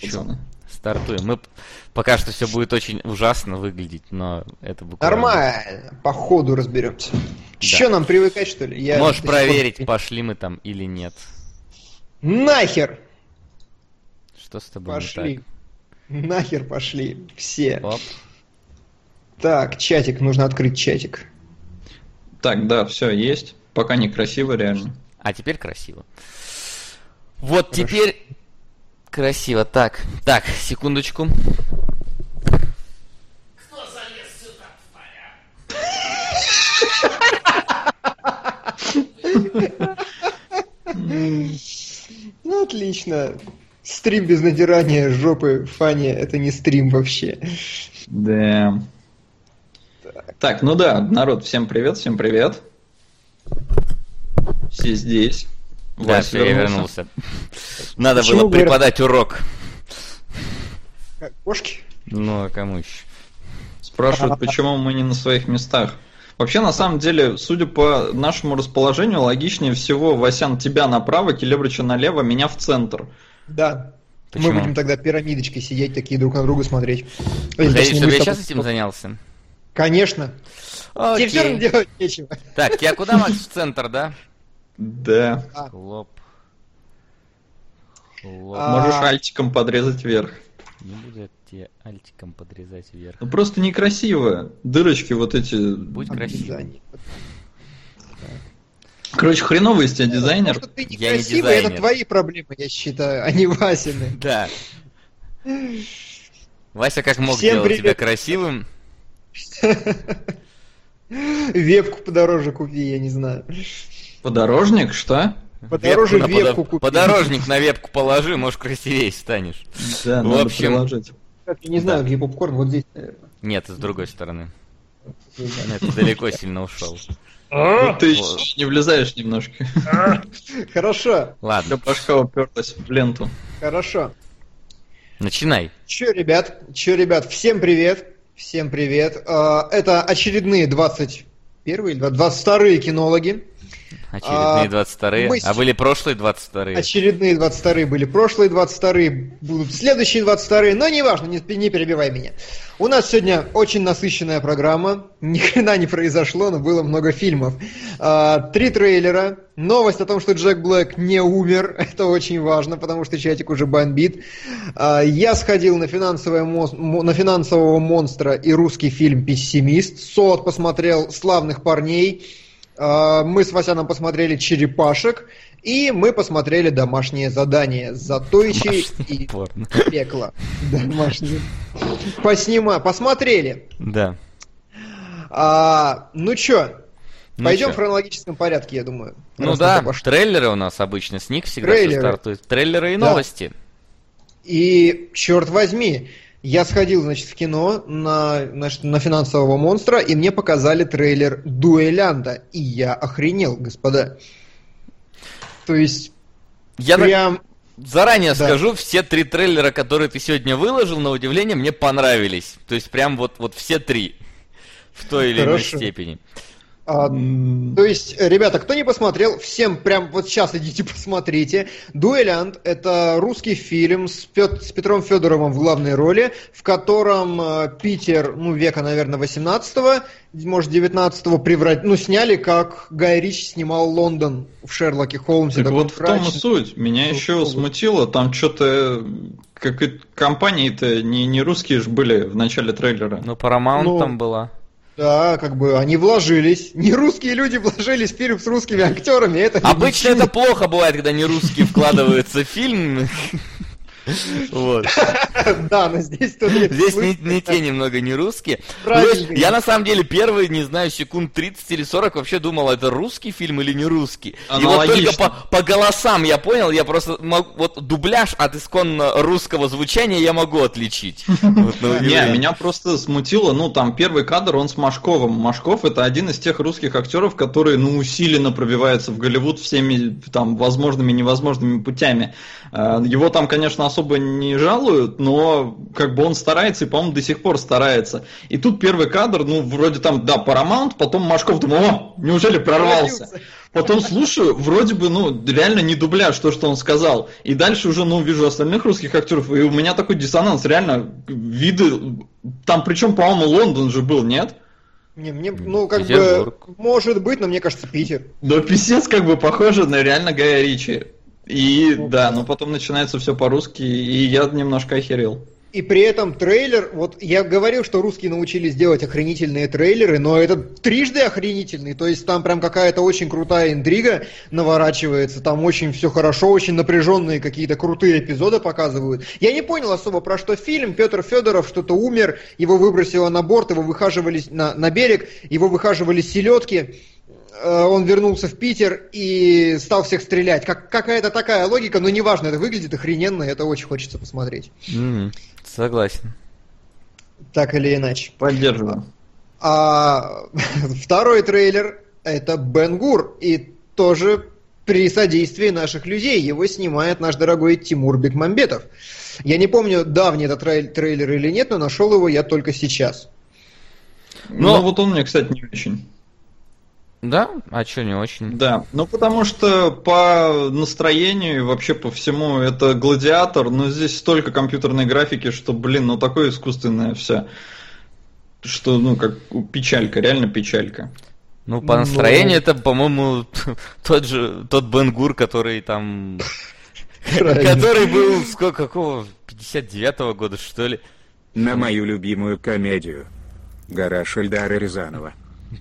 шучу. пацаны. Стартуем. Мы пока что все будет очень ужасно выглядеть, но это буквально... Нормально, по ходу разберемся. Че нам привыкать, что ли? Я Можешь сих пор- проверить, пошли мы там или нет. Нахер Что с тобой пошли. не так? Нахер пошли. Все. Оп. Так, чатик, нужно открыть чатик. Так, да, все, есть. Пока некрасиво, реально. А теперь красиво. Вот теперь красиво. Так, так, секундочку. Ну, отлично. Стрим без надирания жопы Фани, это не стрим вообще. Да. Так, ну да, народ, всем привет, всем привет. Все здесь. Да, всё, я вернулся. вернулся. Надо Почему было говорят- преподать урок. Как, кошки? Ну, а кому еще? Спрашивают, почему мы не на своих местах. Вообще, на самом деле, судя по нашему расположению, логичнее всего, Васян, тебя направо, Келебрича налево, меня в центр. Да. Почему? Мы будем тогда пирамидочкой сидеть, такие друг на друга смотреть. Точнее, чтобы я сейчас этим занялся? Конечно. Тебе все равно делать нечего. Так, тебя куда, Макс, в центр, да? Да. А. Хлоп. Хлоп. А. Можешь альтиком подрезать вверх. Не буду я тебе альтиком подрезать вверх. Ну просто некрасиво. Дырочки вот эти. Будь красивым. Обязательно. Короче, хреновый из тебя дизайнер. что ты Я не некрасивый, это дизайнер. твои проблемы, я считаю, а не Васины. Да. Вася как мог Всем делал привет. тебя красивым. Вебку подороже купи, я не знаю. Подорожник, что? Подороже Вебку вебку купи. Подорожник на вебку положи, может красивее станешь. Да, В надо общем- приложить. Как, Я не знаю, где попкорн, вот здесь, наверное. Нет, с другой стороны. Нет, ты далеко сильно ушел. Ну, ты не влезаешь немножко. Хорошо, Для Ладно, башка уперлась в ленту. хорошо. начинай. Че, ребят, че, ребят, всем привет, всем привет. А, Это очередные 21 или 22 кинологи. Очередные А, 22 мы А были прошлые 22 Очередные 22 были прошлые 22 будут следующие 22 но неважно, не, не перебивай меня. У нас сегодня очень насыщенная программа, ни хрена не произошло, но было много фильмов. А, Три трейлера, новость о том, что Джек Блэк не умер, это очень важно, потому что чатик уже бомбит. А, Я сходил на, финансовое мос- мо- на финансового монстра и русский фильм «Пессимист». Сот посмотрел «Славных парней». А, Мы с Васяном посмотрели «Черепашек». И мы посмотрели домашнее задание Затойчи и Порно. пекло. Домашнее. Поснима, посмотрели. Да. А, ну чё, Ну пойдем чё? в хронологическом порядке, я думаю. Ну да, трейлеры у нас обычно, с них всегда Трейлеры. стартует. Трейлеры и Да. новости. И черт возьми, я сходил, значит, в кино на, значит, на финансового монстра, и мне показали трейлер Дуэлянта. И я охренел, господа. То есть, Я на- прям... заранее Да. скажу, все три трейлера, которые ты сегодня выложил, на удивление, мне понравились. То есть прям вот, вот все три. В той или иной Хорошо. степени. А, То есть, э, ребята, кто не посмотрел, всем прям вот сейчас идите посмотрите. «Дуэлянт» — это русский фильм с, Пет- с Петром Федоровым в главной роли, в котором э, Питер, ну, века, наверное, 18-го, может, 19-го преврат... ну, сняли, как Гай Ричи снимал Лондон в Шерлоке Холмсе. Так вот в том и суть. Меня Ну, еще вы. смутило, там что-то как и компании-то не, не русские же были в начале трейлера. Ну, Paramount Ну, там была. Да, как бы они вложились. Не русские люди вложились в фильм с русскими актерами. Это Обычно это плохо бывает, когда не русские вкладываются в фильм. Вот. Да, но здесь тут Здесь не, не те немного не русские. То есть я на самом деле первые, не знаю, секунд 30 или 40 вообще думал, это русский фильм или не русский. И вот только Аналогично. по, по голосам я понял, я просто могу, вот дубляж от исконно русского звучания я могу отличить. Вот, на Не, меня просто смутило, ну, там первый кадр, он с Машковым. Машков это один из тех русских актеров, которые, ну, усиленно пробиваются в Голливуд всеми, там, возможными и невозможными путями. Э, Его там, конечно, особо не жалуют, но как бы он старается и, по-моему, до сих пор старается. И тут первый кадр, ну, вроде там, да, Paramount, потом Машков, думаю, о, неужели прорвался? Потом слушаю, вроде бы, ну, реально не дубляж то, что он сказал. И дальше уже, ну, вижу остальных русских актеров, и у меня такой диссонанс, реально, виды... Там, причем, по-моему, Лондон же был, нет? Не, мне, ну, как Петербург. бы, может быть, но мне кажется, Питер. Да, писец, как бы, похоже на реально Гая Ричи. И, ну, да, но потом начинается все по-русски, и я немножко охерел. И при этом трейлер, вот я говорил, что русские научились делать охренительные трейлеры, но это трижды охренительный, то есть там прям какая-то очень крутая интрига наворачивается, там очень все хорошо, очень напряженные какие-то крутые эпизоды показывают. Я не понял особо про что фильм, Петр Федоров что-то умер, его выбросило на борт, его выхаживали на, на берег, его выхаживали селедки, он вернулся в Питер и стал всех стрелять. Как, какая-то такая логика, но неважно, это выглядит охрененно, это очень хочется посмотреть. Mm-hmm. Согласен. Так или иначе. Поддерживаю. А второй трейлер это Бен Гур, и тоже при содействии наших людей. Его снимает наш дорогой Тимур Бекмамбетов. Я не помню, давний это трейлер или нет, но нашел его я только сейчас. Но... Ну, вот он мне, кстати, не очень. Да? А что не очень? Да, ну потому что по настроению и вообще по всему это гладиатор, но здесь столько компьютерной графики, что, блин, ну такое искусственное все. Что, ну, как печалька, реально печалька. Ну, по настроению но... это, по-моему, тот же, тот Бенгур, который там... Который был, сколько, какого, 59-го года, что ли? На мою любимую комедию. Гараж Эльдара Рязанова.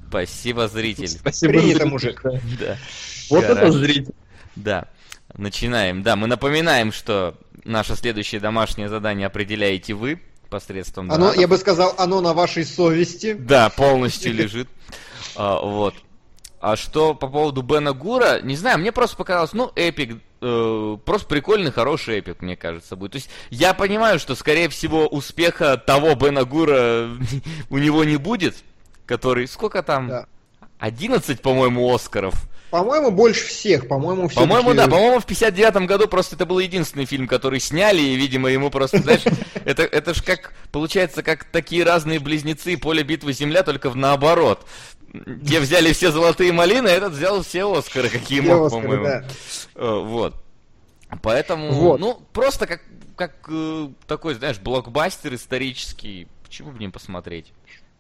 Спасибо, зритель. Спасибо, Принято, мужик. Да. Вот Хорошо. это зритель. Да. Начинаем. Да, мы напоминаем, что наше следующее домашнее задание определяете вы посредством Оно, я бы сказал, оно на вашей совести. Да, полностью лежит. А, вот. А что по поводу Бена Гура, не знаю, мне просто показалось, ну, эпик, э, просто прикольный, хороший эпик, мне кажется, будет. То есть я понимаю, что, скорее всего, успеха того Бена Гура у него не будет, который... Сколько там? Да. 11, по-моему, Оскаров. По-моему, больше всех, по-моему, все По-моему, да, по-моему, в 59-м году просто это был единственный фильм, который сняли, и, видимо, ему просто, знаешь, это, это ж как, получается, как такие разные близнецы Поле битвы Земля, только в наоборот. Те взяли все золотые малины, а этот взял все Оскары, какие все мог, по-моему. Да. Э, вот. Поэтому, вот. ну, просто как, как э, такой, знаешь, блокбастер исторический. Почему бы не посмотреть?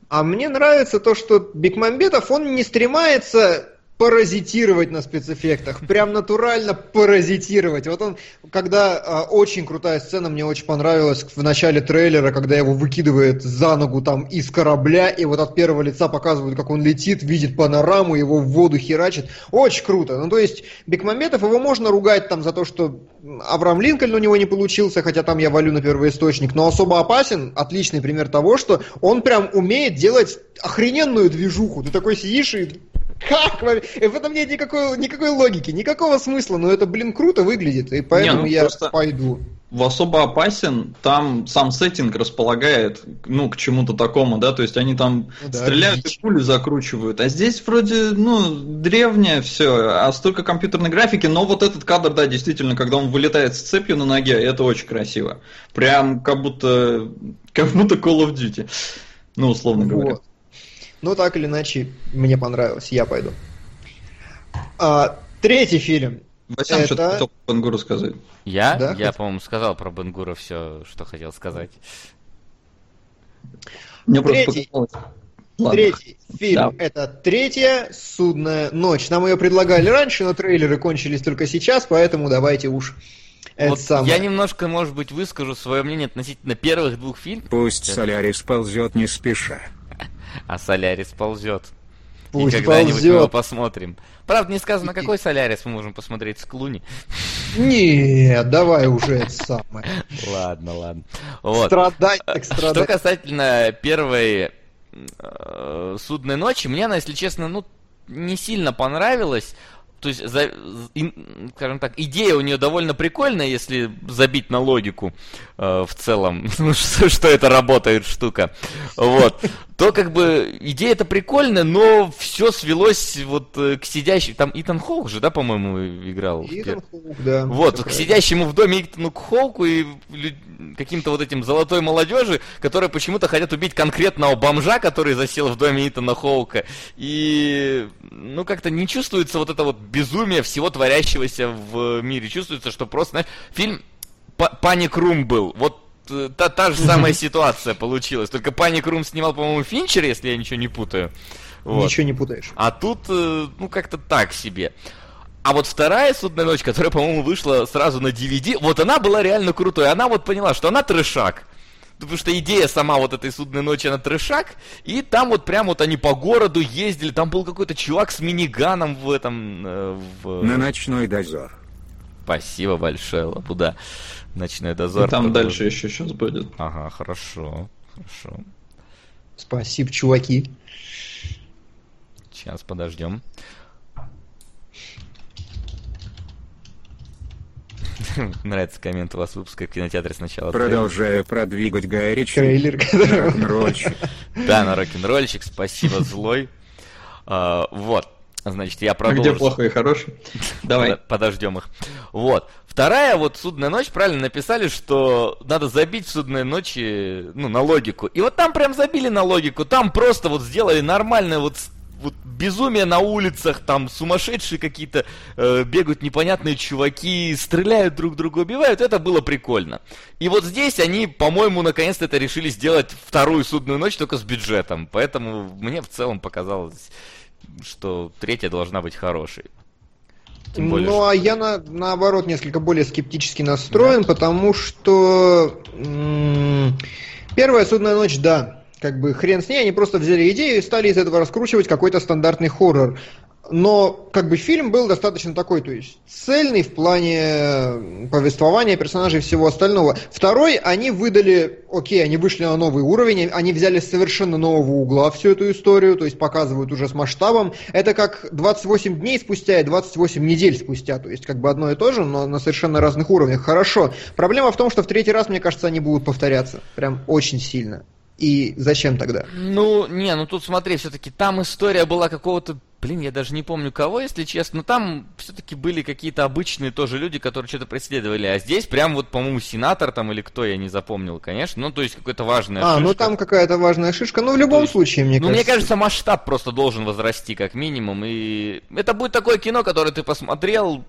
А мне нравится то, что Бекмамбетов, он не стремается паразитировать на спецэффектах, прям натурально паразитировать. Вот он, когда э, очень крутая сцена, мне очень понравилась в начале трейлера, когда его выкидывает за ногу там из корабля, и вот от первого лица показывают, как он летит, видит панораму, его в воду херачит. Очень круто. Ну, то есть, Бекмамбетов, его можно ругать там за то, что Авраам Линкольн у него не получился, хотя там я валю на первоисточник, но особо опасен, отличный пример того, что он прям умеет делать охрененную движуху. Ты такой сидишь и как? В этом нет никакой, никакой логики, никакого смысла, но это, блин, круто выглядит, и поэтому Не, ну, я пойду. В особо опасен, там сам сеттинг располагает, ну, к чему-то такому, да, то есть они там ну, да, стреляют и пули закручивают, а здесь вроде, ну, древнее все, а столько компьютерной графики, но вот этот кадр, да, действительно, когда он вылетает с цепью на ноге, это очень красиво. Прям как будто, как будто Call of Duty, ну, условно вот. говоря. Но так или иначе, мне понравилось, я пойду. А, третий фильм. Васян это... что-то хотел про Бенгуру сказать. Я? Да, я, хоть... по-моему, сказал про Бенгура все, что хотел сказать. Мне третий, третий фильм да. это «Третья судная ночь». Нам ее предлагали раньше, но трейлеры кончились только сейчас, поэтому давайте уж это вот самое. Я немножко, может быть, выскажу свое мнение относительно первых двух фильмов. Пусть Солярис ползет не спеша а Солярис ползет. Пусть и когда-нибудь ползет. мы его посмотрим. Правда, не сказано, какой Солярис мы можем посмотреть с Клуни. Нет, давай уже это самое. Ладно, ладно. Вот. Страдать так страдать. Что касательно первой э, судной ночи, мне она, если честно, ну, не сильно понравилась. То есть, за, и, скажем так, идея у нее довольно прикольная, если забить на логику э, в целом, ну, что, что это работает штука. Вот. То как бы идея это прикольная, но все свелось вот э, к сидящему, там Итан Хоук же, да, по-моему, играл? Итан Хоук, да. Вот, к правильно. сидящему в доме Итану Хоуку и каким-то вот этим золотой молодежи, которые почему-то хотят убить конкретного бомжа, который засел в доме Итана Хоука. И, ну, как-то не чувствуется вот это вот безумие всего творящегося в мире. Чувствуется, что просто, знаешь, фильм Паник Рум был. Вот э, та, та же самая ситуация получилась. Только Паник Рум снимал, по-моему, Финчер, если я ничего не путаю. Вот. Ничего не путаешь. А тут, э, ну, как-то так себе. А вот вторая судная ночь, которая, по-моему, вышла сразу на DVD, вот она была реально крутой. Она вот поняла, что она трешак. Потому что идея сама вот этой судной ночи, она трешак. И там вот прям вот они по городу ездили. Там был какой-то чувак с миниганом в этом... Э, в... На ночной дозор. Спасибо большое, Лапуда. Ночной дозор. И там дальше еще сейчас будет. Ага, хорошо. Хорошо. Спасибо, чуваки. Сейчас подождем. Нравится коммент у вас выпуска в кинотеатре сначала. Продолжаю продвигать Гая Ричи. Трейлер. Рок-н-ролльщик. Да, на рок-н-ролльщик. Спасибо, злой. А, вот. Значит, я продолжу. А где плохой и хороший? Давай. Подождем их. Вот. Вторая вот судная ночь, правильно написали, что надо забить в судной ночи, ну, на логику. И вот там прям забили на логику. Там просто вот сделали нормальное вот вот безумие на улицах, там сумасшедшие какие-то э, бегают непонятные чуваки, стреляют друг друга, убивают, это было прикольно. И вот здесь они, по-моему, наконец-то это решили сделать вторую судную ночь только с бюджетом, поэтому мне в целом показалось, что третья должна быть хорошей. более, ну, что... а я на, наоборот несколько более скептически настроен, да. потому что м- первая судная ночь, да, как бы хрен с ней, они просто взяли идею и стали из этого раскручивать какой-то стандартный хоррор. Но как бы фильм был достаточно такой, то есть цельный в плане повествования персонажей и всего остального. Второй, они выдали, окей, они вышли на новый уровень, они взяли совершенно нового угла всю эту историю, то есть показывают уже с масштабом. Это как 28 дней спустя и 28 недель спустя, то есть как бы одно и то же, но на совершенно разных уровнях. Хорошо. Проблема в том, что в третий раз, мне кажется, они будут повторяться. Прям очень сильно. И зачем тогда? Ну, не, ну тут смотри, все-таки там история была какого-то Блин, я даже не помню кого, если честно, но там все-таки были какие-то обычные тоже люди, которые что-то преследовали, а здесь прям вот, по-моему, сенатор там или кто, я не запомнил, конечно, ну то есть какая-то важная а, ну, шишка. А, ну там какая-то важная шишка, ну в любом есть, случае, мне ну, кажется. Ну мне кажется, масштаб просто должен возрасти как минимум, и это будет такое кино, которое ты посмотрел,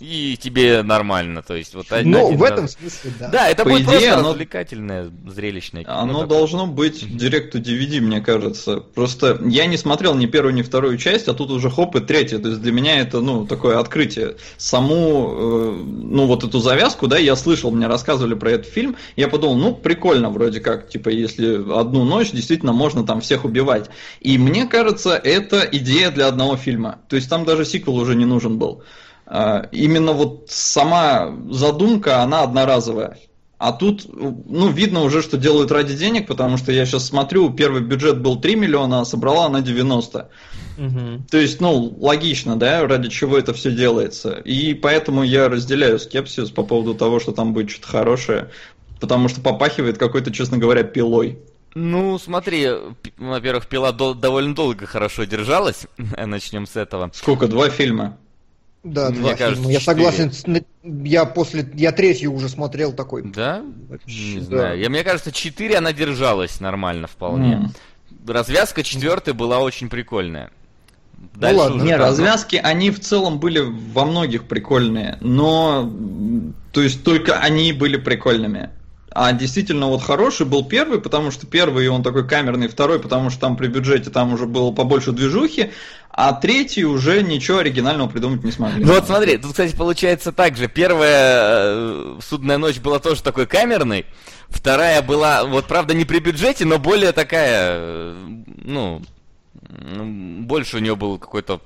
и тебе нормально, то есть вот Ну, в этом раз. смысле, да. Да, это По будет идее, просто оно... развлекательное, зрелищное кино. Оно такое. должно быть директ DVD, мне кажется. Просто я не смотрел ни первую, ни вторую часть, а тут уже хоп и третья. То есть для меня это, ну, такое открытие. Саму, э, ну, вот эту завязку, да, я слышал, мне рассказывали про этот фильм, я подумал, ну, прикольно вроде как, типа, если одну ночь действительно можно там всех убивать. И мне кажется, это идея для одного фильма. То есть там даже сиквел уже не нужен был. А, именно вот сама задумка, она одноразовая. А тут, ну, видно уже, что делают ради денег, потому что я сейчас смотрю, первый бюджет был 3 миллиона, а собрала она 90. Угу. То есть, ну, логично, да, ради чего это все делается. И поэтому я разделяю скепсис по поводу того, что там будет что-то хорошее, потому что попахивает какой-то, честно говоря, пилой. Ну, смотри, во-первых, пила до- довольно долго хорошо держалась, начнем с этого. Сколько, два фильма? Да, Мне два кажется, фильма. Я согласен. Я после, я третью уже смотрел такой. Да? Не да. знаю. Я, мне кажется, четыре она держалась нормально вполне. Mm. Развязка четвертой была очень прикольная. Ну Дальше ну ладно. Не, развязки, они в целом были во многих прикольные, но то есть только они были прикольными. А действительно вот хороший был первый, потому что первый он такой камерный, второй, потому что там при бюджете там уже было побольше движухи, а третий уже ничего оригинального придумать не смогли. Ну вот смотри, тут, кстати, получается так же. Первая э, судная ночь была тоже такой камерной, вторая была, вот правда, не при бюджете, но более такая, э, ну, больше у нее был какой-то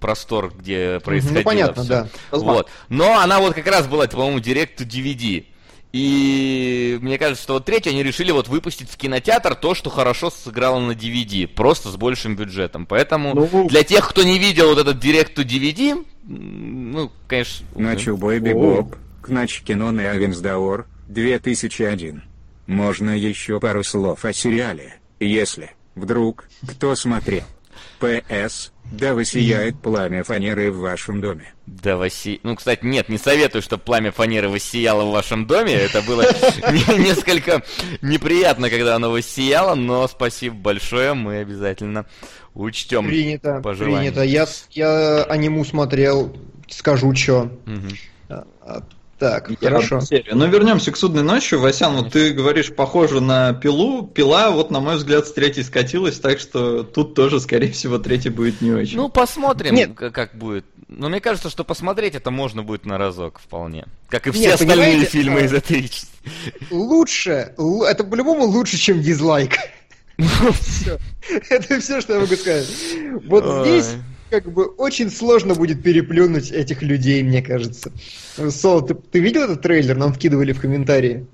простор, где происходило Ну, понятно, все. да. Вот. Но она вот как раз была, по-моему, директ DVD. И мне кажется, что вот третью они решили вот выпустить в кинотеатр то, что хорошо сыграло на DVD, просто с большим бюджетом. Поэтому ну, для тех, кто не видел вот этот директ DVD, ну, конечно... Начал бой Бибоп, Knockin' on Heaven's Door, 2001. Можно еще пару слов о сериале, если, вдруг, кто смотрел. П.С. Да воссияет пламя фанеры в вашем доме. Да воси... Ну, кстати, нет, не советую, чтобы пламя фанеры воссияло в вашем доме. Это было несколько неприятно, когда оно воссияло, но спасибо большое, мы обязательно учтем Принято, принято. Я, я аниму смотрел, скажу, что. Так, Я хорошо. Но вернемся к судной ночи. Васян, вот ты говоришь, похоже на пилу. Пила, вот, на мой взгляд, с третьей скатилась, так что тут тоже, скорее всего, третий будет не очень. Ну, посмотрим, Нет. как будет. Но мне кажется, что посмотреть это можно будет на разок вполне. Как и все Нет, остальные фильмы из этой Лучше, это по-любому лучше, чем дизлайк. Это все, что я могу сказать. Вот здесь как бы очень сложно будет переплюнуть этих людей, мне кажется. Соло, ты, ты видел этот трейлер? Нам вкидывали в комментарии.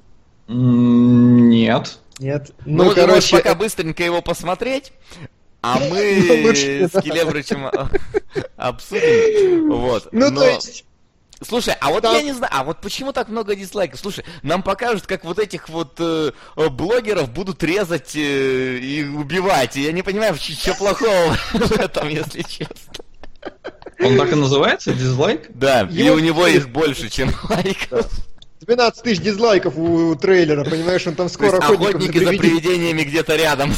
Нет. Нет. Ну, ну короче, пока быстренько его посмотреть. А мы ну, с Келебрычем обсудим. Вот. Ну, то есть, Слушай, а вот Там... я не знаю, а вот почему так много дизлайков? Слушай, нам покажут, как вот этих вот э, блогеров будут резать э, и убивать. И я не понимаю, что плохого в этом, если честно. Он так и называется, дизлайк? Да, и у него их больше, чем лайков. 12 тысяч дизлайков у, трейлера, понимаешь, он там скоро охотники за, привидениями где-то рядом.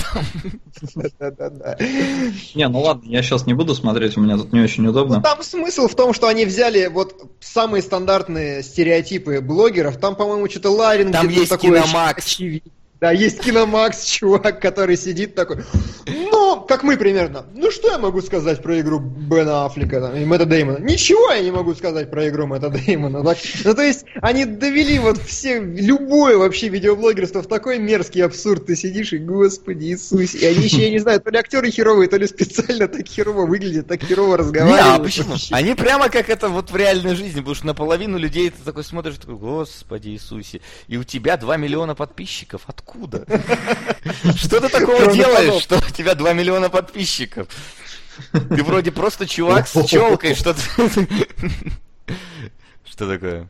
Не, ну ладно, я сейчас не буду смотреть, у меня тут не очень удобно. Там смысл в том, что они взяли вот самые стандартные стереотипы блогеров. Там, по-моему, что-то Ларин Там есть Киномакс. Да, есть Киномакс, чувак, который сидит такой, ну, как мы примерно. Ну, что я могу сказать про игру Бена Аффлека там, и Мэтта Деймона? Ничего я не могу сказать про игру Мэтта Деймона. Так, ну, то есть, они довели вот все, любое вообще видеоблогерство в такой мерзкий абсурд. Ты сидишь и, господи Иисус, и они еще, я не знаю, то ли актеры херовые, то ли специально так херово выглядят, так херово разговаривают. Не, а почему? Вообще. Они прямо как это вот в реальной жизни, потому что наполовину людей ты такой смотришь, такой, господи Иисусе, и у тебя 2 миллиона подписчиков, откуда? Откуда? Что ты такого делаешь, что у тебя 2 миллиона подписчиков? Ты вроде просто чувак с челкой, что Что такое?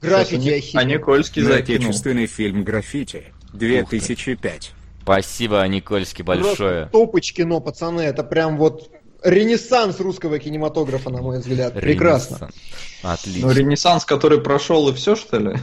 Граффити А Никольский закинул. Отечественный фильм «Граффити» 2005. Спасибо, Никольский, большое. Топыч кино, пацаны, это прям вот ренессанс русского кинематографа, на мой взгляд. Прекрасно. Отлично. Ну, ренессанс, который прошел и все, что ли?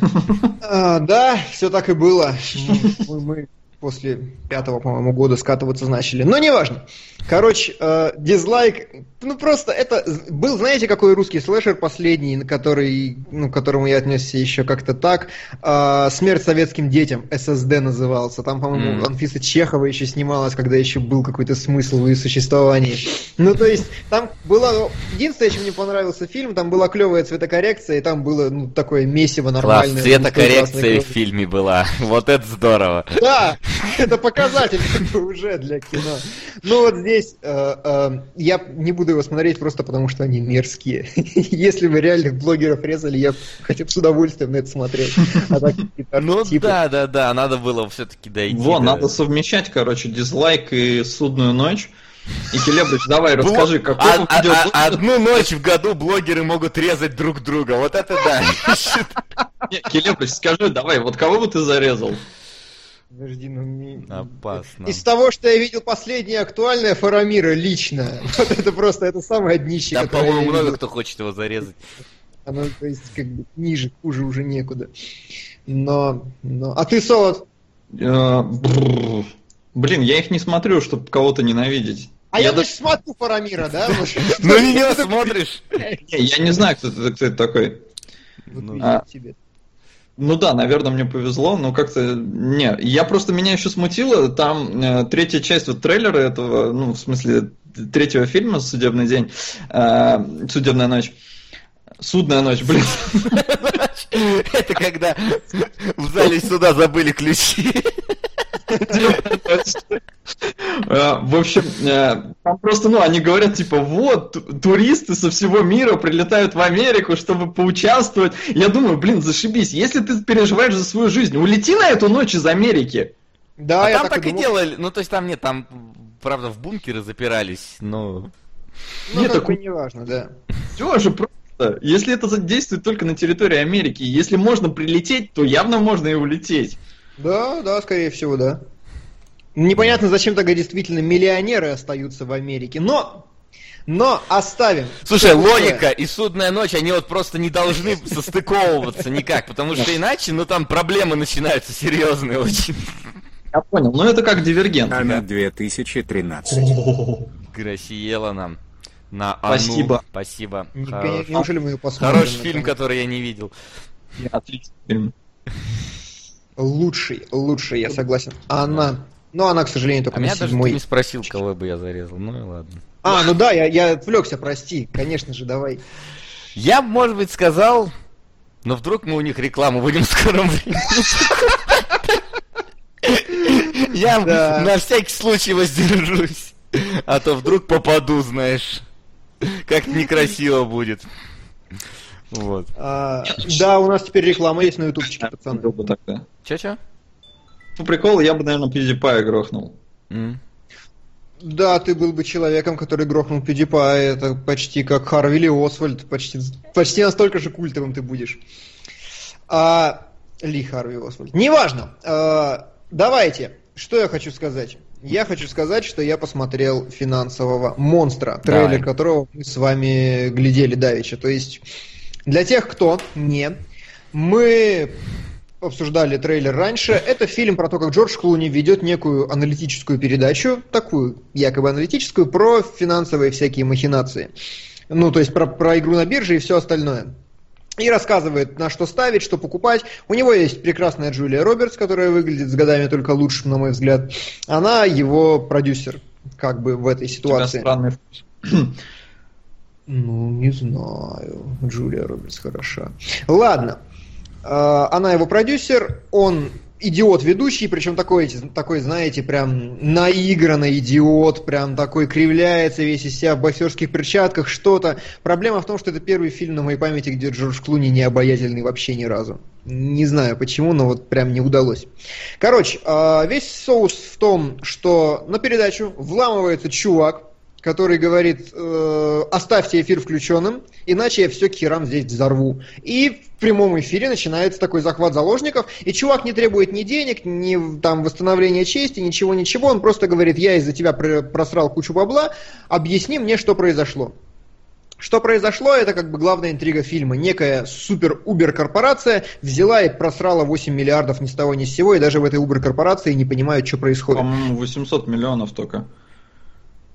А, да, все так и было. Мы, мы после пятого, по-моему, года скатываться начали. Но неважно. Короче, э, дизлайк, ну просто это был, знаете, какой русский слэшер последний, на который, ну, к которому я отнесся еще как-то так. Э, Смерть советским детям, ССД назывался. Там, по-моему, mm. Анфиса Чехова еще снималась, когда еще был какой-то смысл в ее существовании. Ну, то есть, там было... Единственное, чем мне понравился фильм, там была клевая цветокоррекция, и там было, ну, такое месиво нормальное. Класс, цветокоррекция в фильме была. Вот это здорово. Да, это показатель уже для кино. Ну, вот здесь здесь э, э, я не буду его смотреть просто потому, что они мерзкие. Если бы реальных блогеров резали, я хотя бы с удовольствием на это смотрел. А ну да, да, да, надо было все-таки дойти. Во, надо совмещать, короче, дизлайк и судную ночь. И Келебрич, давай расскажи, какой а, а, а, Одну ночь в году блогеры могут резать друг друга. Вот это да. Келебрич, скажи, давай, вот кого бы ты зарезал? Подожди, ну мне... Опасно. Из того, что я видел последнее актуальное Фарамира лично, вот это просто, это самое днище, Да, по-моему, много кто хочет его зарезать. Оно, то есть, как бы, ниже, хуже уже некуда. Но, но... А ты, Солод? Э, блин, я их не смотрю, чтобы кого-то ненавидеть. А я, я даже смотрю Фарамира, да? Ну меня смотришь. Я не знаю, кто это такой. Ну, а, тебе. Ну да, наверное, мне повезло, но как-то... Не, я просто меня еще смутило, там э, третья часть вот трейлера этого, ну, в смысле, третьего фильма «Судебный день», э, «Судебная ночь», Судная ночь, блин. Это когда в зале суда забыли ключи. Э, в общем, э, там просто, ну, они говорят, типа, вот, туристы со всего мира прилетают в Америку, чтобы поучаствовать. Я думаю, блин, зашибись, если ты переживаешь за свою жизнь, улети на эту ночь из Америки. Да, а там так и, делали, ну, то есть там нет, там, правда, в бункеры запирались, но... Ну, нет, так не важно, да. Все же просто. Если это действует только на территории Америки, если можно прилететь, то явно можно и улететь. Да, да, скорее всего, да. Непонятно, зачем тогда действительно миллионеры остаются в Америке. Но но оставим. Слушай, логика и судная ночь, они вот просто не должны состыковываться никак, потому что иначе, ну там проблемы начинаются серьезные очень. Я понял, ну это как дивергент. Она 2013. Грасиела нам. На Ану. Спасибо. Спасибо. Не, Хорош... Неужели мы ее посмотрим? Хороший фильм, который я не видел. Отличный фильм. Лучший, лучший, я согласен. Она но она, к сожалению, только а на меня седьмой. даже не спросил, кого бы я зарезал. Ну и ладно. А, ну да, я, я отвлекся, прости. Конечно же, давай. Я, может быть, сказал, но вдруг мы у них рекламу будем в скором времени. Я на всякий случай воздержусь. А то вдруг попаду, знаешь. Как некрасиво будет. Вот. А, да, у нас теперь реклама есть на ютубчике, пацаны. Че-че? По приколу я бы, наверное, PewDiePie грохнул. Mm. Да, ты был бы человеком, который грохнул PewDiePie. Это почти как Харви или Освальд. Почти, почти настолько же культовым ты будешь. А, Ли Харви Освальд. Неважно. А, давайте. Что я хочу сказать? Я хочу сказать, что я посмотрел финансового монстра, трейлер Давай. которого мы с вами глядели давеча. То есть, для тех, кто не, мы обсуждали трейлер раньше. Это фильм про то, как Джордж Клуни ведет некую аналитическую передачу, такую якобы аналитическую, про финансовые всякие махинации. Ну, то есть про, про игру на бирже и все остальное. И рассказывает, на что ставить, что покупать. У него есть прекрасная Джулия Робертс, которая выглядит с годами только лучше, на мой взгляд. Она его продюсер, как бы в этой ситуации. У тебя странный. Ну, не знаю. Джулия Робертс хороша. Ладно. Э, она его продюсер, он идиот ведущий, причем такой, такой, знаете, прям наигранный идиот, прям такой кривляется весь из себя в боксерских перчатках, что-то. Проблема в том, что это первый фильм на моей памяти, где Джордж Клуни не обаятельный вообще ни разу. Не знаю почему, но вот прям не удалось. Короче, э, весь соус в том, что на передачу вламывается чувак, который говорит, э, оставьте эфир включенным, иначе я все к херам здесь взорву. И в прямом эфире начинается такой захват заложников, и чувак не требует ни денег, ни там восстановления чести, ничего-ничего, он просто говорит, я из-за тебя просрал кучу бабла, объясни мне, что произошло. Что произошло, это как бы главная интрига фильма. Некая супер-убер-корпорация взяла и просрала 8 миллиардов ни с того ни с сего, и даже в этой убер-корпорации не понимают, что происходит. По-моему, 800 миллионов только.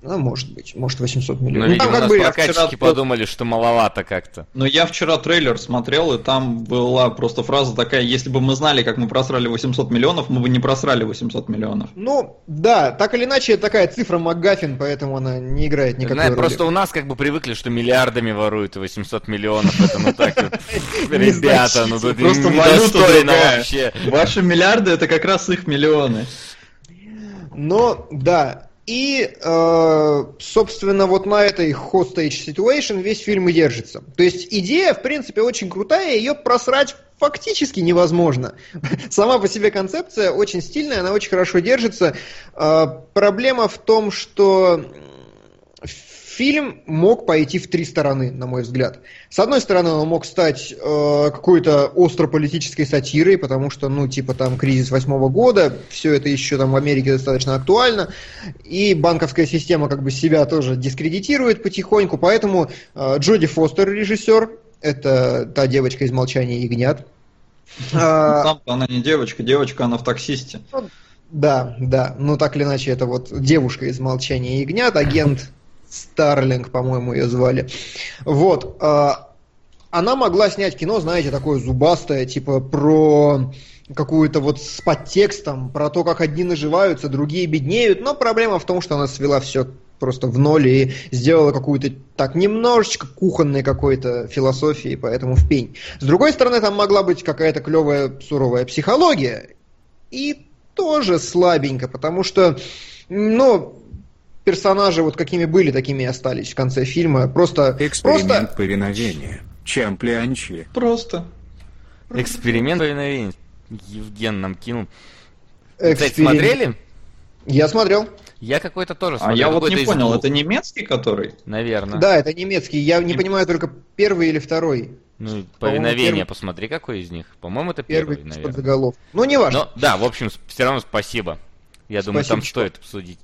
Ну, может быть, может 800 миллионов. Но, ну, видимо, ну, как бы прокатчики вчера... подумали, что маловато как-то. Но я вчера трейлер смотрел, и там была просто фраза такая, если бы мы знали, как мы просрали 800 миллионов, мы бы не просрали 800 миллионов. Ну, да, так или иначе, такая цифра МакГаффин, поэтому она не играет никакой Знаешь, роли. Просто у нас как бы привыкли, что миллиардами воруют, и 800 миллионов, это ну так вот, ребята, ну тут просто недостойно вообще. Ваши миллиарды, это как раз их миллионы. Но, да, и, э, собственно, вот на этой hostage situation весь фильм и держится. То есть идея, в принципе, очень крутая, ее просрать фактически невозможно. Сама по себе концепция очень стильная, она очень хорошо держится. Э, проблема в том, что фильм мог пойти в три стороны, на мой взгляд. С одной стороны, он мог стать э, какой-то остро-политической сатирой, потому что, ну, типа там кризис восьмого года, все это еще там в Америке достаточно актуально, и банковская система как бы себя тоже дискредитирует потихоньку, поэтому э, Джоди Фостер, режиссер, это та девочка из «Молчания ягнят». А, Сам она не девочка, девочка она в таксисте. Да, да. Ну, так или иначе, это вот девушка из «Молчания ягнят», агент Старлинг, по-моему, ее звали. Вот. А, она могла снять кино, знаете, такое зубастое, типа про какую-то вот с подтекстом, про то, как одни наживаются, другие беднеют, но проблема в том, что она свела все просто в ноль и сделала какую-то так немножечко кухонной какой-то философии, поэтому в пень. С другой стороны, там могла быть какая-то клевая суровая психология. И тоже слабенько, потому что, ну, персонажи вот какими были, такими и остались в конце фильма. Просто... Эксперимент просто... повиновения. Чамплянчи. Просто. Эксперимент повиновения. Евген нам кинул. Эксперимент. Кстати, смотрели? Я смотрел. Я какой-то тоже А смотрел. я вот не из понял, двух, это немецкий который? Наверное. Да, это немецкий. Я не понимаю только первый или второй. Ну, повиновение, первый- посмотри, какой из них. По-моему, это Первый первый, под наверное. заголовок. Ну, не важно. Но, да, в общем, все равно спасибо. Я думаю, Спасибо, там что- стоит обсудить.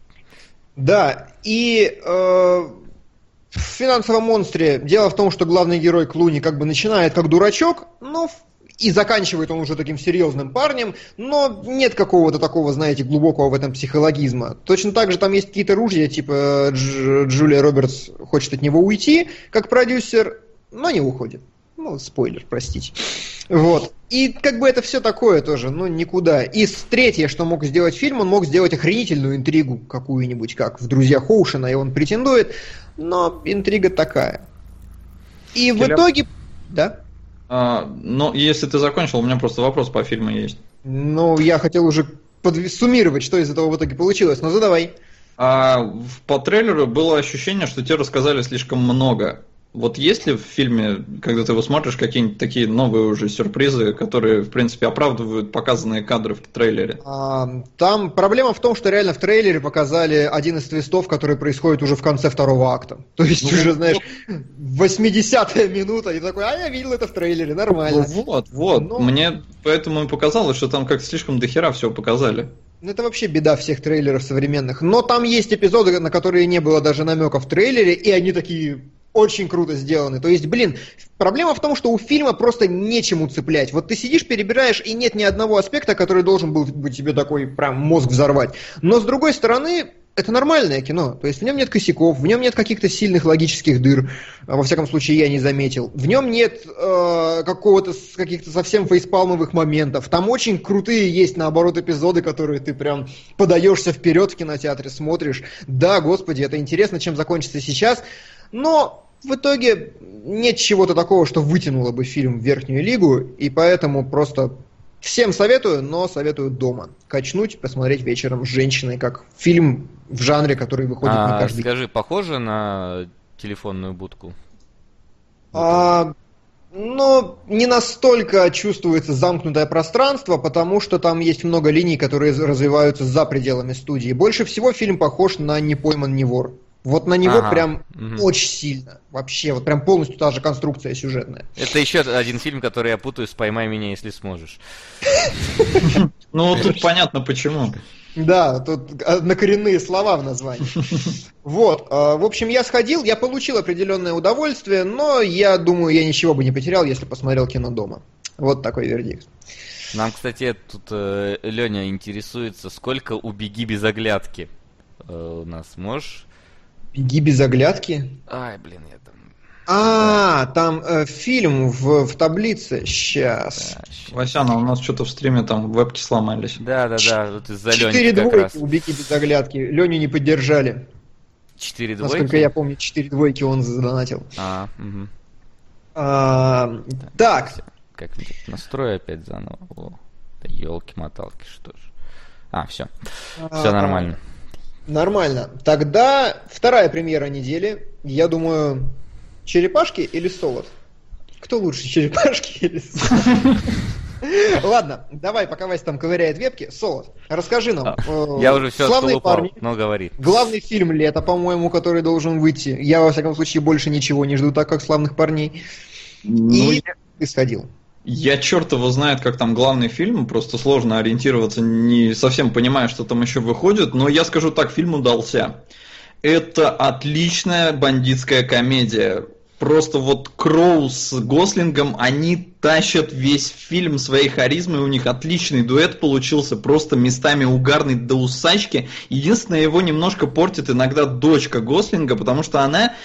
Да, и э, в финансовом монстре дело в том, что главный герой Клуни как бы начинает как дурачок, но и заканчивает он уже таким серьезным парнем, но нет какого-то такого, знаете, глубокого в этом психологизма. Точно так же там есть какие-то ружья, типа Дж- Джулия Робертс хочет от него уйти, как продюсер, но не уходит. Ну, спойлер, простите. Вот. И как бы это все такое тоже, ну, никуда. И с- третье, что мог сделать фильм, он мог сделать охренительную интригу какую-нибудь, как в «Друзьях Оушена», и он претендует, но интрига такая. И в Филипп? итоге... Да? А, но если ты закончил, у меня просто вопрос по фильму есть. Ну, я хотел уже подв- суммировать, что из этого в итоге получилось, но задавай. А в- по трейлеру было ощущение, что тебе рассказали слишком много. Вот есть ли в фильме, когда ты его смотришь, какие-нибудь такие новые уже сюрпризы, которые, в принципе, оправдывают показанные кадры в трейлере? А, Там проблема в том, что реально в трейлере показали один из твистов, который происходит уже в конце второго акта. То есть Ну, уже, знаешь, 80-я минута, и такой, а я видел это в трейлере, нормально. Ну вот, вот. Ну. Мне поэтому и показалось, что там как-то слишком дохера всего показали. Ну, Это вообще беда всех трейлеров современных. Но там есть эпизоды, на которые не было даже намека в трейлере, и они такие очень круто сделаны. То есть, блин, проблема в том, что у фильма просто нечему цеплять. Вот ты сидишь, перебираешь, и нет ни одного аспекта, который должен был бы тебе такой прям мозг взорвать. Но с другой стороны, это нормальное кино. То есть в нем нет косяков, в нем нет каких-то сильных логических дыр. А, Во всяком случае, я не заметил. В нем нет э, какого-то каких-то совсем фейспалмовых моментов. Там очень крутые есть, наоборот, эпизоды, которые ты прям подаешься вперед в кинотеатре, смотришь. Да, господи, это интересно, чем закончится сейчас. Но в итоге нет чего-то такого, что вытянуло бы фильм в верхнюю лигу, и поэтому просто всем советую, но советую дома. Качнуть, посмотреть вечером с женщиной, как фильм в жанре, который выходит А, каждый скажи, похоже на телефонную будку? А, но не настолько чувствуется замкнутое пространство, потому что там есть много линий, которые развиваются за пределами студии. Больше всего фильм похож на «Не пойман, не вор». Вот на него Ага, прям мгм. очень сильно. Вообще, вот прям полностью та же конструкция сюжетная. Это еще один фильм, который я путаю с «Поймай меня, если сможешь». Ну, тут понятно почему. Да, тут однокоренные слова в названии. Вот, а, в общем, я сходил, я получил определенное удовольствие, но я думаю, я ничего бы не потерял, если посмотрел кино дома. Вот такой вердикт. Нам, кстати, тут э, Леня интересуется, сколько у «Беги без оглядки» э, у нас. Можешь? Беги без оглядки. Ай, блин, я там... А, там э, фильм в, в таблице. Сейчас. Да, щ- Васяна, у нас что-то в стриме там вебки сломались. Да, да, да, вот из-за Четыре Лени как двойки раз. у Беги без оглядки. Леню не поддержали. Четыре двойки? Насколько я помню, четыре двойки он задонатил. А. А, так. Как-нибудь настрою опять заново. О, да елки-моталки, что ж. А, все. Все А, нормально. Нормально. Тогда вторая премьера недели. Я думаю, черепашки или солод? Кто лучше, черепашки или солод? Ладно, давай, пока Вася там ковыряет вебки. Солод, расскажи нам. э, Я уже все «Славные парни». но говори. Главный фильм лета, по-моему, который должен выйти. Я, во всяком случае, больше ничего не жду, так как славных парней. Ну, И ты сходил. Я черт его знает, как там главный фильм, просто сложно ориентироваться, не совсем понимая, что там еще выходит, но я скажу так, фильм удался. Это отличная бандитская комедия. Просто вот Кроу с Гослингом, они тащат весь фильм своей харизмой, у них отличный дуэт получился, просто местами угарный до усачки. Единственное, его немножко портит иногда дочка Гослинга, потому что она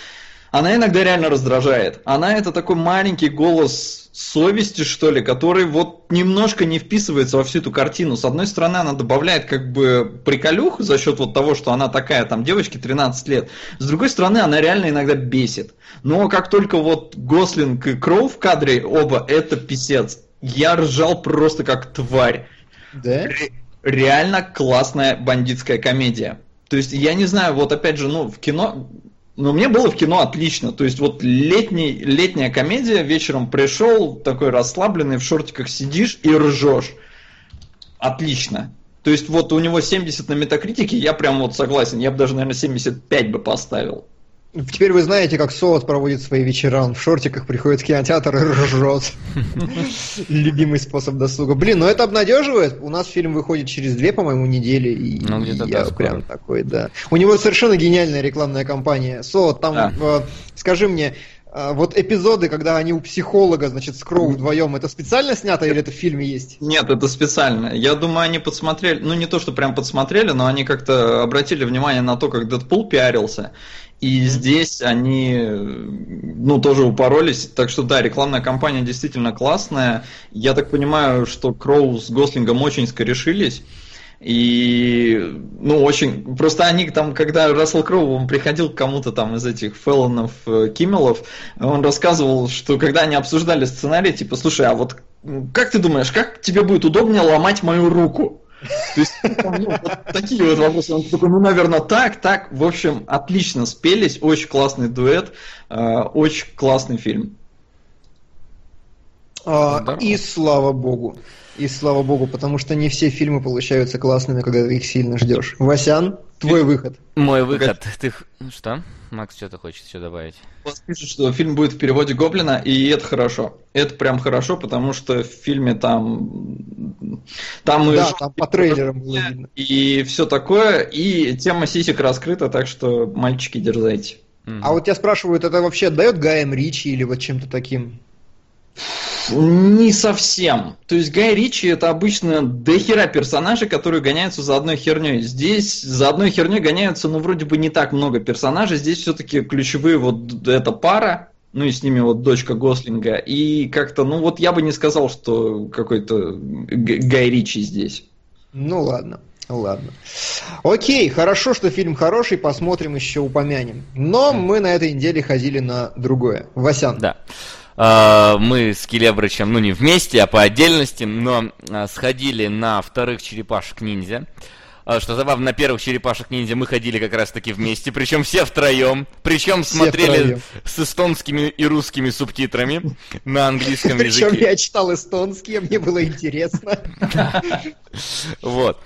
она иногда реально раздражает. Она это такой маленький голос совести, что ли, который вот немножко не вписывается во всю эту картину. С одной стороны, она добавляет как бы приколюх за счет вот того, что она такая, там, девочке 13 лет. С другой стороны, она реально иногда бесит. Но как только вот Гослинг и Кроу в кадре, оба, это писец. Я ржал просто как тварь. Да? Ре- реально классная бандитская комедия. То есть, я не знаю, вот опять же, ну, в кино, но мне было в кино отлично. То есть вот летний, летняя комедия, вечером пришел, такой расслабленный, в шортиках сидишь и ржешь. Отлично. То есть вот у него 70 на метакритике, я прям вот согласен, я бы даже, наверное, 75 бы поставил. Теперь вы знаете, как Солод проводит свои вечера. Он в шортиках приходит в кинотеатр и ржет. Любимый способ досуга. Блин, ну это обнадеживает. У нас фильм выходит через две, по-моему, недели. И ну, я прям такой, да. У него совершенно гениальная рекламная кампания. Солод, там, э, скажи мне, вот эпизоды, когда они у психолога, значит, с Кроу вдвоем, это специально снято или это в фильме есть? Нет, это специально. Я думаю, они подсмотрели, ну не то, что прям подсмотрели, но они как-то обратили внимание на то, как Дэдпул пиарился. И здесь они, ну, тоже упоролись. Так что да, рекламная кампания действительно классная. Я так понимаю, что Кроу с Гослингом очень скорешились. И, ну, очень... Просто они там, когда Рассел Кроу, он приходил к кому-то там из этих Феллонов, э, Киммелов, он рассказывал, что когда они обсуждали сценарий, типа, слушай, а вот как ты думаешь, как тебе будет удобнее ломать мою руку? То есть, ну, вот такие вот вопросы. Он такой, ну, наверное, так, так. В общем, отлично спелись, очень классный дуэт, э, очень классный фильм. А, и слава богу. И слава богу, потому что не все фильмы получаются классными, когда ты их сильно ждешь. Васян, твой выход. Мой выход. Ты что? Макс что-то хочет еще добавить. Вас пишут, что фильм будет в переводе Гоблина, и это хорошо. Это прям хорошо, потому что в фильме там... Там, да, и, там по трейлерам было видно. И все такое, и тема сисек раскрыта, так что, мальчики, дерзайте. А вот тебя спрашивают, это вообще отдает Гаем Ричи или вот чем-то таким? Не совсем. То есть Гай Ричи это обычно дохера персонажей, которые гоняются за одной херней. Здесь за одной херней гоняются, ну, вроде бы не так много персонажей. Здесь все-таки ключевые вот эта пара, ну и с ними вот дочка Гослинга. И как-то, ну вот я бы не сказал, что какой-то Гай Ричи здесь. Ну ладно. Ладно. Окей, хорошо, что фильм хороший, посмотрим еще, упомянем. Но мы на этой неделе ходили на другое. Васян. Да. А, мы с Келебрычем, ну не вместе, а по отдельности, но а, сходили на вторых черепашек ниндзя. А, что забавно, на первых черепашек ниндзя мы ходили как раз таки вместе, причем все втроем, причем все смотрели втроем. с эстонскими и русскими субтитрами на английском языке. Причем я читал эстонский, мне было интересно. Вот.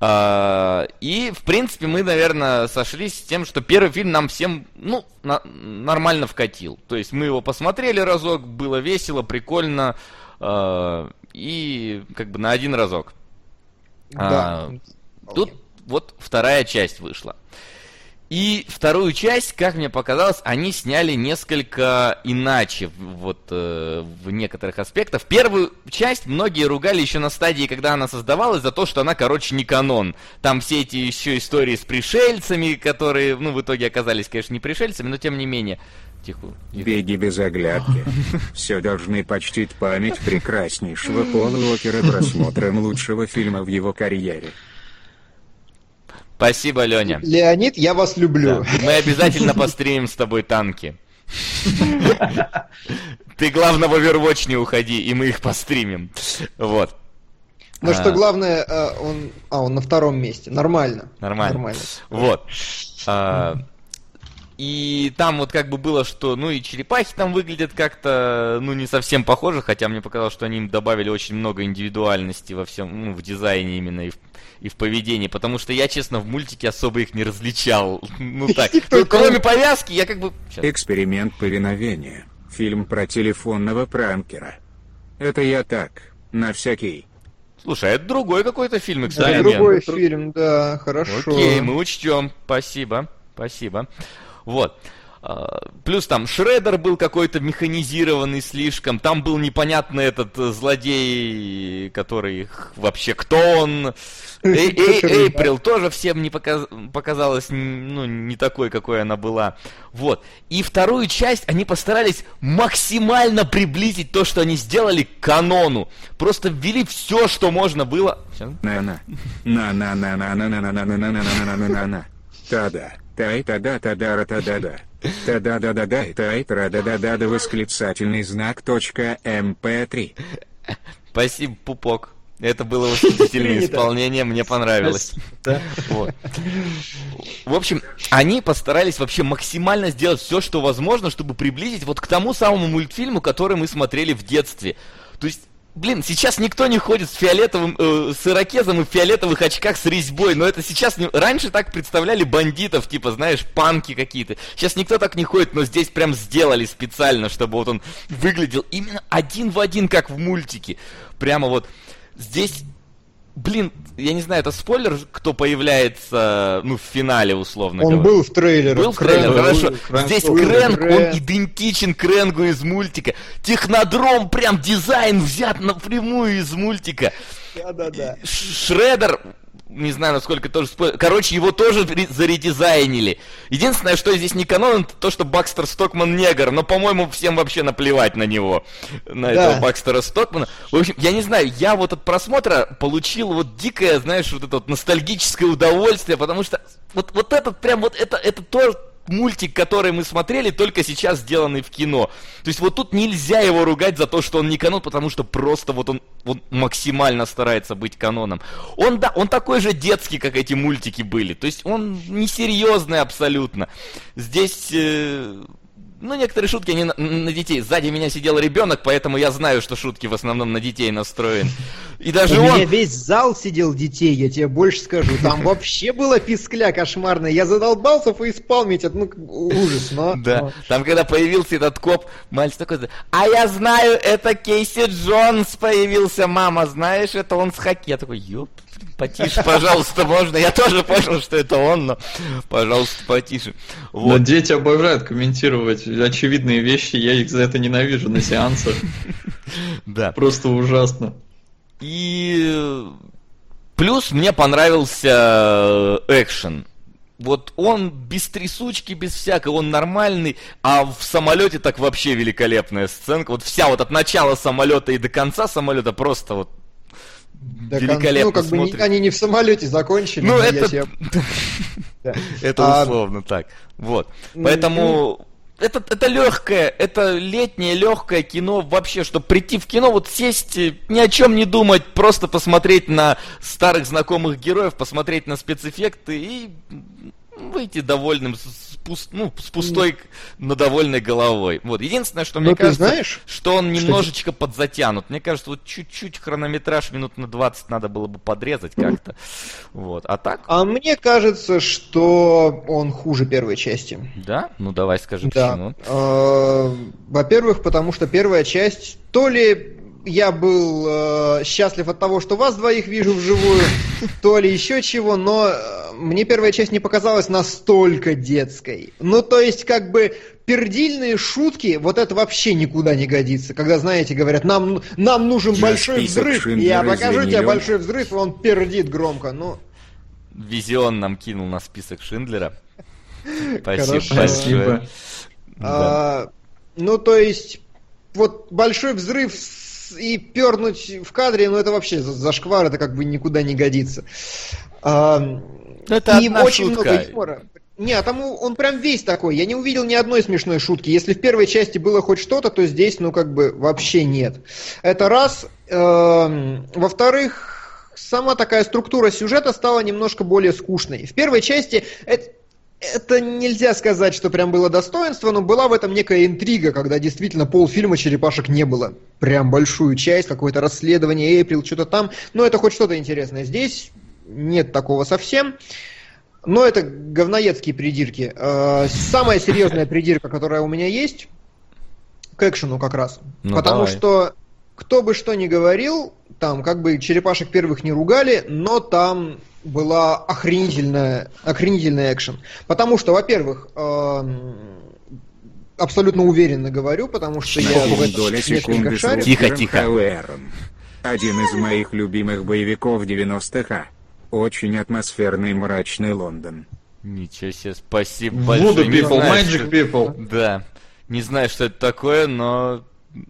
А, и, в принципе, мы, наверное, сошлись с тем, что первый фильм нам всем, ну, нормально вкатил. То есть мы его посмотрели разок, было весело, прикольно, а, и как бы на один разок. Да. Тут вот вторая часть вышла. И вторую часть, как мне показалось, они сняли несколько иначе, вот э, в некоторых аспектах. Первую часть многие ругали еще на стадии, когда она создавалась, за то, что она, короче, не канон. Там все эти еще истории с пришельцами, которые, ну, в итоге оказались, конечно, не пришельцами, но тем не менее. Тихо. Беги без оглядки. Все должны почтить память прекраснейшего Пола Уокера просмотром лучшего фильма в его карьере. Спасибо, Леня. Леонид, я вас люблю. Да. Мы обязательно постримим с тобой танки. Ты, главное, в Overwatch не уходи, и мы их постримим. Вот. Ну что главное, э, он, а он на втором месте, нормально. Нормально. Нормально. Вот. И там вот как бы было, что, ну и черепахи там выглядят как-то, ну не совсем похожи, хотя мне показалось, что они им добавили очень много индивидуальности во всем, ну в дизайне именно и в и в поведении, потому что я, честно, в мультике особо их не различал. Ну так, кроме повязки, я как бы... Эксперимент повиновения. Фильм про телефонного пранкера. Это я так, на всякий. Слушай, а это другой какой-то фильм, кстати. Это другой фильм, да, хорошо. Окей, мы учтем. Спасибо, спасибо. Вот. А, плюс там Шредер был какой-то механизированный слишком. Там был непонятный этот злодей, который вообще кто он. Эйприл тоже всем не показ... показалась ну, не такой, какой она была. Вот. И вторую часть они постарались максимально приблизить то, что они сделали к канону. Просто ввели все, что можно было. На-на. На-на-на-на-на-на-на-на-на-на-на-на-на. Та-да. Тай-та-да-та-да-ра-та-да-да. Та-да-да-да-да. Тай-тра-да-да-да-да. Восклицательный знак. Точка МП3. Спасибо, пупок. Это было восхитительное исполнение, мне понравилось. Вот. В общем, они постарались вообще максимально сделать все, что возможно, чтобы приблизить вот к тому самому мультфильму, который мы смотрели в детстве. То есть Блин, сейчас никто не ходит с фиолетовым, э, с ирокезом и в фиолетовых очках с резьбой, но это сейчас... Не... Раньше так представляли бандитов, типа, знаешь, панки какие-то. Сейчас никто так не ходит, но здесь прям сделали специально, чтобы вот он выглядел именно один в один, как в мультике. Прямо вот здесь Блин, я не знаю, это спойлер, кто появляется, ну, в финале, условно он говоря. был в трейлере. Был в трейлере, хорошо. Крэнк, Здесь Крэнк, он идентичен Крэнгу из мультика. Технодром, прям дизайн взят напрямую из мультика. Да-да-да. Шредер не знаю, насколько тоже. Короче, его тоже заредизайнили. Единственное, что здесь не канон, это то, что Бакстер Стокман негр. Но, по-моему, всем вообще наплевать на него. На да. этого Бакстера Стокмана. В общем, я не знаю, я вот от просмотра получил вот дикое, знаешь, вот это вот ностальгическое удовольствие, потому что вот, вот этот прям вот это, это то, мультик, который мы смотрели, только сейчас сделанный в кино. То есть вот тут нельзя его ругать за то, что он не канон, потому что просто вот он, он максимально старается быть каноном. Он, да, он такой же детский, как эти мультики были. То есть он несерьезный абсолютно. Здесь э, ну, некоторые шутки, они на, на детей. Сзади меня сидел ребенок, поэтому я знаю, что шутки в основном на детей настроены. И даже У он... меня весь зал сидел детей, я тебе больше скажу. Там вообще было пискля кошмарная. Я задолбался фейспалмить, ну, ужас, но... Да, там когда появился этот коп, мальчик такой, а я знаю, это Кейси Джонс появился, мама, знаешь, это он с хоккей. Я такой, ёп, потише, пожалуйста, можно. Я тоже понял, что это он, но, пожалуйста, потише. Вот. Но дети обожают комментировать очевидные вещи, я их за это ненавижу на сеансах. Да. Просто ужасно. И плюс мне понравился э, экшен. Вот он без трясучки, без всякого, он нормальный, а в самолете так вообще великолепная сценка. Вот вся вот от начала самолета и до конца самолета просто вот до великолепно Ну, как смотрит. бы они не в самолете закончили. Ну, это... Себе... это а, условно так. Вот. Поэтому... Это, это легкое, это летнее легкое кино вообще, чтобы прийти в кино, вот сесть, ни о чем не думать, просто посмотреть на старых знакомых героев, посмотреть на спецэффекты и выйти довольным с, пуст, ну, с пустой, но довольной головой. Вот. Единственное, что мне кажется, знаешь, что он немножечко что... подзатянут. Мне кажется, вот чуть-чуть хронометраж минут на 20 надо было бы подрезать как-то. Вот. А так? А мне кажется, что он хуже первой части. Да? Ну давай скажи да. почему. А, во-первых, потому что первая часть то ли я был э, счастлив от того, что вас двоих вижу вживую, то ли еще чего, но э, мне первая часть не показалась настолько детской. Ну, то есть, как бы, пердильные шутки, вот это вообще никуда не годится. Когда, знаете, говорят, нам, нам нужен я большой взрыв, я покажу тебе большой взрыв, и он пердит громко. Ну... Визион нам кинул на список Шиндлера. Спасибо большое. А, ну, то есть, вот большой взрыв и пернуть в кадре, ну это вообще зашквар, это как бы никуда не годится. А, это и очень шутка. много юмора. Не, а там он прям весь такой. Я не увидел ни одной смешной шутки. Если в первой части было хоть что-то, то здесь, ну, как бы, вообще нет. Это раз. Во-вторых, сама такая структура сюжета стала немножко более скучной. В первой части это, это нельзя сказать, что прям было достоинство, но была в этом некая интрига, когда действительно полфильма черепашек не было. Прям большую часть, какое-то расследование, Эйприл, что-то там. Но это хоть что-то интересное. Здесь нет такого совсем. Но это говноедские придирки. Э, самая серьезная придирка, которая у меня есть, к экшену как раз. Ну, Потому давай. что кто бы что ни говорил, там как бы черепашек первых не ругали, но там была охренительная, охренительный экшен. Потому что, во-первых, эм, абсолютно уверенно говорю, потому что я в этом шарю. Тихо, тихо. Один из моих любимых боевиков 90-х. Очень атмосферный мрачный Лондон. Ничего себе, спасибо большое. Voodoo People, знаю, Magic что... People. Да. Не знаю, что это такое, но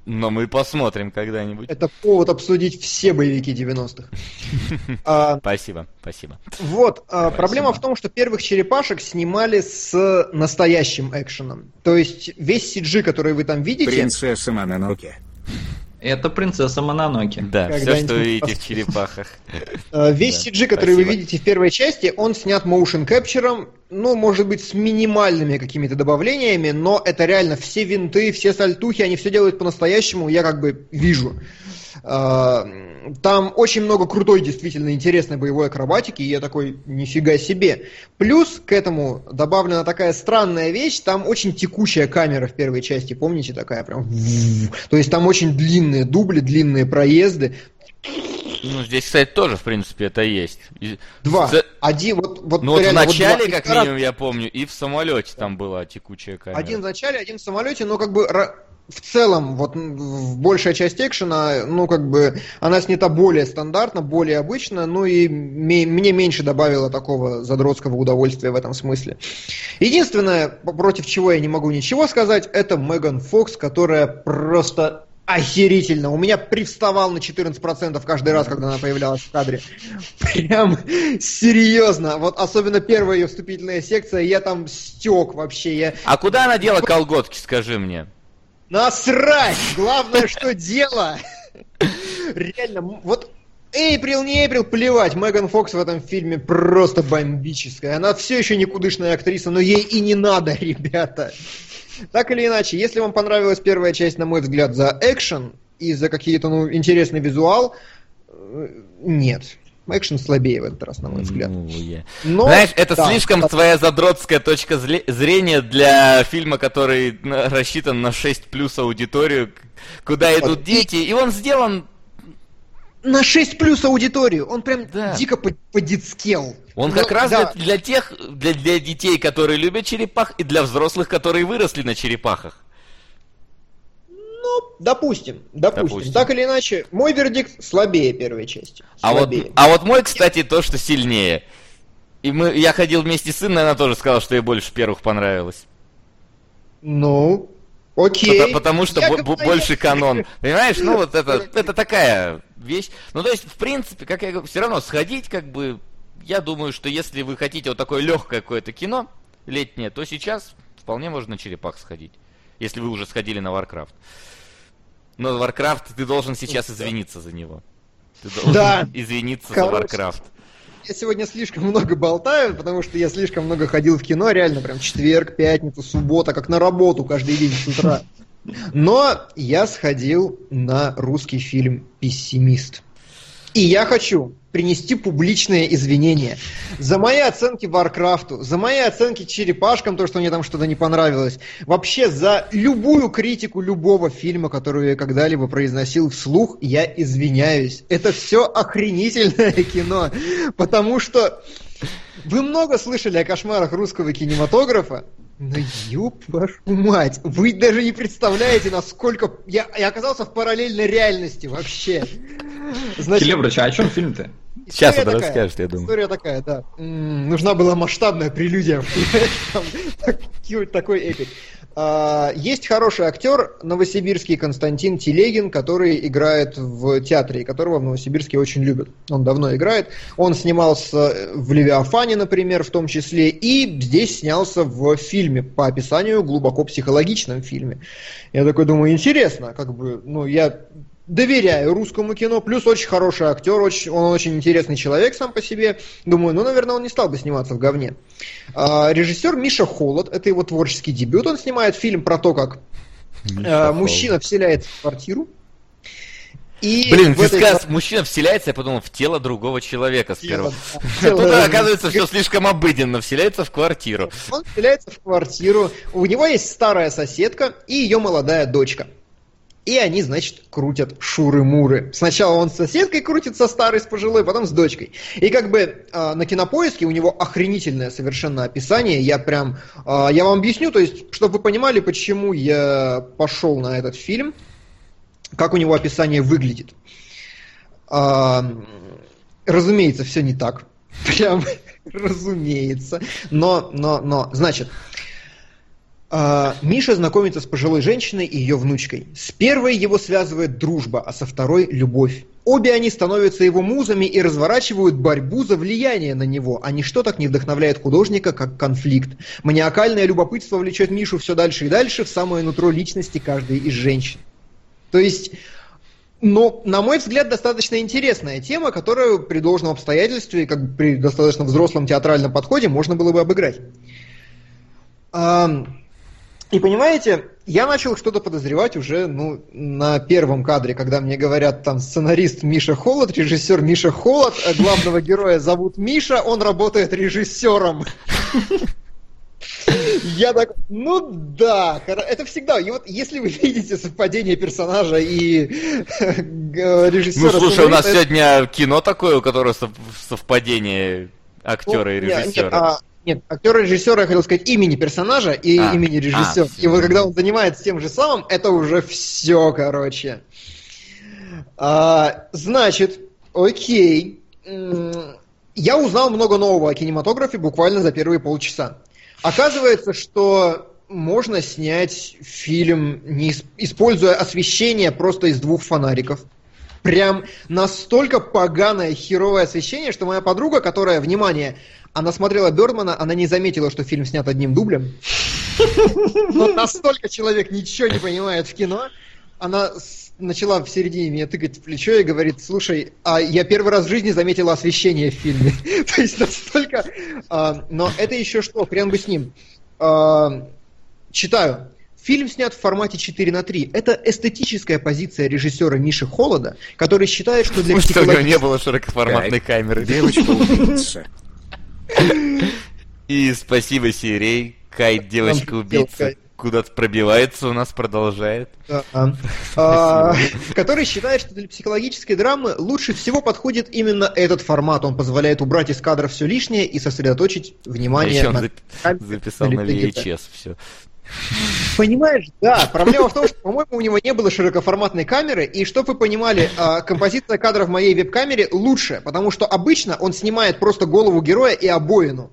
но мы посмотрим когда-нибудь. Это повод обсудить все боевики 90-х. А, спасибо, спасибо. Вот, а, проблема в том, что первых черепашек снимали с настоящим экшеном. То есть весь CG, который вы там видите... Принцесса Мононоке. Это принцесса Мононоки. Да, все, что вы видите в черепахах. Э, весь CG, который вы видите в первой части, он снят motion capture, ну, может быть, с минимальными какими-то добавлениями, но это реально все винты, все сальтухи, они все делают по-настоящему, я как бы вижу. Э, там очень много крутой, действительно интересной боевой акробатики, и я такой, нифига себе. Плюс к этому добавлена такая странная вещь, там очень текущая камера в первой части, помните, такая прям... То есть там очень длинные дубли, длинные проезды, ну, здесь, кстати, тоже, в принципе, это есть. Два. За... Один, вот, вот ну, вот в начале, вот как минимум, я помню, и в самолете там была текучая камера. Один в начале, один в самолете, но как бы в целом, вот большая часть экшена, ну, как бы, она снята более стандартно, более обычно, ну и мне меньше добавило такого задротского удовольствия в этом смысле. Единственное, против чего я не могу ничего сказать, это Меган Фокс, которая просто охерительно. У меня привставал на 14% каждый раз, когда она появлялась в кадре. Прям серьезно. Вот особенно первая ее вступительная секция, я там стек вообще. Я... А куда она дела колготки, скажи мне? Насрать! Главное, что дело! Реально, вот Эйприл, не Эйприл, плевать. Меган Фокс в этом фильме просто бомбическая. Она все еще никудышная актриса, но ей и не надо, ребята. Так или иначе, если вам понравилась первая часть, на мой взгляд, за экшен и за какие-то ну, интересный визуал, э, нет. Экшен слабее в этот раз, на мой взгляд. Ну, yeah. Но, Знаешь, это да, слишком да. твоя задротская точка зрения для фильма, который рассчитан на 6 плюс аудиторию, куда идут дети, и он сделан на 6 плюс аудиторию. Он прям да. дико подетскел. Он Но, как раз да. для, для тех, для, для детей, которые любят черепах, и для взрослых, которые выросли на черепахах. Ну, допустим, допустим, допустим. Так или иначе, мой вердикт слабее первой части. Слабее. А, вот, а вот мой, кстати, то, что сильнее. И мы, я ходил вместе с сыном, она тоже сказала, что ей больше первых понравилось. Ну, окей. Потому, потому что б- б- больше канон. Понимаешь, ну вот это, это такая вещь. Ну, то есть, в принципе, как я говорю, все равно сходить, как бы, я думаю, что если вы хотите вот такое легкое какое-то кино летнее, то сейчас вполне можно на черепах сходить. Если вы уже сходили на Warcraft. Но Warcraft, ты должен сейчас извиниться за него. Ты должен да. извиниться Короче, за Warcraft. Я сегодня слишком много болтаю, потому что я слишком много ходил в кино, реально прям четверг, пятница, суббота, как на работу каждый день с утра. Но я сходил на русский фильм «Пессимист». И я хочу принести публичные извинения за мои оценки Варкрафту, за мои оценки черепашкам, то, что мне там что-то не понравилось. Вообще за любую критику любого фильма, которую я когда-либо произносил вслух, я извиняюсь. Это все охренительное кино, потому что вы много слышали о кошмарах русского кинематографа, ну, ёб вашу мать! Вы даже не представляете, насколько... Я, я оказался в параллельной реальности вообще. Значит, Келебрыч, а о чем фильм-то? Сейчас это расскажешь, я думаю. История такая, да. М-м, нужна была масштабная прелюдия. Такой эпик. А, есть хороший актер, новосибирский Константин Телегин, который играет в театре, которого в Новосибирске очень любят. Он давно играет. Он снимался в «Левиафане», например, в том числе, и здесь снялся в фильме, по описанию глубоко психологичном фильме. Я такой думаю, интересно, как бы, ну, я доверяю русскому кино, плюс очень хороший актер, очень, он очень интересный человек сам по себе. Думаю, ну, наверное, он не стал бы сниматься в говне. А, режиссер Миша Холод, это его творческий дебют, он снимает фильм про то, как а, мужчина вселяется в квартиру. И Блин, ты этой... сказ, мужчина вселяется, я подумал, в тело другого человека сперва. Тут оказывается все слишком обыденно, вселяется в квартиру. Он вселяется в квартиру, у него есть старая соседка и ее молодая дочка. И они, значит, крутят шуры-муры. Сначала он с соседкой крутится старый, с пожилой, потом с дочкой. И как бы э, на кинопоиске у него охренительное совершенно описание. Я прям, э, я вам объясню, то есть, чтобы вы понимали, почему я пошел на этот фильм, как у него описание выглядит. Э, разумеется, все не так. Прям, разумеется. Но, но, но, значит, Миша знакомится с пожилой женщиной и ее внучкой. С первой его связывает дружба, а со второй – любовь. Обе они становятся его музами и разворачивают борьбу за влияние на него, а ничто так не вдохновляет художника, как конфликт. Маниакальное любопытство влечет Мишу все дальше и дальше в самое нутро личности каждой из женщин. То есть Но, на мой взгляд, достаточно интересная тема, которую при должном обстоятельстве и как бы при достаточно взрослом театральном подходе можно было бы обыграть. И понимаете, я начал что-то подозревать уже ну, на первом кадре, когда мне говорят там сценарист Миша Холод, режиссер Миша Холод, а главного героя зовут Миша, он работает режиссером. Я так, ну да, это всегда. И вот если вы видите совпадение персонажа и режиссера... Ну слушай, у нас сегодня кино такое, у которого совпадение актера и режиссера. А, нет, актера режиссера, я хотел сказать, имени персонажа и а, имени режиссера. А, и вот когда он занимается тем же самым, это уже все, короче. А, значит, окей. Я узнал много нового о кинематографе буквально за первые полчаса. Оказывается, что можно снять фильм, не используя освещение просто из двух фонариков. Прям настолько поганое, херовое освещение, что моя подруга, которая, внимание, она смотрела Бёрдмана, она не заметила, что фильм снят одним дублем. Но настолько человек ничего не понимает в кино, она начала в середине меня тыкать в плечо и говорит, слушай, а я первый раз в жизни заметила освещение в фильме. То есть настолько... А, но это еще что, хрен бы с ним. А, читаю. Фильм снят в формате 4 на 3. Это эстетическая позиция режиссера Миши Холода, который считает, что для у него не было широкоформатной камеры. Девочка-убийца. И спасибо, Сирей. Кайт, девочка-убийца куда-то пробивается у нас, продолжает. А, который считает, что для психологической драмы лучше всего подходит именно этот формат. Он позволяет убрать из кадра все лишнее и сосредоточить внимание на... записал на VHS все. Понимаешь, да. Проблема в том, что, по-моему, у него не было широкоформатной камеры, и чтобы вы понимали, а, композиция кадра в моей веб-камере лучше, потому что обычно он снимает просто голову героя и обоину.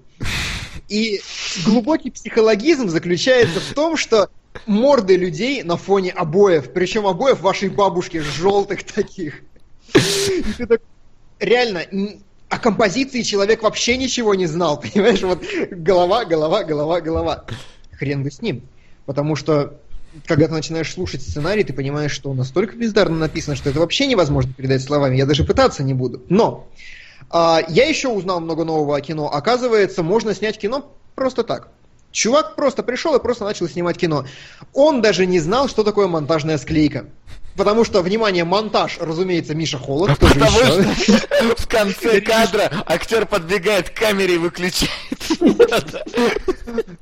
И глубокий психологизм заключается в том, что морды людей на фоне обоев, причем обоев вашей бабушки, желтых таких. Реально, о композиции человек вообще ничего не знал, понимаешь? Вот голова, голова, голова, голова. Хрен бы с ним. Потому что когда ты начинаешь слушать сценарий, ты понимаешь, что он настолько бездарно написан, что это вообще невозможно передать словами. Я даже пытаться не буду. Но а, я еще узнал много нового о кино. Оказывается, можно снять кино просто так. Чувак просто пришел и просто начал снимать кино. Он даже не знал, что такое монтажная склейка. Потому что, внимание, монтаж, разумеется, Миша Холод. А потому что в конце кадра актер подбегает к камере и выключает.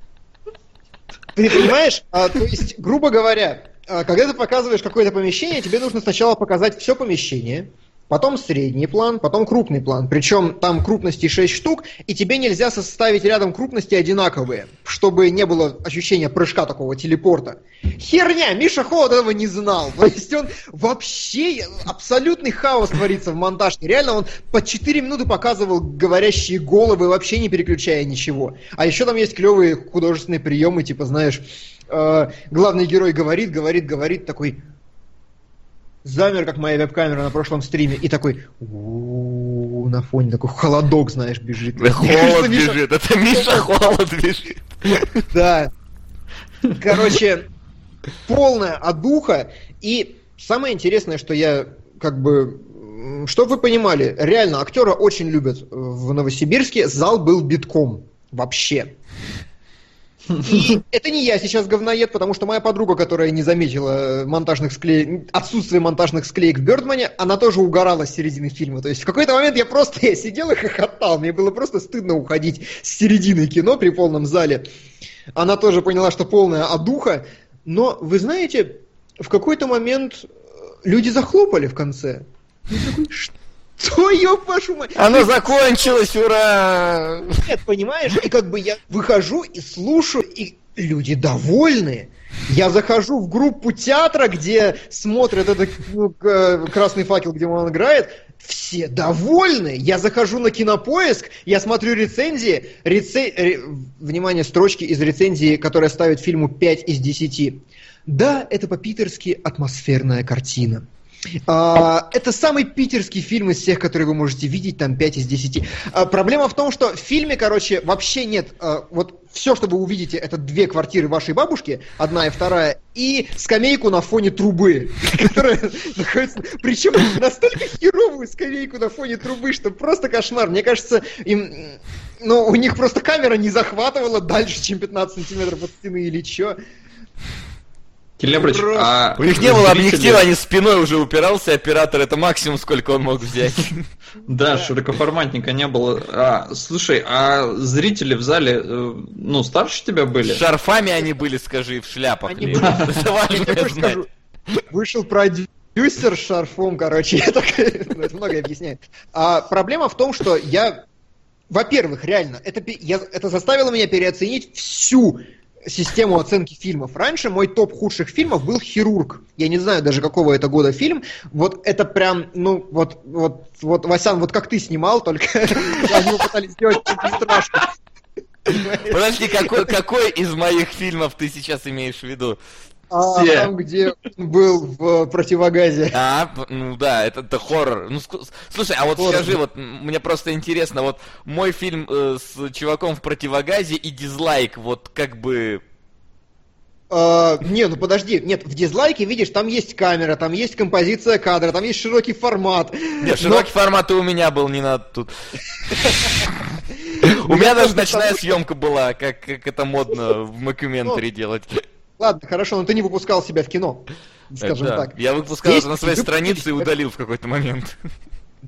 Ты понимаешь? А, то есть, грубо говоря, а, когда ты показываешь какое-то помещение, тебе нужно сначала показать все помещение, потом средний план, потом крупный план. Причем там крупности 6 штук, и тебе нельзя составить рядом крупности одинаковые, чтобы не было ощущения прыжка такого телепорта. Херня! Миша Холод этого не знал. То есть он вообще абсолютный хаос творится в монтажке. Реально он по 4 минуты показывал говорящие головы, вообще не переключая ничего. А еще там есть клевые художественные приемы, типа, знаешь, э, главный герой говорит, говорит, говорит, такой замер, как моя веб-камера на прошлом стриме, и такой на фоне такой холодок, знаешь, бежит. Холод бежит, это Миша Холод бежит. Да. Короче, полная одуха, и самое интересное, что я как бы чтобы вы понимали, реально актера очень любят в Новосибирске, зал был битком вообще. И это не я сейчас говноед, потому что моя подруга, которая не заметила монтажных склеек, отсутствие монтажных склеек в Бёрдмане, она тоже угорала с середины фильма. То есть в какой-то момент я просто я сидел и хохотал. Мне было просто стыдно уходить с середины кино при полном зале. Она тоже поняла, что полная одуха. Но вы знаете, в какой-то момент люди захлопали в конце. Я такой, что? Твою вашу мать! Оно закончилось, ура! Нет, понимаешь? И как бы я выхожу и слушаю, и люди довольны. Я захожу в группу театра, где смотрят этот ну, красный факел, где он играет. Все довольны. Я захожу на кинопоиск, я смотрю рецензии. Реце... Ре... Внимание, строчки из рецензии, которая ставит фильму 5 из 10. Да, это по-питерски атмосферная картина. А, это самый питерский фильм из всех, которые вы можете видеть, там 5 из 10. А, проблема в том, что в фильме, короче, вообще нет, а, вот все, что вы увидите, это две квартиры вашей бабушки, одна и вторая, и скамейку на фоне трубы, которая находится... Причем настолько херовую скамейку на фоне трубы, что просто кошмар. Мне кажется, им... Ну, у них просто камера не захватывала дальше, чем 15 сантиметров от стены или что. Келебрыч, а У них не было объектива, они спиной уже упирался, оператор это максимум, сколько он мог взять. Да, широкоформатника не было. А, слушай, а зрители в зале, э, ну, старше тебя были? С шарфами они были, скажи, в шляпах. Они были. Вышел продюсер с шарфом, короче, я так, ну, это многое объясняет. А проблема в том, что я, во-первых, реально, это, я, это заставило меня переоценить всю систему оценки фильмов. Раньше мой топ худших фильмов был «Хирург». Я не знаю даже какого это года фильм. Вот это прям, ну, вот, вот, вот, Васян, вот как ты снимал, только они пытались сделать страшно. Подожди, какой, какой из моих фильмов ты сейчас имеешь в виду? А Все. там, где он был в противогазе. А, ну да, это, это хоррор. Ну, слушай, а вот Хоррор, скажи, вот мне просто интересно, вот мой фильм э, с чуваком в противогазе и дизлайк, вот как бы... А, не, ну подожди, нет, в дизлайке, видишь, там есть камера, там есть композиция кадра, там есть широкий формат. Нет, широкий формат и у меня был, не надо тут. У меня даже ночная съемка была, как, это модно в мокьюментари делать. Ладно, хорошо, но ты не выпускал себя в кино, скажем так. Я выпускал это на своей странице и удалил в какой-то момент.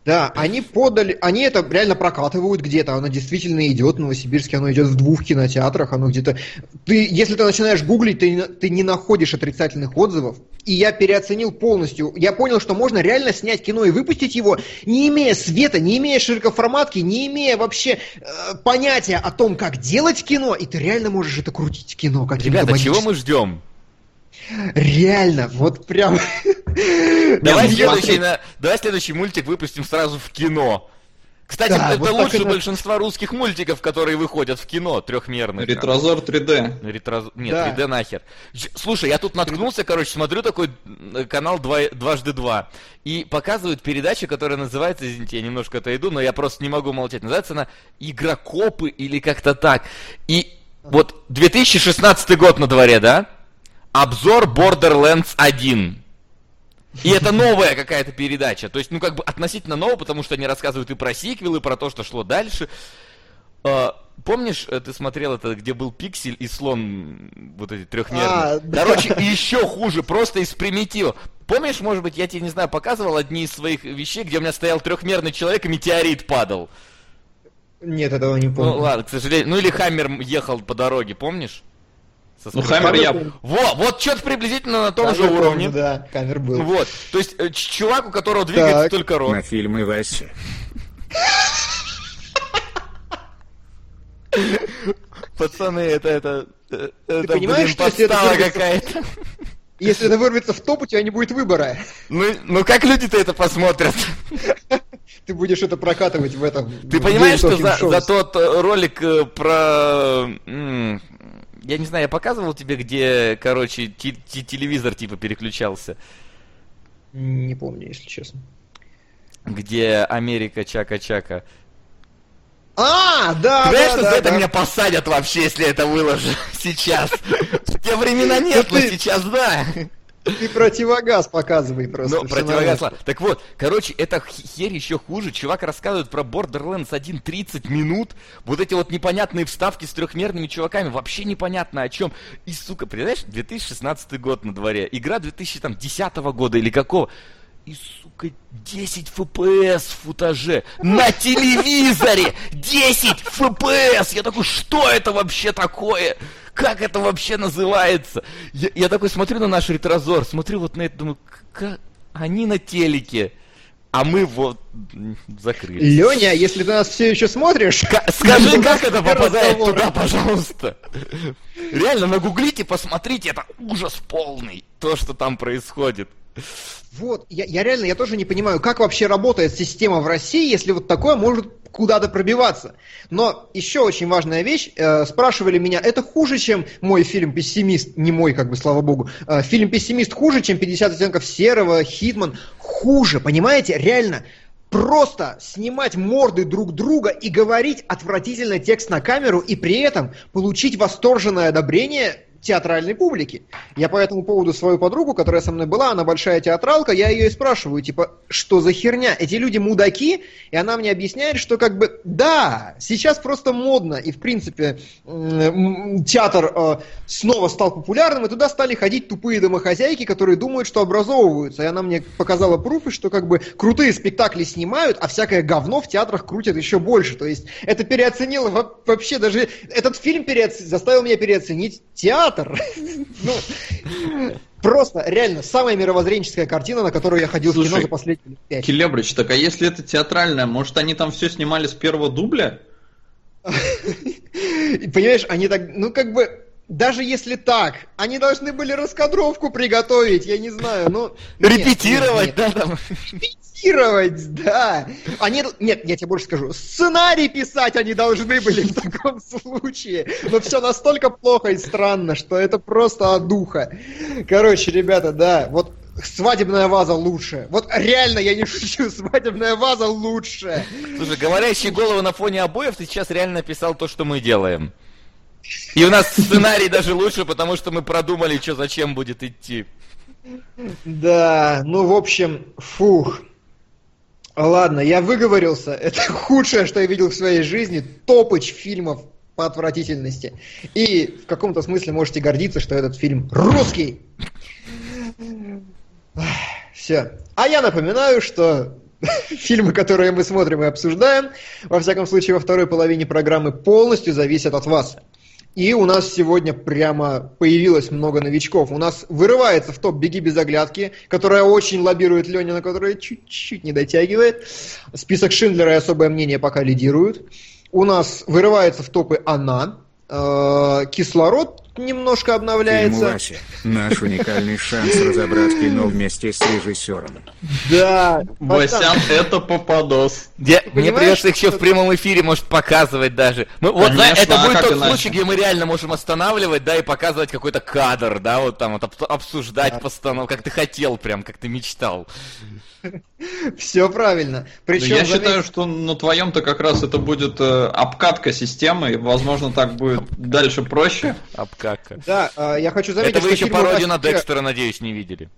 Да, они подали, они это реально прокатывают где-то, оно действительно идет, в Новосибирске оно идет в двух кинотеатрах, оно где-то... Ты, если ты начинаешь гуглить, ты, не- ты не находишь отрицательных отзывов, и я переоценил полностью, я понял, что можно реально снять кино и выпустить его, не имея света, не имея широкоформатки, не имея вообще э, понятия о том, как делать кино, и ты реально можешь это крутить кино Ребята, чего мы ждем? Реально, вот прям... Давай Не, следующий, на- давай следующий мультик выпустим сразу в кино. Кстати, Да, это вот лучше на- большинства русских мультиков, которые выходят в кино, трехмерных. Ретрозор 3D. Ретраз- Нет, Да. 3D нахер. Слушай, я тут наткнулся, короче, смотрю такой канал два- дважды два. И показывают передачу, которая называется, извините, я немножко отойду, но я просто не могу молчать. Называется она Игрокопы или как-то так. И вот 2016 год на дворе, да? Обзор Borderlands 1. И это новая какая-то передача. То есть, ну, как бы относительно новая, потому что они рассказывают и про сиквелы, и про то, что шло дальше. А, Помнишь, э, ты смотрел это, где был пиксель и слон вот эти трехмерные? А, да. Короче, и еще хуже, просто из примитива. Помнишь, может быть, я тебе, не знаю, показывал одни из своих вещей, где у меня стоял трехмерный человек и метеорит падал. Нет, этого не Ну помню. ладно, к сожалению. Ну или Хаммер ехал по дороге, помнишь? Ну. Хаммер я... Во, вот что-то приблизительно на том же уровне. Да, камер был. Вот. То есть э, чувак, у которого двигается Так. только рот. На фильмы Вася. Пацаны, это, это, э, это, понимаешь, блин, что если это подстава вырвется- какая-то. Если это вырвется в топ, у тебя не будет выбора. Ну, ну как люди-то это посмотрят? Ты будешь это прокатывать в этом. Ты понимаешь, что за, за тот э, ролик про... Я не знаю, я показывал тебе, где, короче, те- те- телевизор типа переключался, Не помню, если честно. где Америка чака-чака. А, да, Ты знаешь, да, что да, за это да. меня посадят вообще, если это выложу сейчас? В те времена нет, но сейчас да. Ты противогаз показывай просто. Ну, противогаз. ладно. Так вот, короче, эта х- херь еще хуже. Чувак рассказывает про Borderlands 1 30 минут. Вот эти вот непонятные вставки с трехмерными чуваками. Вообще непонятно о чем. И, сука, понимаешь, 2016 год на дворе. Игра 2010 года или какого. И, сука, 10 FPS в футаже. На телевизоре! 10 FPS! Я такой, что это вообще такое? Как это вообще называется? Я, я такой смотрю на наш ретрозор, смотрю вот на это, думаю, как они на телеке, а мы вот закрыли. Леня, если ты нас все еще смотришь, Ка- Скажи, как это попадает разговор. туда, пожалуйста. Реально, нагуглите, посмотрите, это ужас полный, то, что там происходит. Вот, я, я реально, я тоже не понимаю, как вообще работает система в России, если вот такое может куда-то пробиваться. Но еще очень важная вещь, э, спрашивали меня, это хуже, чем мой фильм «Пессимист», не мой, как бы, слава богу, э, фильм «Пессимист» хуже, чем «50 оттенков серого», «Хитман», хуже, понимаете, реально, просто снимать морды друг друга и говорить отвратительный текст на камеру и при этом получить восторженное одобрение театральной публики. Я по этому поводу свою подругу, которая со мной была, она большая театралка, я ее и спрашиваю, типа, что за херня? Эти люди мудаки? И она мне объясняет, что как бы, да, сейчас просто модно, и в принципе театр э, снова стал популярным, и туда стали ходить тупые домохозяйки, которые думают, что образовываются. И она мне показала пруфы, что как бы крутые спектакли снимают, а всякое говно в театрах крутят еще больше. То есть это переоценило вообще даже... Этот фильм переоц... заставил меня переоценить театр, театр. Ну, просто, реально, самая мировоззренческая картина, на которую я ходил Слушай, в кино за последние лет пять. Келебрич, так а если это театральная, может они там все снимали с первого дубля? Понимаешь, они так, ну как бы, даже если так, они должны были раскадровку приготовить, я не знаю, ну... Репетировать, нет, нет. да, там репетировать, да. Они, нет, я тебе больше скажу, сценарий писать они должны были в таком случае. Но все настолько плохо и странно, что это просто от духа. Короче, ребята, да, вот свадебная ваза лучше. Вот реально, я не шучу, свадебная ваза лучше. Слушай, говорящие головы на фоне обоев, ты сейчас реально написал то, что мы делаем. И у нас сценарий даже лучше, потому что мы продумали, что зачем будет идти. Да, ну, в общем, фух. Ладно, я выговорился. Это худшее, что я видел в своей жизни. Топыч фильмов по отвратительности. И в каком-то смысле можете гордиться, что этот фильм русский. Все. А я напоминаю, что фильмы, которые мы смотрим и обсуждаем, во всяком случае во второй половине программы, полностью зависят от вас. И у нас сегодня прямо появилось много новичков. У нас вырывается в топ «Беги без оглядки», которая очень лоббирует Ленина, которая чуть-чуть не дотягивает. Список Шиндлера и особое мнение пока лидируют. У нас вырывается в топы «Она», э, кислород немножко обновляется. Вася, наш уникальный шанс разобрать кино вместе с режиссером. Да. Васян, это попадос. Я, мне придется их еще в прямом эфире, может, показывать даже. Мы, вот, Конечно, да, это а будет тот иначе? случай, где мы реально можем останавливать, да, и показывать какой-то кадр, да, вот там вот обсуждать да. постановку, как ты хотел прям, как ты мечтал. Все правильно. Причем, я заметь... считаю, что на твоем-то как раз это будет э, обкатка системы, и, возможно, так будет дальше проще. Обкатка. Да, э, я хочу заметить, Это вы еще пародию на Декстера, надеюсь, не видели.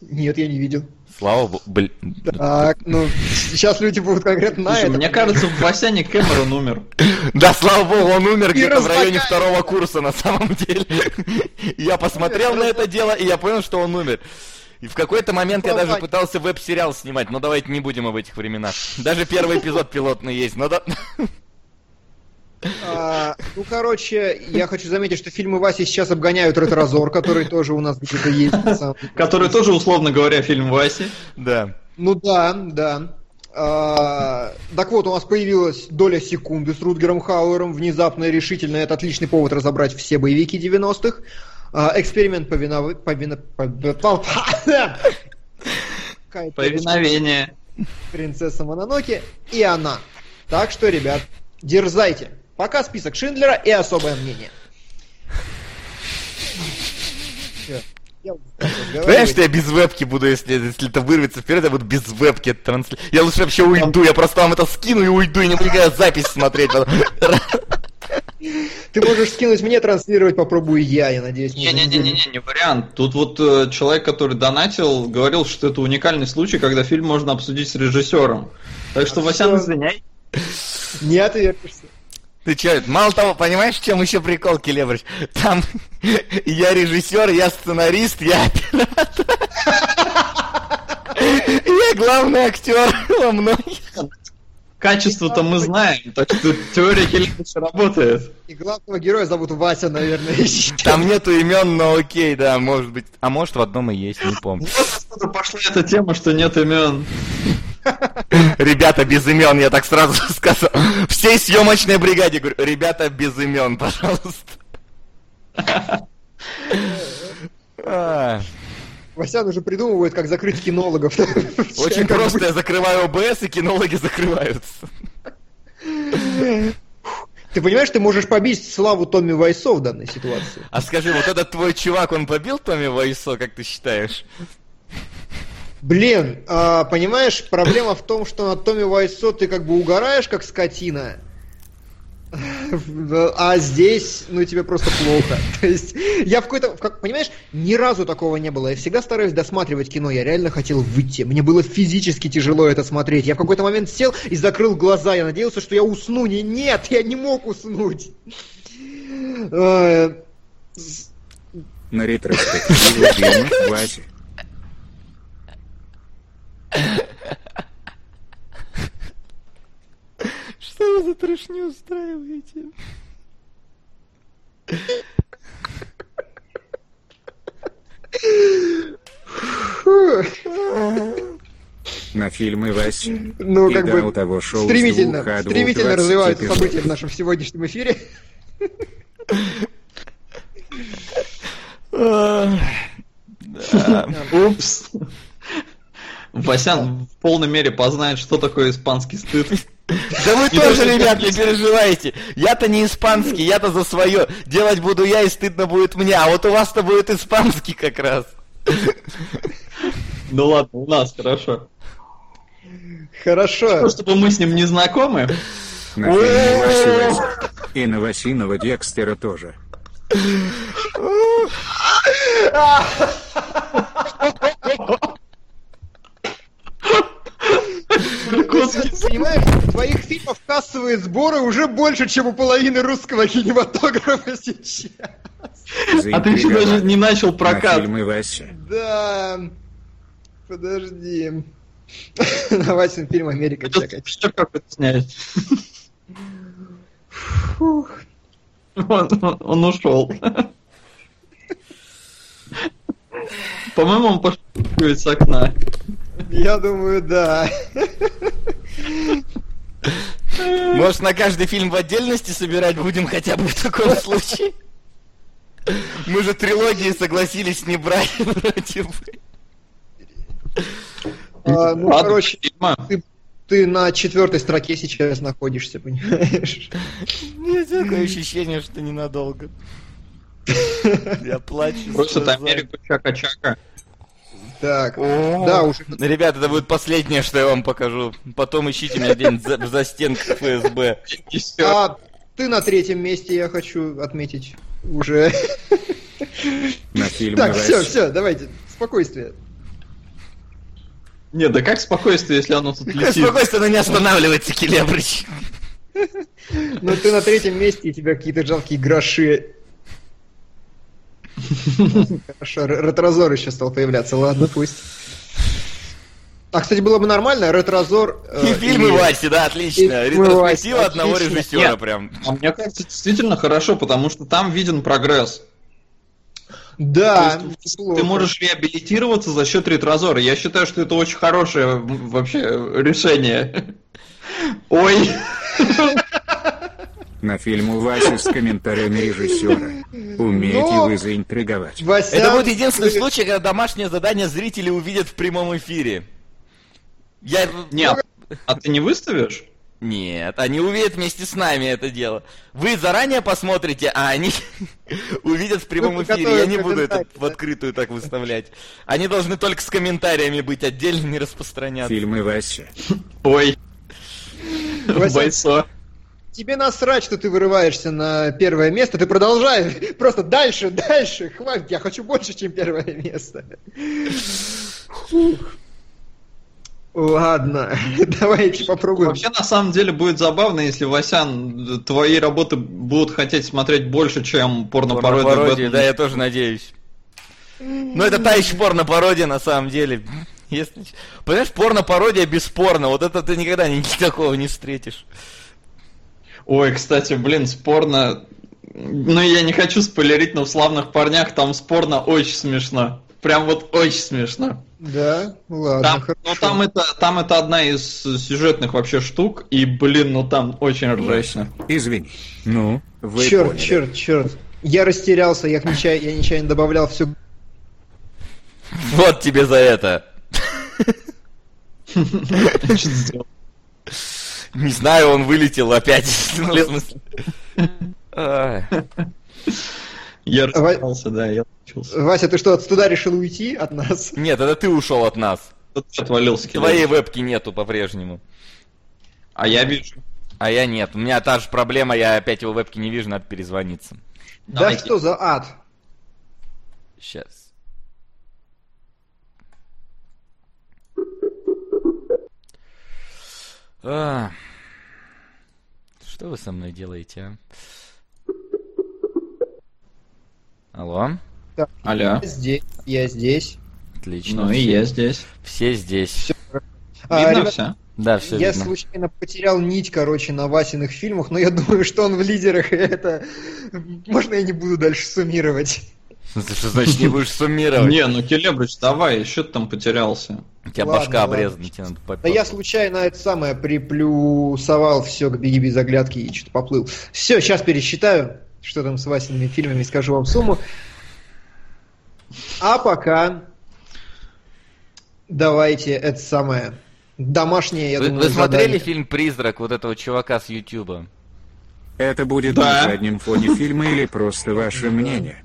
Нет, я не видел. Слава богу, блин. Так, ну, сейчас люди будут конкретно на это. Мне кажется, в Васяне Кэмерон умер. Да, слава богу, он умер где-то в районе второго курса, на самом деле. Я посмотрел на это дело, и я понял, что он умер. И в какой-то момент я даже пытался веб-сериал снимать, но давайте не будем об этих временах. Даже первый эпизод пилотный есть, но да... А, ну, короче, я хочу заметить, что фильмы Васи сейчас обгоняют Ретразор, который тоже у нас где-то есть. Который тоже, условно говоря, фильм Васи. Да. Ну да, да. А, так вот, у нас появилась доля секунды с Рутгером Хауэром, внезапно и решительно. Это отличный повод разобрать все боевики 90-х. А, эксперимент повинов... повино... Повиновение. Принцесса Мононоки и она. Так что, ребят, дерзайте. Пока список Шиндлера и особое мнение. Знаешь, что я без вебки буду, если, если это вырвется вперед, я буду без вебки транслировать. Я лучше вообще уйду, я просто вам это скину и уйду, и не напрягая запись смотреть. Ты можешь скинуть мне, транслировать попробую я, я надеюсь. Не-не-не, не вариант. Тут вот э, человек, который донатил, говорил, что это уникальный случай, когда фильм можно обсудить с режиссером. Так что, а Васян, извиняй. Не отвертишься. Ты че, мало того, понимаешь, в чем еще прикол, Келебрич? Там я режиссер, я сценарист, я оператор. Я главный актер во многих. Качество-то мы знаем, так что теория Келебрича работает. И главного героя зовут Вася, наверное. Там нету имен, но окей, да, может быть. А может в одном и есть, не помню. Вот откуда пошла эта тема, что нет имен. Ребята без имен, я так сразу сказал. Всей съемочной бригаде говорю, ребята без имен, пожалуйста. Васян уже придумывает, как закрыть кинологов. Очень просто, я закрываю ОБС, и кинологи закрываются. Ты понимаешь, ты можешь побить славу Томми Вайсо в данной ситуации. А скажи, вот этот твой чувак, он побил Томми Вайсо, как ты считаешь? Блин, а, понимаешь, проблема в том, что на Томми Вайсо ты как бы угораешь, как скотина, а здесь, ну, тебе просто плохо. То есть, я в какой-то, как, понимаешь, ни разу такого не было. Я всегда стараюсь досматривать кино. Я реально хотел выйти. Мне было физически тяжело это смотреть. Я в какой-то момент сел и закрыл глаза. Я надеялся, что я усну. Не, нет, я не мог уснуть. На ретроспективу Вася. Что вы за трешню устраиваете? На фильмы Вася. Ну, как бы у того шоу стремительно, двух, а стремительно 20 развиваются эпизодов. события в нашем сегодняшнем эфире. А, Упс. Васян в полной мере познает, что такое испанский стыд. Да вы тоже, ребят, не переживайте. Я-то не испанский, я-то за свое. Делать буду я, и стыдно будет мне. А вот у вас-то будет испанский как раз. Ну ладно, у нас хорошо. Хорошо. Ну, чтобы мы с ним не знакомы. И на Васиного Декстера тоже. Понимаешь, твоих фильмов кассовые сборы уже больше, чем у половины русского кинематографа сейчас. А ты еще даже не начал На прокат. фильмы Вася. Да. Подожди. На Васин фильм Америка чекать. Что как это? Фух. Он, он- он ушел. По-моему, он пошел с окна. Я думаю, да. Может, на каждый фильм в отдельности собирать будем хотя бы в таком случае? Мы же трилогии согласились не брать вроде бы. А, ну, Ладно, короче, фильма. ты, ты на четвертой строке сейчас находишься, понимаешь? Нет, такое ощущение, что ненадолго. Я плачу. Бросят слезами. Америку Чака-Чака. Так, да, уже Ребята, это будет последнее, что я вам покажу. Потом ищите меня где-нибудь за, за стенкой ФСБ. И все. А ты на третьем месте, я хочу отметить уже. На фильмы Так, все, все, давайте, спокойствие. Не, да как спокойствие, если оно тут летит? спокойствие, оно не останавливается, Келебрыч. Но ты на третьем месте, и тебя какие-то жалкие гроши. Хорошо, ре- ретрозор еще стал появляться, ладно, пусть. А, кстати, было бы нормально, ретрозор... э, И фильмы и- Васи, да, отлично. Ретроспектива одного отлично. режиссера Нет. прям. А мне кажется, действительно хорошо, потому что там виден прогресс. Да, То есть неплохо. Ты можешь реабилитироваться за счет ретрозора. Я считаю, что это очень хорошее вообще решение. Ой, На фильму Вася с комментариями режиссера. Умеете Но- вы заинтриговать. Вася, Это будет единственный случай, когда домашнее задание зрители увидят в прямом эфире. Я... нет, а ты не выставишь? Нет, они увидят вместе с нами это дело. Вы заранее посмотрите, а они увидят в прямом Вы эфире. Я не буду это в открытую так выставлять. Они должны только с комментариями быть отдельно, не распространяться. Фильмы Вася. Ой, Вася, бойцо. Тебе насрать, что ты вырываешься на первое место, ты продолжай, просто дальше, дальше, хватит, я хочу больше, чем первое место. Фух. Ладно, давайте попробуем. Вообще, на самом деле, будет забавно, если, Васян, твои работы будут хотеть смотреть больше, чем порно-пародия Порно-пародии, Бэтмена. да, я тоже надеюсь. Но это та еще порно-пародия на самом деле. Если... Понимаешь, порно-пародия бесспорно. Вот это ты никогда ни- такого не встретишь. Ой, кстати, блин, спорно. Ну, я не хочу спойлерить, но в «Славных парнях» там спорно очень смешно. Прям вот очень смешно. Да, ладно, Там, хорошо. ну, там это, там это одна из сюжетных вообще штук, и, блин, ну там очень ржачно. Извини. Ну, вы черт, поняли. черт, черт. Я растерялся, я нечаянно, я нечаянно добавлял все. Вот тебе за это. Что сделал? Не знаю, он вылетел опять. Ну, в смысле. Ай. Я расстался, да, я учился. Вася, ты что, от студа решил уйти от нас? Нет, это ты ушел от нас. Отвалился Твоей вебки нету по-прежнему. А я вижу. А я нет. У меня та же проблема, я опять его вебки не вижу, надо перезвониться. Да что за ад? Сейчас. А. Что вы со мной делаете, а? Алло? Алло. Я здесь, я здесь. Отлично. Ну и я здесь. Все здесь. А, Видно ребят, все? Да, все я видно. случайно потерял нить, короче, на Васиных фильмах, но я думаю, что он в лидерах, и это... Можно я не буду дальше суммировать? Что значит не будешь суммировать? Не, ну Келебрич, давай, еще ты там потерялся. У тебя Ладно, башка ладно. обрезана, тебе надо Да я случайно это самое приплюсовал все к беги без оглядки и что-то поплыл. Все, сейчас пересчитаю, что там с Васиными фильмами, скажу вам сумму. А пока давайте это самое домашнее, я Вы, думаю, вы смотрели задание. фильм «Призрак» вот этого чувака с Ютуба? Это будет Да. на заднем фоне фильма или просто ваше мнение?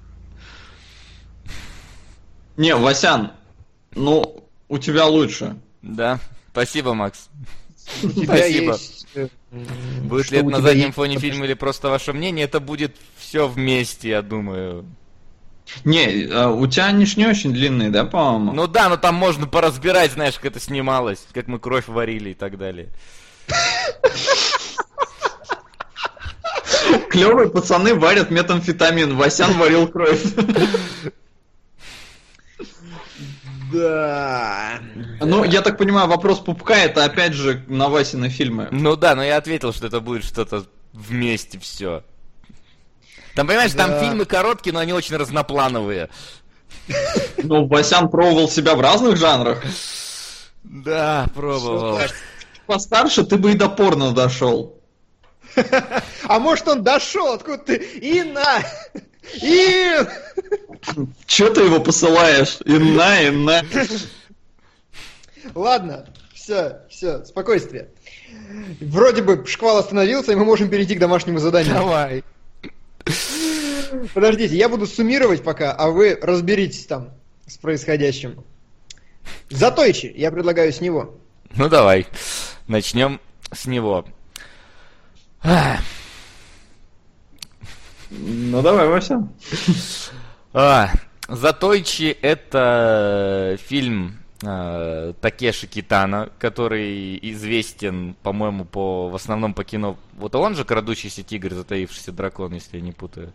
Не, Васян, ну, у тебя лучше. Да. Спасибо, Макс. Спасибо. э, Будет ли это на заднем фоне фильма или просто ваше мнение, это будет все вместе, я думаю. Не, а у тебя они ж не очень длинные, да, по-моему? Ну да, но там можно поразбирать, знаешь, как это снималось, как мы кровь варили и так далее. Клевые пацаны варят метамфетамин, Васян варил кровь. Да. Ну, я так понимаю, вопрос пупка это опять же на Васины фильмы. Ну да, но я ответил, что это будет что-то вместе все. Там, понимаешь, там Да. фильмы короткие, но они очень разноплановые. Ну, Васян пробовал себя в разных жанрах. Да, пробовал. Постарше ты бы и до порно дошел. А может он дошел, откуда ты? Инна! Ин! Че ты его посылаешь? Инна, инна. Ладно, все, все, спокойствие. Вроде бы шквал остановился, и мы можем перейти к домашнему заданию. Давай. Подождите, я буду суммировать пока, а вы разберитесь там с происходящим. Затойчи, я предлагаю с него. Ну давай. Начнем с него. Ах. Ну давай, Вася. А, Затойчи это фильм э, Такеши Китана, который известен, по-моему, по в основном по кино. Вот он же крадущийся тигр, затаившийся дракон, если я не путаю.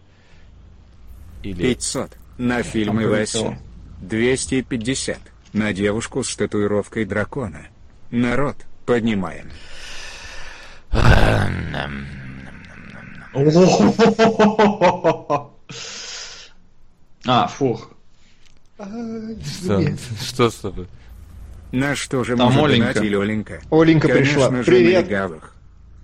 Или 500 на фильмы прилетело. 250 на девушку с татуировкой дракона. Народ, поднимаем. А, фух. что, что с тобой? На что же Там Оленька. Оленька? Оленька пришла. Конечно же, Привет.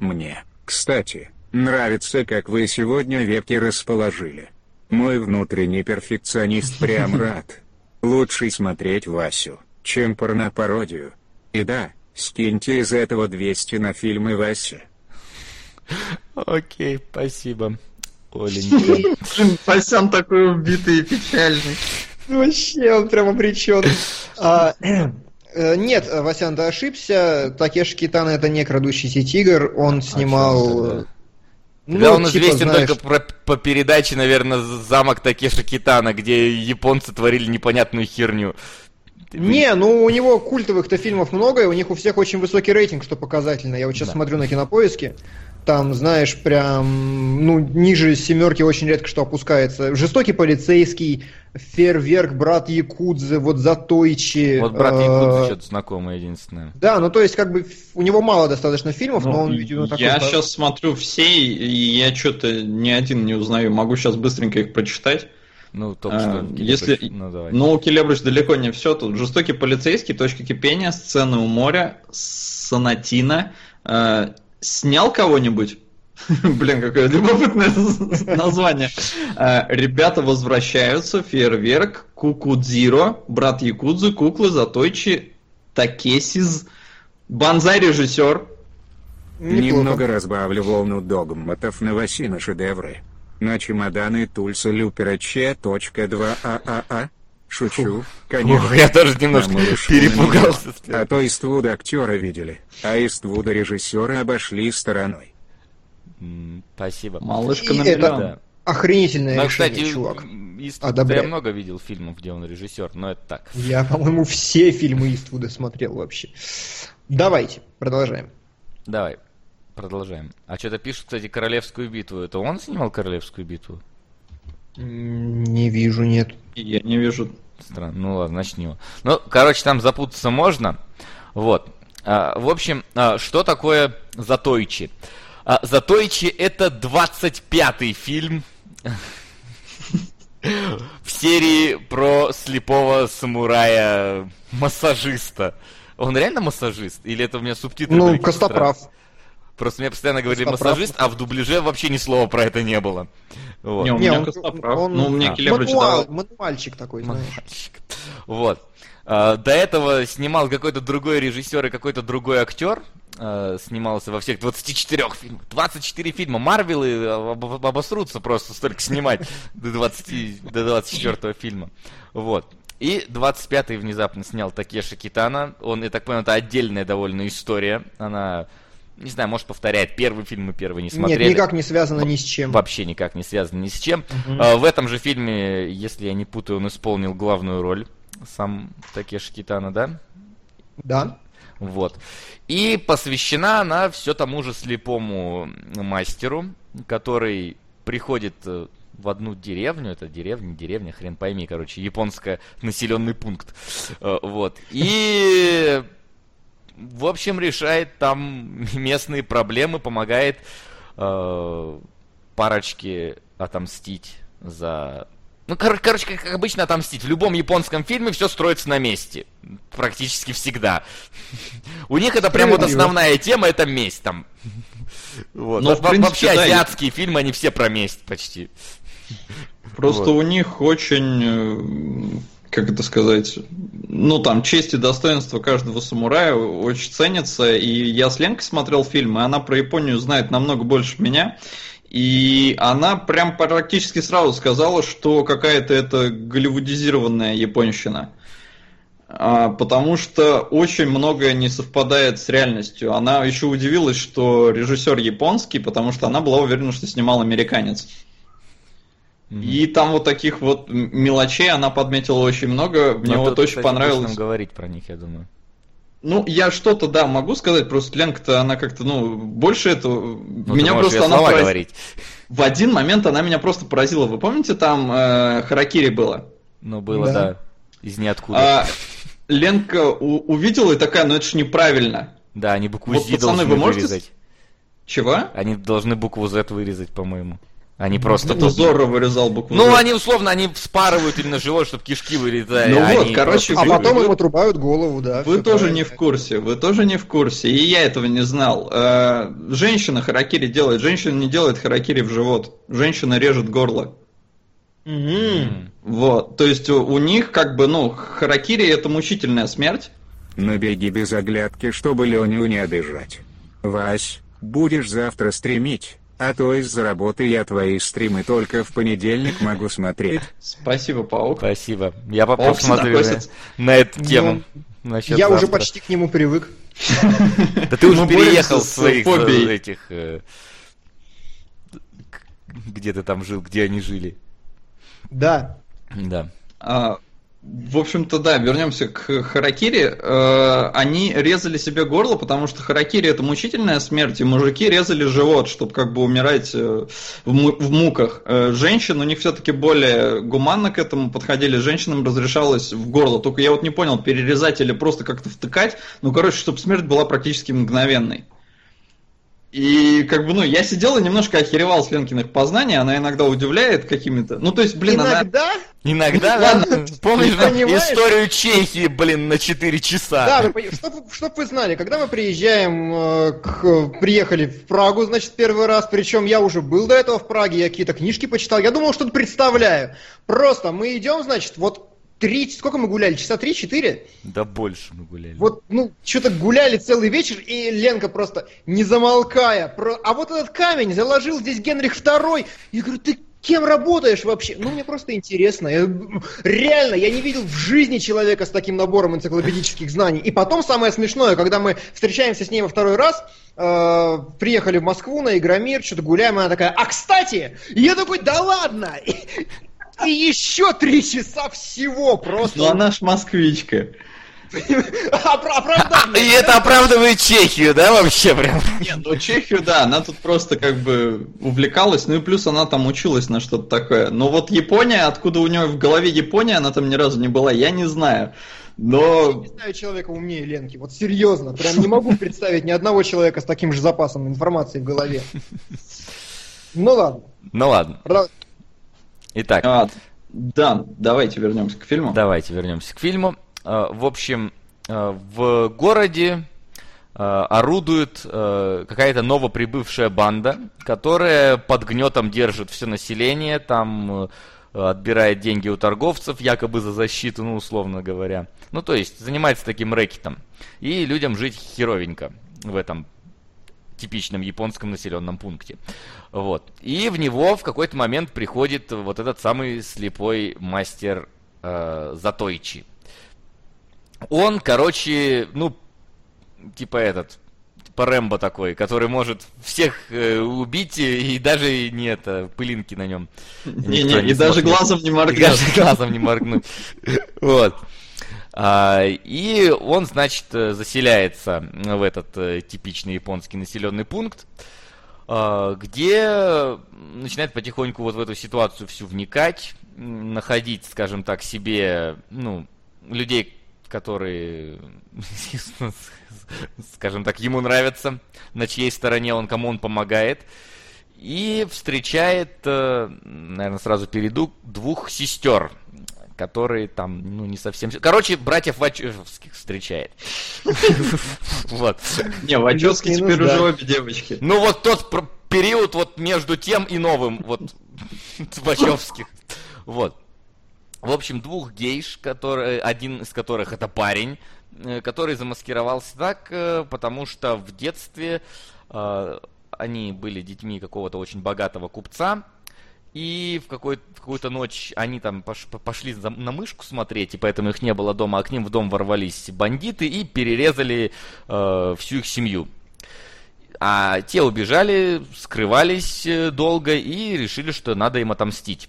Мне, кстати, нравится, как вы сегодня вебки расположили. Мой внутренний перфекционист прям рад. Лучше смотреть Васю, чем порнопародию. И да, скиньте из этого 200 на фильмы Васи. Окей, спасибо. Оленька. Васян такой убитый и печальный. Вообще, он прям обречен. А, э, нет, Васян, ты ошибся. Такеши Китана это не крадущийся тигр. Он снимал... тогда? э, ну, Да, он типа, известен знаешь, только про- по передаче, наверное, «Замок Такеши Китана», где японцы творили непонятную херню. Ты- Не, ну у него культовых-то фильмов много, и у них у всех очень высокий рейтинг, что показательно. Я вот сейчас Да. смотрю на кинопоиске. Там, знаешь, прям, ну, ниже семерки очень редко что опускается. Жестокий полицейский, фейерверк, брат Якудзы, вот Затойчи. Вот брат э, Якудза что-то знакомое единственное. Да, ну то есть, как бы, у него мало достаточно фильмов, но Ну, он, видимо, такой... я сейчас смотрю все, и я что-то ни один не узнаю. Могу сейчас быстренько их прочитать. Ну, только А, что. если- Ну, давай. Но у Келебрич далеко не все. Тут жестокий полицейский, точка кипения, сцены у моря, сонатина. Э, снял кого-нибудь? Блин, какое любопытное название. Э, ребята возвращаются, фейерверк, Кукудзиро, брат Якудзы, куклы, Затойчи, Такесиз, Банзай режиссер. Немного разбавлю волну догматов на Васина шедевры. На чемоданы Тульса Люпера Ч.2ААА. А а а. Шучу, конечно. Ух, я тоже немножко перепугался. А то Иствуда актера видели, а Иствуда режиссера обошли стороной. Спасибо. Малышка на это-. Да. Охренительное Ну, решение, кстати, чувак. Одобряю. я много видел фильмов, где он режиссер, но это так. Я, по-моему, все фильмы Иствуда смотрел вообще. Давайте, продолжаем. Давай, продолжаем. А что-то пишут, кстати, Королевскую битву. Это он снимал Королевскую битву? Не вижу, нет. Я не вижу. Странно. Ну ладно, начнем. Ну, короче, там запутаться можно. Вот. А, в общем, а, что такое Затойчи? А, Затойчи это 25-й фильм в серии про слепого самурая-массажиста. Он реально массажист? Или это у меня субтитры? Ну, Костоправ. Просто мне постоянно говорили Костоправ. массажист, а в дубляже вообще ни слова про это не было. Вот. Не, у Не, меня он- Костоправ. он- Ну, мне а, Мануал, мануальчик такой, знаешь. Мальчик. Вот. А, До этого снимал какой-то другой режиссер и какой-то другой актер. а, Снимался во всех 24 фильмах. 24 фильма. Марвелы об- об- обосрутся просто столько снимать до, 20, до 24 фильма. Вот. И 25-й внезапно снял Такеши Китана. Он, я так понимаю, это отдельная довольно история. Она, не знаю, может повторяет первый фильм, мы первый не смотрели. Нет, никак не связано ни с чем. Вообще никак не связано ни с чем. А, В этом же фильме, если я не путаю, он исполнил главную роль. Сам Такеши Китана, да? Да. Вот. И посвящена она все тому же слепому мастеру, который приходит э, в одну деревню, это деревня, деревня, хрен пойми, короче, японская населенный пункт. Э, Вот. И в общем, решает там местные проблемы, помогает э, парочке отомстить за... Ну, кор- короче, как обычно отомстить. В любом японском фильме все строится на месте. Практически всегда. У них это прям вот основная тема, это месть там. Вот. Во- в принципе, Вообще да, и- азиатские фильмы, они все про месть почти. Просто Вот. у них очень, э, как это сказать, ну там честь и достоинство каждого самурая очень ценится. И я с Ленкой смотрел фильм, и она про Японию знает намного больше меня. И она прям практически сразу сказала, что какая-то это голливудизированная японщина. А, потому что очень многое не совпадает с реальностью. Она еще удивилась, что режиссер японский, потому что она была уверена, что снимал американец. И там вот таких вот мелочей она подметила очень много. Мне Ну, вот тут, очень кстати, понравилось. нам говорить про них, я думаю. Ну, я что-то, да, могу сказать, просто Ленка-то, она как-то, ну, больше этого... Ну, меня просто она слова поразила. говорить. В один момент она меня просто поразила. Вы помните, там э, Харакири было? Ну, было, Да. да. Из ниоткуда. А, Ленка у- увидела и такая, ну это ж неправильно. Да, они букву вот, Z пацаны, должны вы можете вырезать. Чего? Они должны букву Z вырезать, по-моему. Они просто... Это Зорро вырезал букву Ну, они условно, они вспарывают именно живот, чтобы кишки вылезали. Ну а вот, короче, А потом им отрубают голову, да. Вы тоже правильно. не в курсе, вы тоже не в курсе, и я этого не знал. Э, Женщина харакири делает, женщина не делает харакири в живот, женщина режет горло. Мгм. М. Вот, то есть у, у них как бы, ну, харакири это мучительная смерть. Но беги без оглядки, чтобы Леню не обижать. Вась, будешь завтра стримить, а то из-за работы я твои стримы только в понедельник могу смотреть. Спасибо, паук. Спасибо. Я по- Паук посмотрю на, относится. на эту тему. насчет Я уже завтра. почти к нему привык. Да ты уже переехал своих э, этих... э, Где ты там жил, где они жили. Да. Да. В общем-то, да, вернемся к Харакири. Э, они резали себе горло, потому что Харакири это мучительная смерть, и мужики резали живот, чтобы как бы умирать э, в, му- в муках. Э, женщин у них все-таки более гуманно к этому подходили, женщинам разрешалось в горло. Только я вот не понял, перерезать или просто как-то втыкать. Ну, короче, чтобы смерть была практически мгновенной. И как бы, ну, я сидел и немножко охеревал с Ленкиных познаний, она иногда удивляет какими-то... Ну, то есть, блин, она... Иногда да? Помнишь историю Чехии, блин, на 4 часа? Да, чтобы чтоб вы знали, когда мы приезжаем, э, к, приехали в Прагу, значит, первый раз, причем я уже был до этого в Праге, я какие-то книжки почитал, я думал, что-то представляю. Просто мы идем, значит, вот три, сколько мы гуляли? Часа три-четыре? Да больше мы гуляли. Вот, ну, что-то гуляли целый вечер, и Ленка просто, не замолкая, про... а вот этот камень заложил здесь Генрих II. Я говорю, ты Кем работаешь вообще? Ну, мне просто интересно. Я, реально, я не видел в жизни человека с таким набором энциклопедических знаний. И потом самое смешное, когда мы встречаемся с ней во второй раз, э, приехали в Москву на Игромир, что-то гуляем, она такая, а кстати, и я такой, да ладно! И, еще три часа всего просто. Ну, она ж москвичка. Оправдание. И это оправдывает Чехию, да, вообще прям? Нет, ну Чехию, да, она тут просто как бы увлекалась, ну и плюс она там училась на что-то такое. Но вот Япония, откуда у нее в голове Япония, она там ни разу не была, я не знаю. Но... Я не знаю человека умнее Ленки, вот серьезно, прям не могу представить ни одного человека с таким же запасом информации в голове. Ну ладно. Ну ладно. Итак. А, да, давайте вернемся к фильму. Давайте вернемся к фильму. Э, в общем, э, в городе э, орудует какая-то новоприбывшая банда, которая под гнетом держит все население, там отбирает деньги у торговцев, якобы за защиту, ну, условно говоря. Ну, то есть, занимается таким рэкетом. И людям жить херовенько в этом типичном японском населенном пункте. Вот. И в него в какой-то момент приходит вот этот самый слепой мастер э, Затойчи. Он, короче, ну, типа этот, типа Рэмбо такой, который может всех э, убить и даже не это, пылинки на нем. Не, не, и даже глазом не моргнуть. Даже глазом не моргнуть. Вот. А, и он, значит, заселяется в этот э, типичный японский населенный пункт, а, где начинает потихоньку вот в эту ситуацию всю вникать, находить, скажем так, себе, ну, людей, которые, скажем так, ему нравятся, на чьей стороне он, кому он помогает. И встречает, э, наверное, сразу перейду, двух сестер, которые там, ну, не совсем... Короче, братьев Вачовских встречает. Вот. Не, Вачовские теперь уже обе девочки. Ну, вот тот период вот между тем и новым, вот, Вачовских. Вот. В общем, двух гейш, которые, один из которых это парень, э, который замаскировался так, э, потому что в детстве э, они были детьми какого-то очень богатого купца, и в, какой- в какую-то ночь они там пош- пошли за- на мышку смотреть, и поэтому их не было дома, а к ним в дом ворвались бандиты и перерезали э, всю их семью. А те убежали, скрывались долго и решили, что надо им отомстить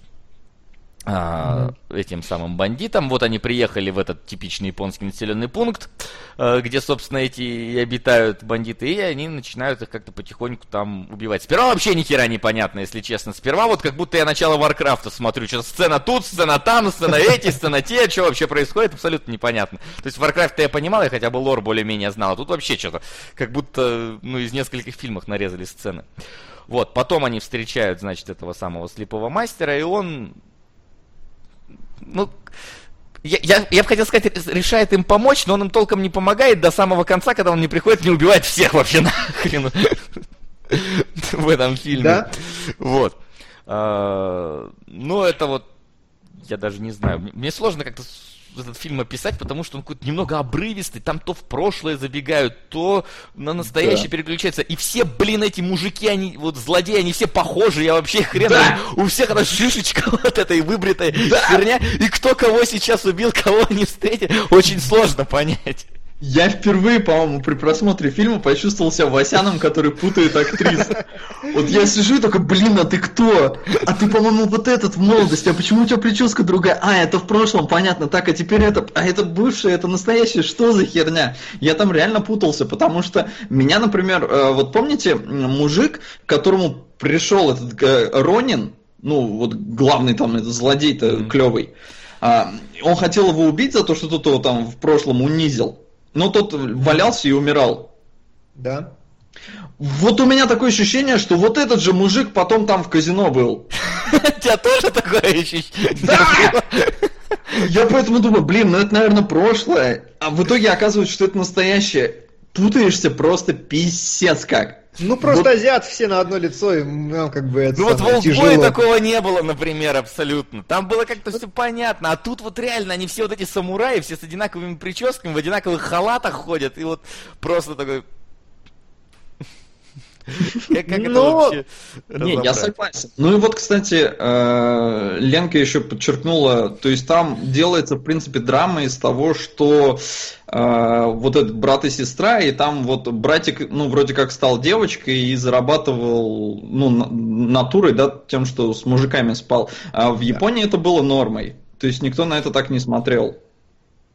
а, этим самым бандитам. Вот они приехали в этот типичный японский населенный пункт, э, где, собственно, эти и обитают бандиты, и они начинают их как-то потихоньку там убивать. Сперва вообще ни хера непонятно, если честно. Сперва вот как будто я начало Варкрафта смотрю, что сцена тут, сцена там, сцена эти, сцена те, что вообще происходит, абсолютно непонятно. То есть Варкрафт я понимал, я хотя бы лор более-менее знал, а тут вообще что-то, как будто, ну, из нескольких фильмов нарезали сцены. Вот, потом они встречают, значит, этого самого слепого мастера, и он ну, я, я, я бы хотел сказать, решает им помочь, но он им толком не помогает до самого конца, когда он не приходит, не убивает всех вообще нахрен в этом фильме. Да? Вот. А, ну, это вот, я даже не знаю, мне сложно как-то этот фильм описать, потому что он какой-то немного обрывистый, там то в прошлое забегают, то на настоящее да. переключается. И все, блин, эти мужики, они, вот злодеи, они все похожи, я вообще хрен, да. у всех эта шишечка вот этой выбритая да. херня, и кто кого сейчас убил, кого не встретил, очень сложно понять. Я впервые, по-моему, при просмотре фильма почувствовал себя Васяном, который путает актрис. Вот я сижу и такой, блин, а ты кто? А ты, по-моему, вот этот в молодости, а почему у тебя прическа другая? А, это в прошлом, понятно, так, а теперь это, а это бывшее, это настоящее, что за херня? Я там реально путался, потому что меня, например, э, вот помните, мужик, к которому пришел этот э, Ронин, ну, вот главный там этот злодей-то mm-hmm. клевый, а, он хотел его убить за то, что тот его там в прошлом унизил. Но тот валялся и умирал. Да. Вот у меня такое ощущение, что вот этот же мужик потом там в казино был. У тебя тоже такое ощущение? Да! Я поэтому думаю, блин, ну это, наверное, прошлое. А в итоге оказывается, что это настоящее. Путаешься просто писец как. Ну просто вот... азиат все на одно лицо, и ну, как бы это Ну вот в Олдбое такого не было, например, абсолютно. Там было как-то все понятно, а тут вот реально они все вот эти самураи, все с одинаковыми прическами, в одинаковых халатах ходят, и вот просто такой, как, это вообще Не, я согласен. Ну и вот, кстати, э, Ленка еще подчеркнула, то есть там делается, в принципе, драма из того, что э, вот этот брат и сестра, и там вот братик, ну, вроде как стал девочкой и зарабатывал, ну, натурой, да, тем, что с мужиками спал. А в Японии это было нормой. То есть никто на это так не смотрел.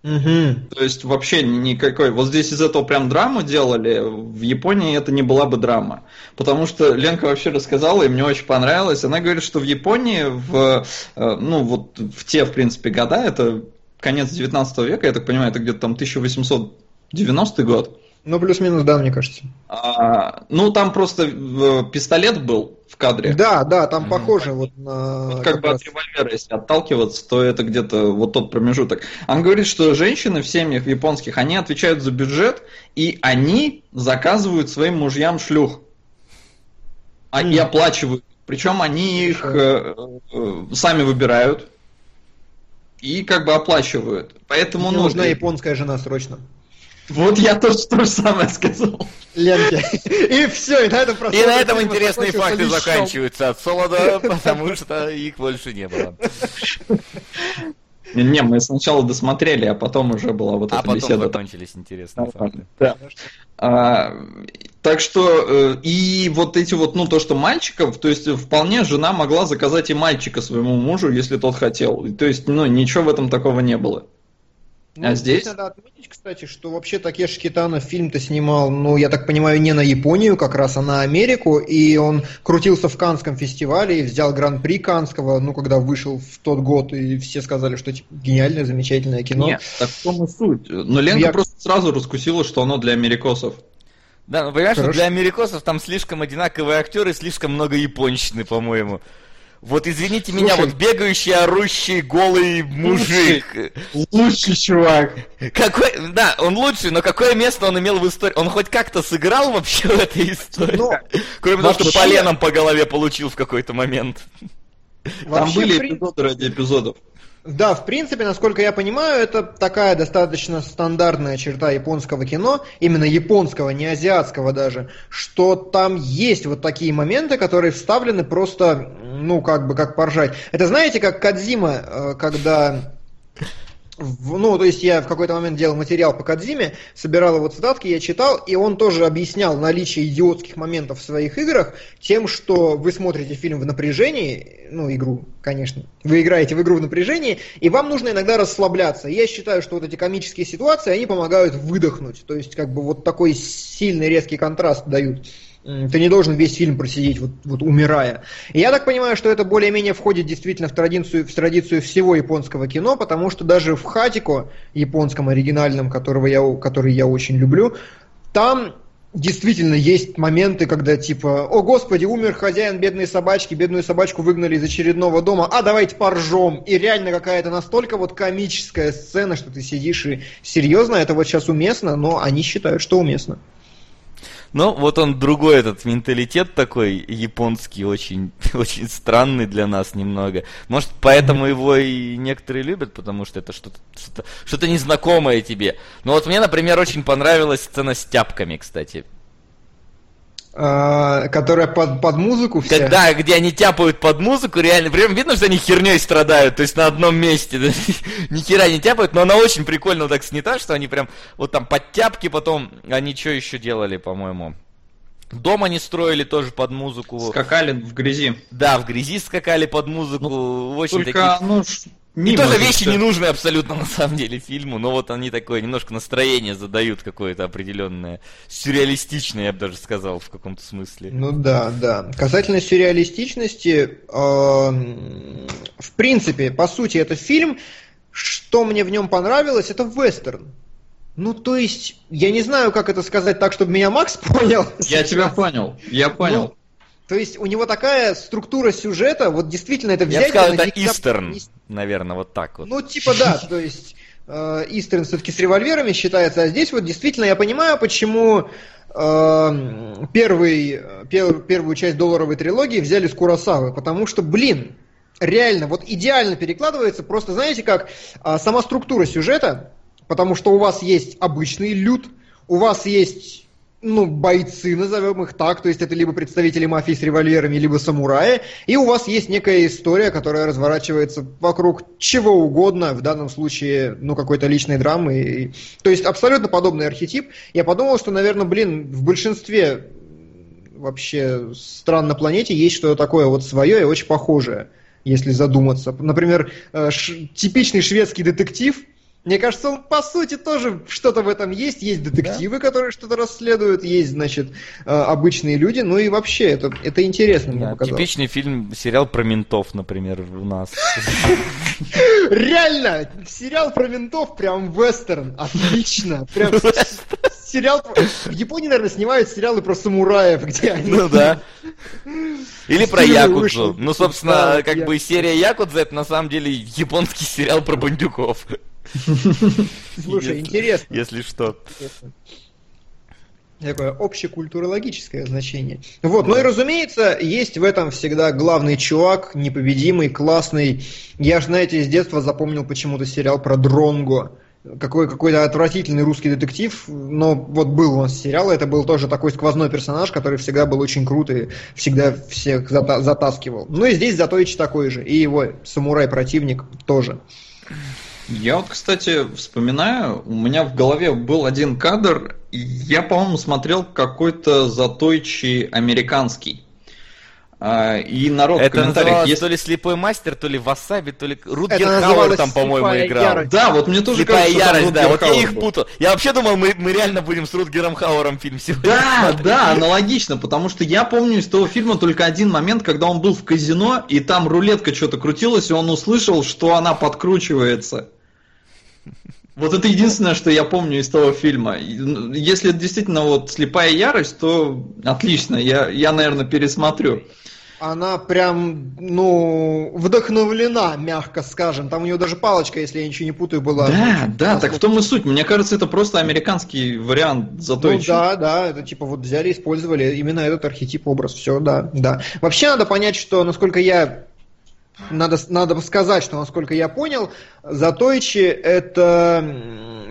Угу. То есть вообще никакой. Вот здесь из этого прям драму делали. В Японии это не была бы драма. Потому что Ленка вообще рассказала, и мне очень понравилось. Она говорит, что в Японии в, э, ну, вот в те, в принципе, года, это конец 19 века, я так понимаю, это где-то там 1890 год. Ну, плюс-минус, да, мне кажется. А, ну, там просто э, пистолет был в кадре. Да, да, там mm-hmm. похоже вот на... Вот как, как бы раз... от револьвера, если отталкиваться, то это где-то вот тот промежуток. Он говорит, что женщины в семьях японских, они отвечают за бюджет, и они заказывают своим мужьям шлюх. А, mm. И оплачивают. Причем они их э, э, сами выбирают и как бы оплачивают. Поэтому Мне ну, нужна японская жена срочно. Вот я тоже то же самое сказал. Ленки. И все, и на этом И на этом интересные факты заканчиваются от Солода, потому что их больше не было. Не, мы сначала досмотрели, а потом уже была вот а эта беседа. А потом закончились интересные факты. Да. А, так что, э, и вот эти вот, ну, то, что мальчиков, то есть вполне жена могла заказать и мальчика своему мужу, если тот хотел. То есть, ну, ничего в этом такого не было. Ну, а здесь? Надо отметить, кстати, что вообще Такеш Китано фильм-то снимал, ну, я так понимаю, не на Японию как раз, а на Америку, и он крутился в Канском фестивале и взял гран-при Канского, ну, когда вышел в тот год, и все сказали, что типа, гениальное, замечательное кино. Нет, так в том и суть. Но Ленка я... просто сразу раскусила, что оно для америкосов. Да, ну понимаешь, что для америкосов там слишком одинаковые актеры, слишком много японщины, по-моему. Вот извините Слушай, меня, вот бегающий, орущий, голый мужик. Лучший, лучший чувак. Какой, да, он лучший, но какое место он имел в истории? Он хоть как-то сыграл вообще в этой истории? Ну, Кроме того, что поленом по голове получил в какой-то момент. Там были эпизоды ради эпизодов. Да, в принципе, насколько я понимаю, это такая достаточно стандартная черта японского кино, именно японского, не азиатского даже, что там есть вот такие моменты, которые вставлены просто, ну, как бы, как поржать. Это знаете, как Кадзима, э, когда ну, то есть я в какой-то момент делал материал по Кадзиме, собирал его цитатки, я читал, и он тоже объяснял наличие идиотских моментов в своих играх тем, что вы смотрите фильм в напряжении, ну, игру, конечно, вы играете в игру в напряжении, и вам нужно иногда расслабляться. Я считаю, что вот эти комические ситуации, они помогают выдохнуть, то есть как бы вот такой сильный резкий контраст дают ты не должен весь фильм просидеть, вот, вот умирая. И я так понимаю, что это более-менее входит действительно в традицию, в традицию всего японского кино, потому что даже в Хатико, японском оригинальном, которого я, который я очень люблю, там действительно есть моменты, когда типа, о господи, умер хозяин бедной собачки, бедную собачку выгнали из очередного дома, а давайте поржем. И реально какая-то настолько вот комическая сцена, что ты сидишь и серьезно, это вот сейчас уместно, но они считают, что уместно. Ну, вот он другой этот менталитет такой японский, очень, очень странный для нас немного. Может, поэтому его и некоторые любят, потому что это что-то что-то, что-то незнакомое тебе. Но вот мне, например, очень понравилась сцена с тяпками, кстати. А, которая под, под музыку вся. Когда, где они тяпают под музыку, реально, прям видно, что они херней страдают, то есть на одном месте, да, ни хера не тяпают, но она очень прикольно так снята, что они прям вот там под тяпки, потом они что еще делали, по-моему, Дом они строили тоже под музыку. Скакали в грязи. Да, в грязи скакали под музыку. Ну, очень только, такие... ну, и тоже вещи не нужны абсолютно на самом деле фильму, но вот они такое немножко настроение задают какое-то определенное, сюрреалистичное, я бы даже сказал, в каком-то смысле. Ну да, да. Касательно сюрреалистичности, э, в принципе, по сути, это фильм, что мне в нем понравилось, это вестерн. Ну, то есть, я не знаю, как это сказать так, чтобы меня Макс понял. Я тебя понял, я понял. То есть у него такая структура сюжета, вот действительно это взять... Я сказал, это Истерн, наверное, вот так вот. Ну, типа да, то есть э, Истерн все-таки с револьверами считается, а здесь вот действительно я понимаю, почему э, первый, пер- первую часть долларовой трилогии взяли с Куросавы, потому что, блин, реально, вот идеально перекладывается, просто знаете как, а, сама структура сюжета, потому что у вас есть обычный люд, у вас есть ну, бойцы, назовем их так, то есть это либо представители мафии с револьверами, либо самураи, и у вас есть некая история, которая разворачивается вокруг чего угодно, в данном случае, ну, какой-то личной драмы. И- То есть абсолютно подобный архетип. Я подумал, что, наверное, блин, в большинстве вообще стран на планете есть что-то такое вот свое и очень похожее, если задуматься. Например, э, ш- типичный шведский детектив, мне кажется, он по сути тоже что-то в этом есть. Есть детективы, которые что-то расследуют, есть, значит, э, обычные люди. Ну и вообще, это, это интересно, мне Да, показалось. типичный фильм, сериал про ментов, например, у нас. Реально! Сериал про ментов прям вестерн. Отлично. Прям сериал... В Японии, наверное, снимают сериалы про самураев, где они... Ну да. Или про Якудзу. Ну, собственно, Да, как бы серия Якудза это на самом деле японский сериал про бандюков. Слушай, интересно. Если что. Такое общекультурологическое значение. Вот, ну и разумеется, есть в этом всегда главный чувак, непобедимый, классный. Я ж, знаете, с детства запомнил почему-то сериал про Дронго. Какой, какой-то отвратительный русский детектив, но вот был у нас сериал, это был тоже такой сквозной персонаж, который всегда был очень крут и всегда всех зата- затаскивал. Ну и здесь Затоич такой же, и его самурай-противник тоже. Я вот, кстати, вспоминаю, у меня в голове был один кадр, и я, по-моему, смотрел какой-то затойчий американский. А, И народ в Это комментариях, называлось если- то ли слепой мастер, то ли васаби, то ли Рутгер Хауэр там, по-моему, «Слепая играл. ярость». Да, вот мне тоже Слепая кажется, что там ярость, да, вот я их был. путал. Я вообще думал, мы, мы реально будем с Рутгером Хауэром фильм сегодня Да, смотреть. да, аналогично, потому что я помню из того фильма только один момент, когда он был в казино, и там рулетка что-то крутилась, и он услышал, что она подкручивается. Вот это единственное, что я помню из того фильма. Ну, Если это действительно вот слепая ярость, то отлично, я, я наверное, пересмотрю. Она прям, ну, вдохновлена, мягко скажем. Там у него даже палочка, если я ничего не путаю, была. Да, да, так в том и суть. Мне кажется, это просто американский вариант Ну затойчик. да, да, это типа вот взяли, использовали именно этот архетип, образ, все, да, да. Вообще надо понять, что, насколько я надо, надо сказать, что, насколько я понял, Затойчи это,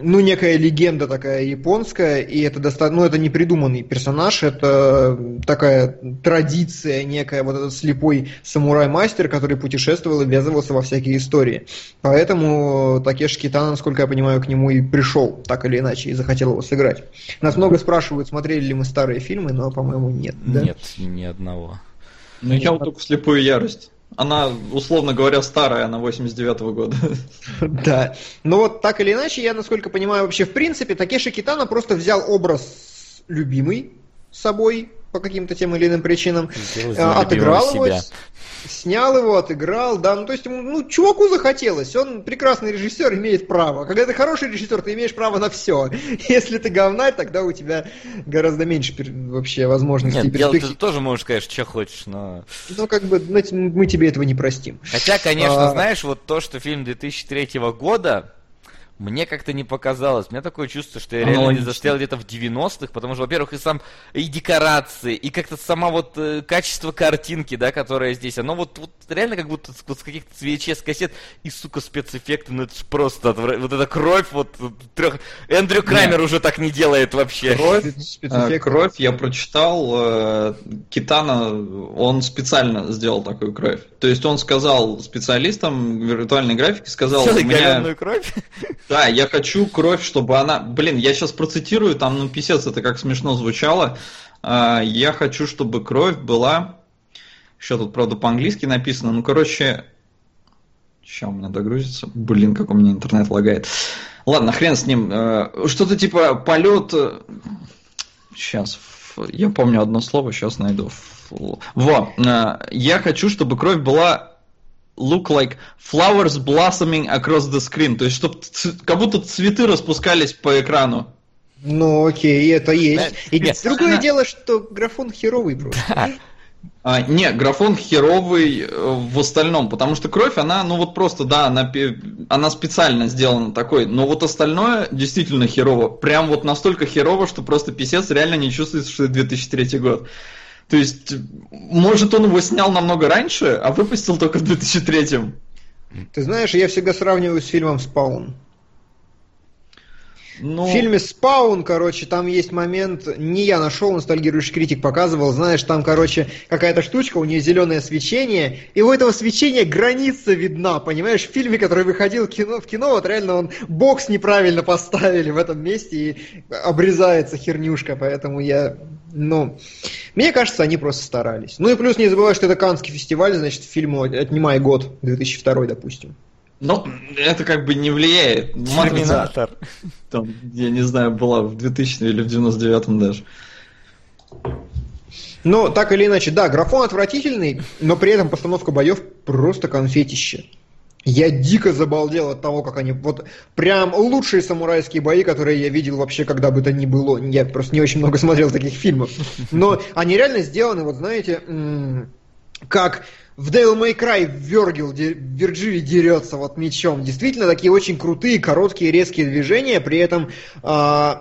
ну, некая легенда такая японская, и это достаточно, ну, это не придуманный персонаж, это такая традиция некая, вот этот слепой самурай-мастер, который путешествовал и ввязывался во всякие истории. Поэтому Такеши Китана, насколько я понимаю, к нему и пришел, так или иначе, и захотел его сыграть. Нас много спрашивают, смотрели ли мы старые фильмы, но, по-моему, нет. да? Нет, ни одного. Ну, я вот только слепую ярость. Она, условно говоря, старая, она 89-го года. Да. Ну вот так или иначе, я, насколько понимаю, вообще в принципе, Такеши Китана просто взял образ любимый собой по каким-то тем или иным причинам, Сделал э, отыграл его, себя. Снял его, отыграл, да, ну то есть, ему, ну, чуваку захотелось, он прекрасный режиссер, имеет право. Когда ты хороший режиссер, ты имеешь право на все. Если ты говнарь, тогда у тебя гораздо меньше пер- вообще возможностей. Нет, делать ты тоже можешь, конечно, что хочешь, но... Ну, как бы, мы тебе этого не простим. Хотя, конечно, А. знаешь, вот то, что фильм 2003 года, мне как-то не показалось. У меня такое чувство, что я реально не Аналогично. застрял где-то в 90-х, потому что, во-первых, и сам, и декорации, и как-то сама вот э, качество картинки, да, которая здесь, оно вот, вот реально как будто с, вот с каких-то VHS-кассет, и, сука, спецэффекты, ну это ж просто, отвра- вот эта кровь, вот, трех... Эндрю Крамер уже так не делает вообще. Кровь, э, спецэффекты. кровь, я прочитал, э, Китана, он специально сделал такую кровь. То есть он сказал специалистам виртуальной графики, сказал, у Делай меня... кровь. Да, я хочу кровь, чтобы она... Блин, я сейчас процитирую, там, ну, писец, это как смешно звучало. А, Я хочу, чтобы кровь была... Еще тут, правда, по-английски написано. Ну, короче... Сейчас у меня догрузится. Блин, как у меня интернет лагает. Ладно, хрен с ним. Э, Что-то типа полет... Сейчас, я помню одно слово, сейчас найду. Во, э, я хочу, чтобы кровь была look like flowers blossoming across the screen. То есть, чтобы как будто цветы распускались по экрану. Ну, окей, это есть. Да, И нет, другое она- дело, что графон херовый просто. Да. А, не, графон херовый э, в остальном, потому что кровь, она, ну вот просто, да, она, она специально сделана такой, но вот остальное действительно херово. Прям вот настолько херово, что просто писец реально не чувствуется, что это 2003 год. То есть, может, он его снял намного раньше, а выпустил только в 2003. Ты знаешь, я всегда сравниваю с фильмом «Спаун». Но... В фильме «Спаун», короче, там есть момент, не я нашел, ностальгирующий критик показывал, знаешь, там, короче, какая-то штучка, у нее зеленое свечение, и у этого свечения граница видна, понимаешь? В фильме, который выходил кино, в кино вот реально он бокс неправильно поставили в этом месте, и обрезается хернюшка, поэтому я, ну, мне кажется, они просто старались. Ну и плюс не забывай, что это Канский фестиваль, значит, фильму «Отнимай год», 2002, допустим. Ну, это как бы не влияет. Терминатор. Там, я не знаю, была в 2000 или в 99 даже. Ну, так или иначе, да, графон отвратительный, но при этом постановка боев просто конфетище. Я дико забалдел от того, как они... Вот прям лучшие самурайские бои, которые я видел вообще когда бы то ни было. Я просто не очень много смотрел таких фильмов. Но они реально сделаны, вот знаете, как в Devil May Cry Вергил, Вирджили дерется вот мечом. Действительно, такие очень крутые, короткие, резкие движения, при этом э,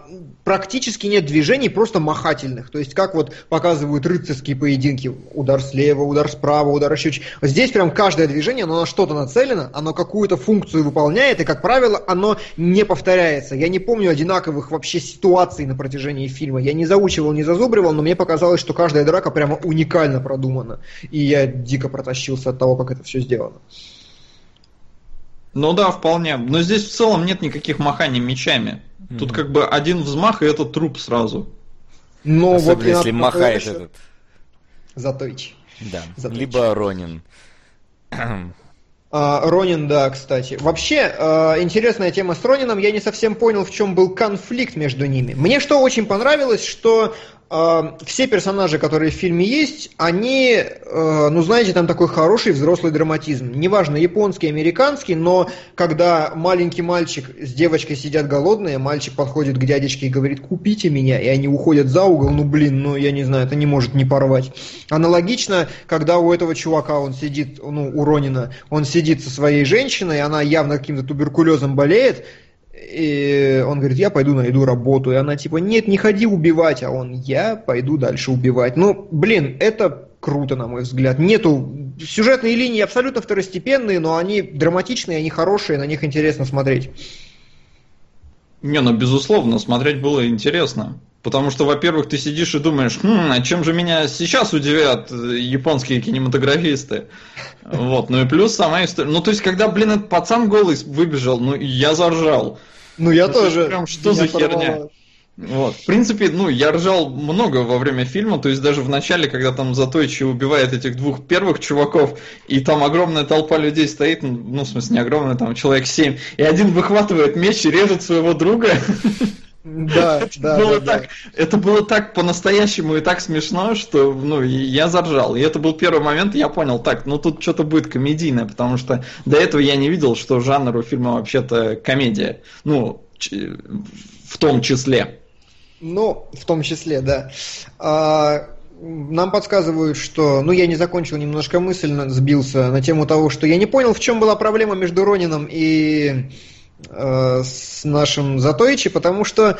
практически нет движений, просто махательных. То есть, как вот показывают рыцарские поединки. Удар слева, удар справа, удар еще. Здесь прям каждое движение, оно на что-то нацелено, оно какую-то функцию выполняет, и, как правило, оно не повторяется. Я не помню одинаковых вообще ситуаций на протяжении фильма. Я не заучивал, не зазубривал, но мне показалось, что каждая драка прямо уникально продумана. И я дико протащился от того, как это все сделано. Ну да, вполне. Но здесь в целом нет никаких маханий мечами. Mm-hmm. Тут как бы один взмах, и это труп сразу. Ну, Особенно вот если махает этот. Затойч. Да, Затойч. либо Ронин. А, Ронин, да, кстати. Вообще, а, интересная тема с Ронином. Я не совсем понял, в чем был конфликт между ними. Мне что очень понравилось, что все персонажи, которые в фильме есть, они, а, ну знаете, там такой хороший взрослый драматизм. Неважно, японский, американский, но когда маленький мальчик с девочкой сидят голодные, мальчик подходит к дядечке и говорит, купите меня, и они уходят за угол, ну блин, ну я не знаю, это не может не порвать. Аналогично, когда у этого чувака, он сидит, ну у Ронина, он сидит со своей женщиной, она явно каким-то туберкулезом болеет, и он говорит, я пойду найду работу. И она типа, нет, не ходи убивать. А он, я пойду дальше убивать. Ну, блин, это круто, на мой взгляд. Нету... Сюжетные линии абсолютно второстепенные, но они драматичные, они хорошие, на них интересно смотреть. Не, ну, безусловно, смотреть было интересно. Потому что, во-первых, ты сидишь и думаешь, хм, а чем же меня сейчас удивят японские кинематографисты? Вот, ну и плюс сама история. Ну, то есть, когда, блин, этот пацан голый выбежал, ну, я заржал. Ну, я ну, тоже. Прям, что за порвало. херня? Вот. В принципе, ну, я ржал много во время фильма, то есть даже в начале, когда там Затойчи убивает этих двух первых чуваков, и там огромная толпа людей стоит, ну, ну в смысле, не огромная, там человек семь, и один выхватывает меч и режет своего друга. Да, это да, было да, так, да. Это было так по-настоящему и так смешно, что ну, я заржал. И это был первый момент, я понял, так, ну тут что-то будет комедийное, потому что до этого я не видел, что жанр у фильма вообще-то комедия. Ну, в том числе. Ну, в том числе, да. А, нам подсказывают, что... Ну, я не закончил немножко мысль, сбился на тему того, что я не понял, в чем была проблема между Ронином и Э, с нашим Затойчи, потому что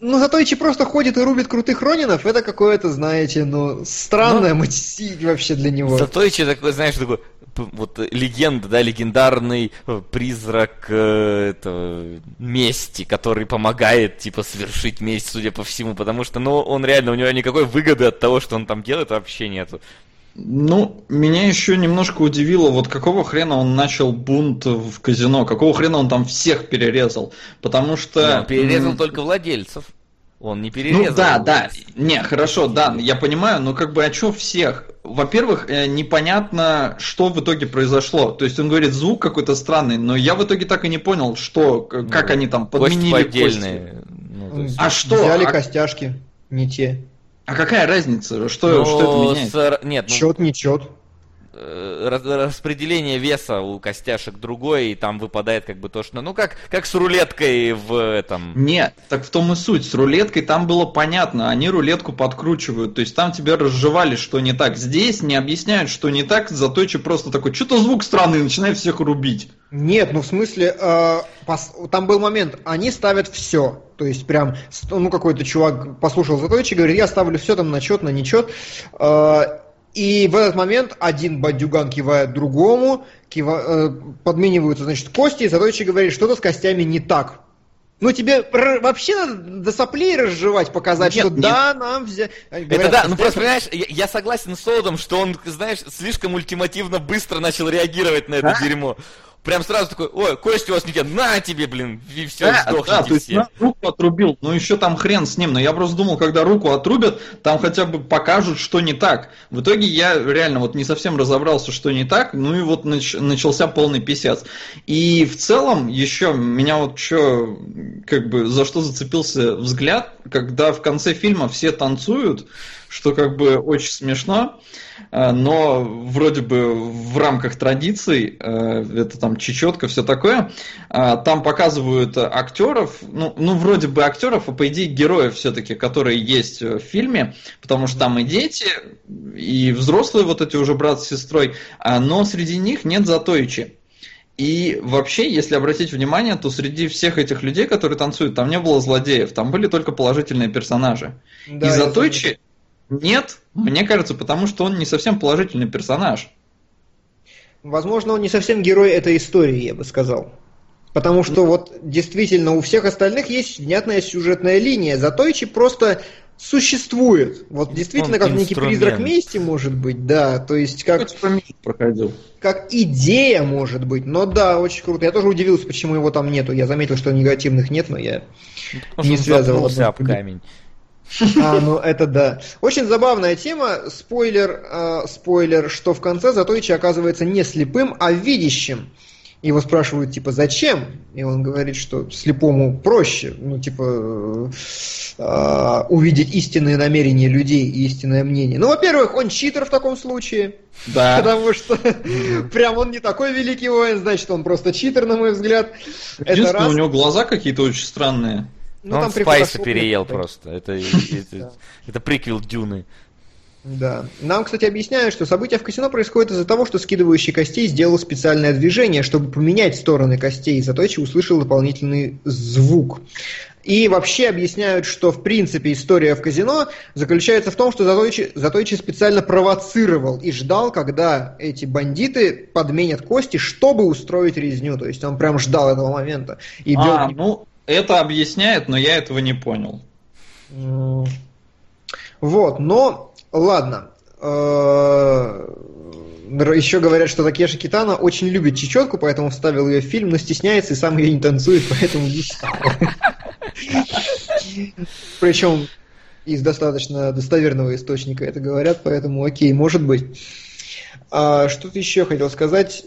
ну, Затойчи просто ходит и рубит крутых Ронинов, это какое-то, знаете, ну, странное ну, мотив вообще для него. Затойчи такой, знаешь, такой, вот легенда, да, легендарный э, призрак э, этого, мести, который помогает, типа, совершить месть, судя по всему, потому что, ну, он реально, у него никакой выгоды от того, что он там делает, вообще нету. Ну, меня еще немножко удивило, вот какого хрена он начал бунт в казино, какого хрена он там всех перерезал, потому что... он перерезал только владельцев. Он не перерезал. Ну да, да. Не, хорошо, да, я понимаю, но как бы а что всех? Во-первых, э, непонятно, что в итоге произошло. То есть он говорит, звук какой-то странный, но я в итоге так и не понял, что, как ну, они там подменили кости. Кости. Ну, есть... А что? Взяли а... костяшки, не те. А какая разница? Что, Но что это меняет? С... Нет, ну... Чет, не чет. Э, распределение веса у костяшек другое, и там выпадает как бы то, что... Ну, как, как с рулеткой в этом... Нет, так в том и суть. С рулеткой там было понятно. Они рулетку подкручивают. То есть там тебе разжевали, что не так. Здесь не объясняют, что не так, зато еще просто такой, что-то звук странный, начинает всех рубить. Нет, ну в смысле, э, пос, там был момент, они ставят все. То есть прям, ну какой-то чувак послушал Затойчи, говорит, я ставлю все там на чет, на нечет. Э, и в этот момент один бандюган кивает другому, кива, э, подмениваются, значит, кости, и Затойчи говорит, что-то с костями не так. Ну, тебе вообще надо до соплей разжевать, показать, нет, что нет. да, нам взять. Это да, ну просто, понимаешь, я, я согласен с Солодом, что он, знаешь, слишком ультимативно быстро начал реагировать на это а? дерьмо прям сразу такой, ой, кости у вас не те, на тебе, блин, и все, да, сдохните да, то есть, все. руку отрубил, ну еще там хрен с ним, но я просто думал, когда руку отрубят, там хотя бы покажут, что не так. В итоге я реально вот не совсем разобрался, что не так, ну и вот нач- начался полный писец. И в целом еще меня вот что, как бы, за что зацепился взгляд, когда в конце фильма все танцуют, что как бы очень смешно, э, но вроде бы в рамках традиций, э, это там чечетка, все такое, э, там показывают актеров, ну, ну вроде бы актеров, а по идее героев все-таки, которые есть в фильме, потому что там и дети, и взрослые вот эти уже брат с сестрой, но среди них нет Затоичи. И вообще, если обратить внимание, то среди всех этих людей, которые танцуют, там не было злодеев, там были только положительные персонажи. Да, и Затойчи, нет, мне кажется, потому что он не совсем положительный персонаж. Возможно, он не совсем герой этой истории, я бы сказал. Потому что вот действительно у всех остальных есть внятная сюжетная линия. Затойчи просто существует. Вот действительно, он как инструмент. некий призрак мести может быть, да. То есть как... проходил. Как идея может быть. Но да, очень круто. Я тоже удивился, почему его там нету. Я заметил, что негативных нет, но я Потому не связывал. об камень. А, ну это да. Очень забавная тема. Спойлер, э, спойлер, что в конце Затойчи оказывается не слепым, а видящим. Его спрашивают, типа, зачем? И он говорит, что слепому проще, ну, типа, э, увидеть истинные намерения людей и истинное мнение. Ну, во-первых, он читер в таком случае. Да. Потому что прям он не такой великий воин, значит, он просто читер, на мой взгляд. Единственное, Это раз. у него глаза какие-то очень странные. Ну, он Спайса переел просто. Это, это, это приквел Дюны. Да. Нам, кстати, объясняют, что события в казино происходят из-за того, что скидывающий костей сделал специальное движение, чтобы поменять стороны костей, и Заточи услышал дополнительный звук. И вообще объясняют, что в принципе история в казино заключается в том, что Затойчи, Затойчи специально провоцировал и ждал, когда эти бандиты подменят кости, чтобы устроить резню. То есть он прям ждал этого момента. И а, ну, это объясняет, но я этого не понял. Вот, но ладно. Э, Еще говорят, что Такеши Китана очень любит чечетку, поэтому вставил ее в фильм, но стесняется и сам ее не танцует, поэтому не Причем из достаточно достоверного источника это говорят, поэтому окей, может быть. А, что-то еще хотел сказать.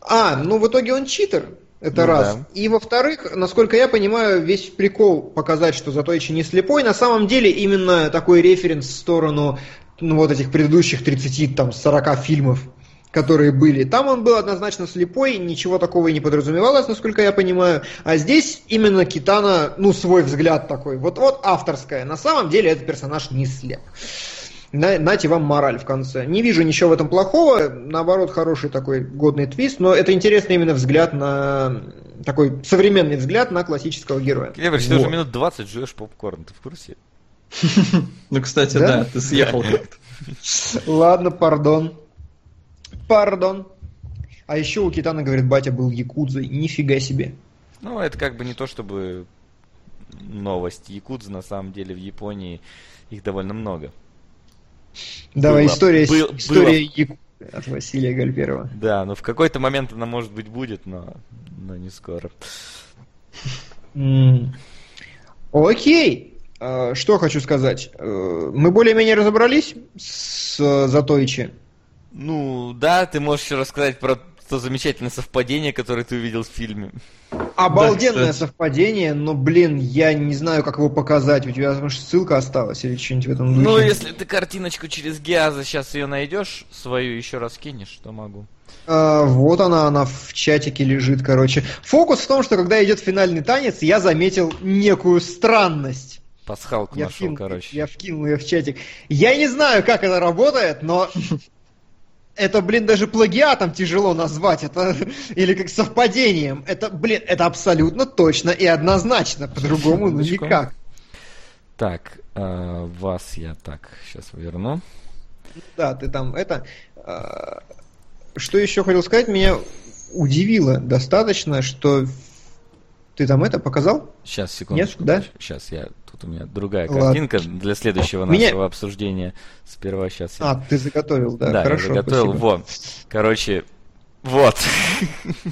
А, ну в итоге он читер. Это ну, раз. Да. И во-вторых, насколько я понимаю, весь прикол показать, что Затойчи не слепой, на самом деле именно такой референс в сторону ну, вот этих предыдущих 30, там, 40 фильмов, которые были. Там он был однозначно слепой, ничего такого и не подразумевалось, насколько я понимаю. А здесь именно Китана, ну, свой взгляд такой. Вот-вот авторская. На самом деле этот персонаж не слеп на, нате вам мораль в конце. Не вижу ничего в этом плохого, наоборот, хороший такой годный твист, но это интересный именно взгляд на такой современный взгляд на классического героя. Клевер, вот. ты уже минут 20 жуешь попкорн, ты в курсе? Ну, кстати, да, ты съехал как-то. Ладно, пардон. Пардон. А еще у Китана, говорит, батя был якудзой. Нифига себе. Ну, это как бы не то, чтобы новость. Якудзы, на самом деле, в Японии их довольно много. Давай, было, история, был, история было... от Василия Гальперова. Да, ну в какой-то момент она, может быть, будет, но, но не скоро. Окей. Что хочу сказать. Э, мы более-менее разобрались с Затойчи. Ну, да, ты можешь еще рассказать про то замечательное совпадение, которое ты увидел в фильме. Обалденное да, совпадение, но, блин, я не знаю, как его показать. У тебя может, ссылка осталась или что-нибудь в этом духе? Ну, если ты картиночку через Геаза сейчас ее найдешь, свою еще раз кинешь, то могу. А, вот она, она в чатике лежит, короче. Фокус в том, что когда идет финальный танец, я заметил некую странность. Пасхалку я нашел, вкинул, короче. Я вкинул ее в чатик. Я не знаю, как это работает, но это, блин, даже плагиатом тяжело назвать, это или как совпадением. Это, блин, это абсолютно точно и однозначно, по-другому ну никак. Так, э, вас я так сейчас верну. Да, ты там это. Э, что еще хотел сказать, меня удивило достаточно, что ты там это показал? Сейчас, секунду. Нет, да? Сейчас я у меня другая картинка Ладно. для следующего Меня... нашего обсуждения. Сперва сейчас. Я... А, ты заготовил, да? Да, Хорошо, я заготовил. Спасибо. Вот. Короче, вот.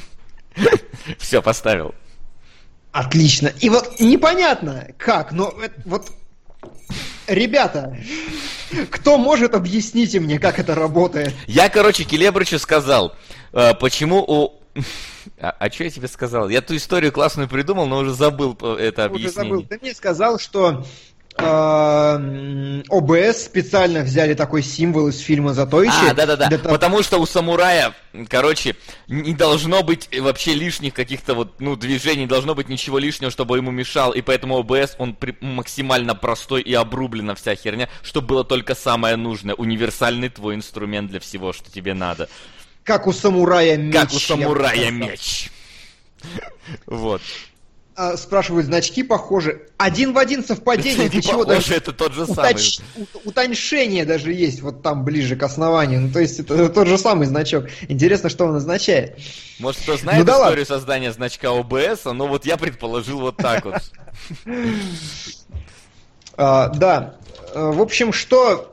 Все, поставил. Отлично. И вот непонятно, как, но вот Ребята, кто может объяснить мне, как это работает? Я, короче, Келебрычу сказал, э, почему у а, а что я тебе сказал? Я ту историю классную придумал, но уже забыл это объяснение. Уже забыл. Ты мне сказал, что э, ОБС специально взяли такой символ из фильма Затойчи. А, да-да-да, того... потому что у самурая, короче, не должно быть вообще лишних каких-то вот, ну, движений, не должно быть ничего лишнего, чтобы ему мешал, и поэтому ОБС, он при... максимально простой и обрублена вся херня, чтобы было только самое нужное, универсальный твой инструмент для всего, что тебе надо. Как у самурая меч. Как у самурая меч. Вот. А, спрашивают, значки похожи. Один в один совпадение. Это чего даже это тот же самый. Утоньшение даже есть вот там ближе к основанию. Ну, то есть это тот же самый значок. Интересно, что он означает. Может, кто знает ну, да историю ладно. создания значка ОБС, но вот я предположил вот так вот. А, да. В общем, что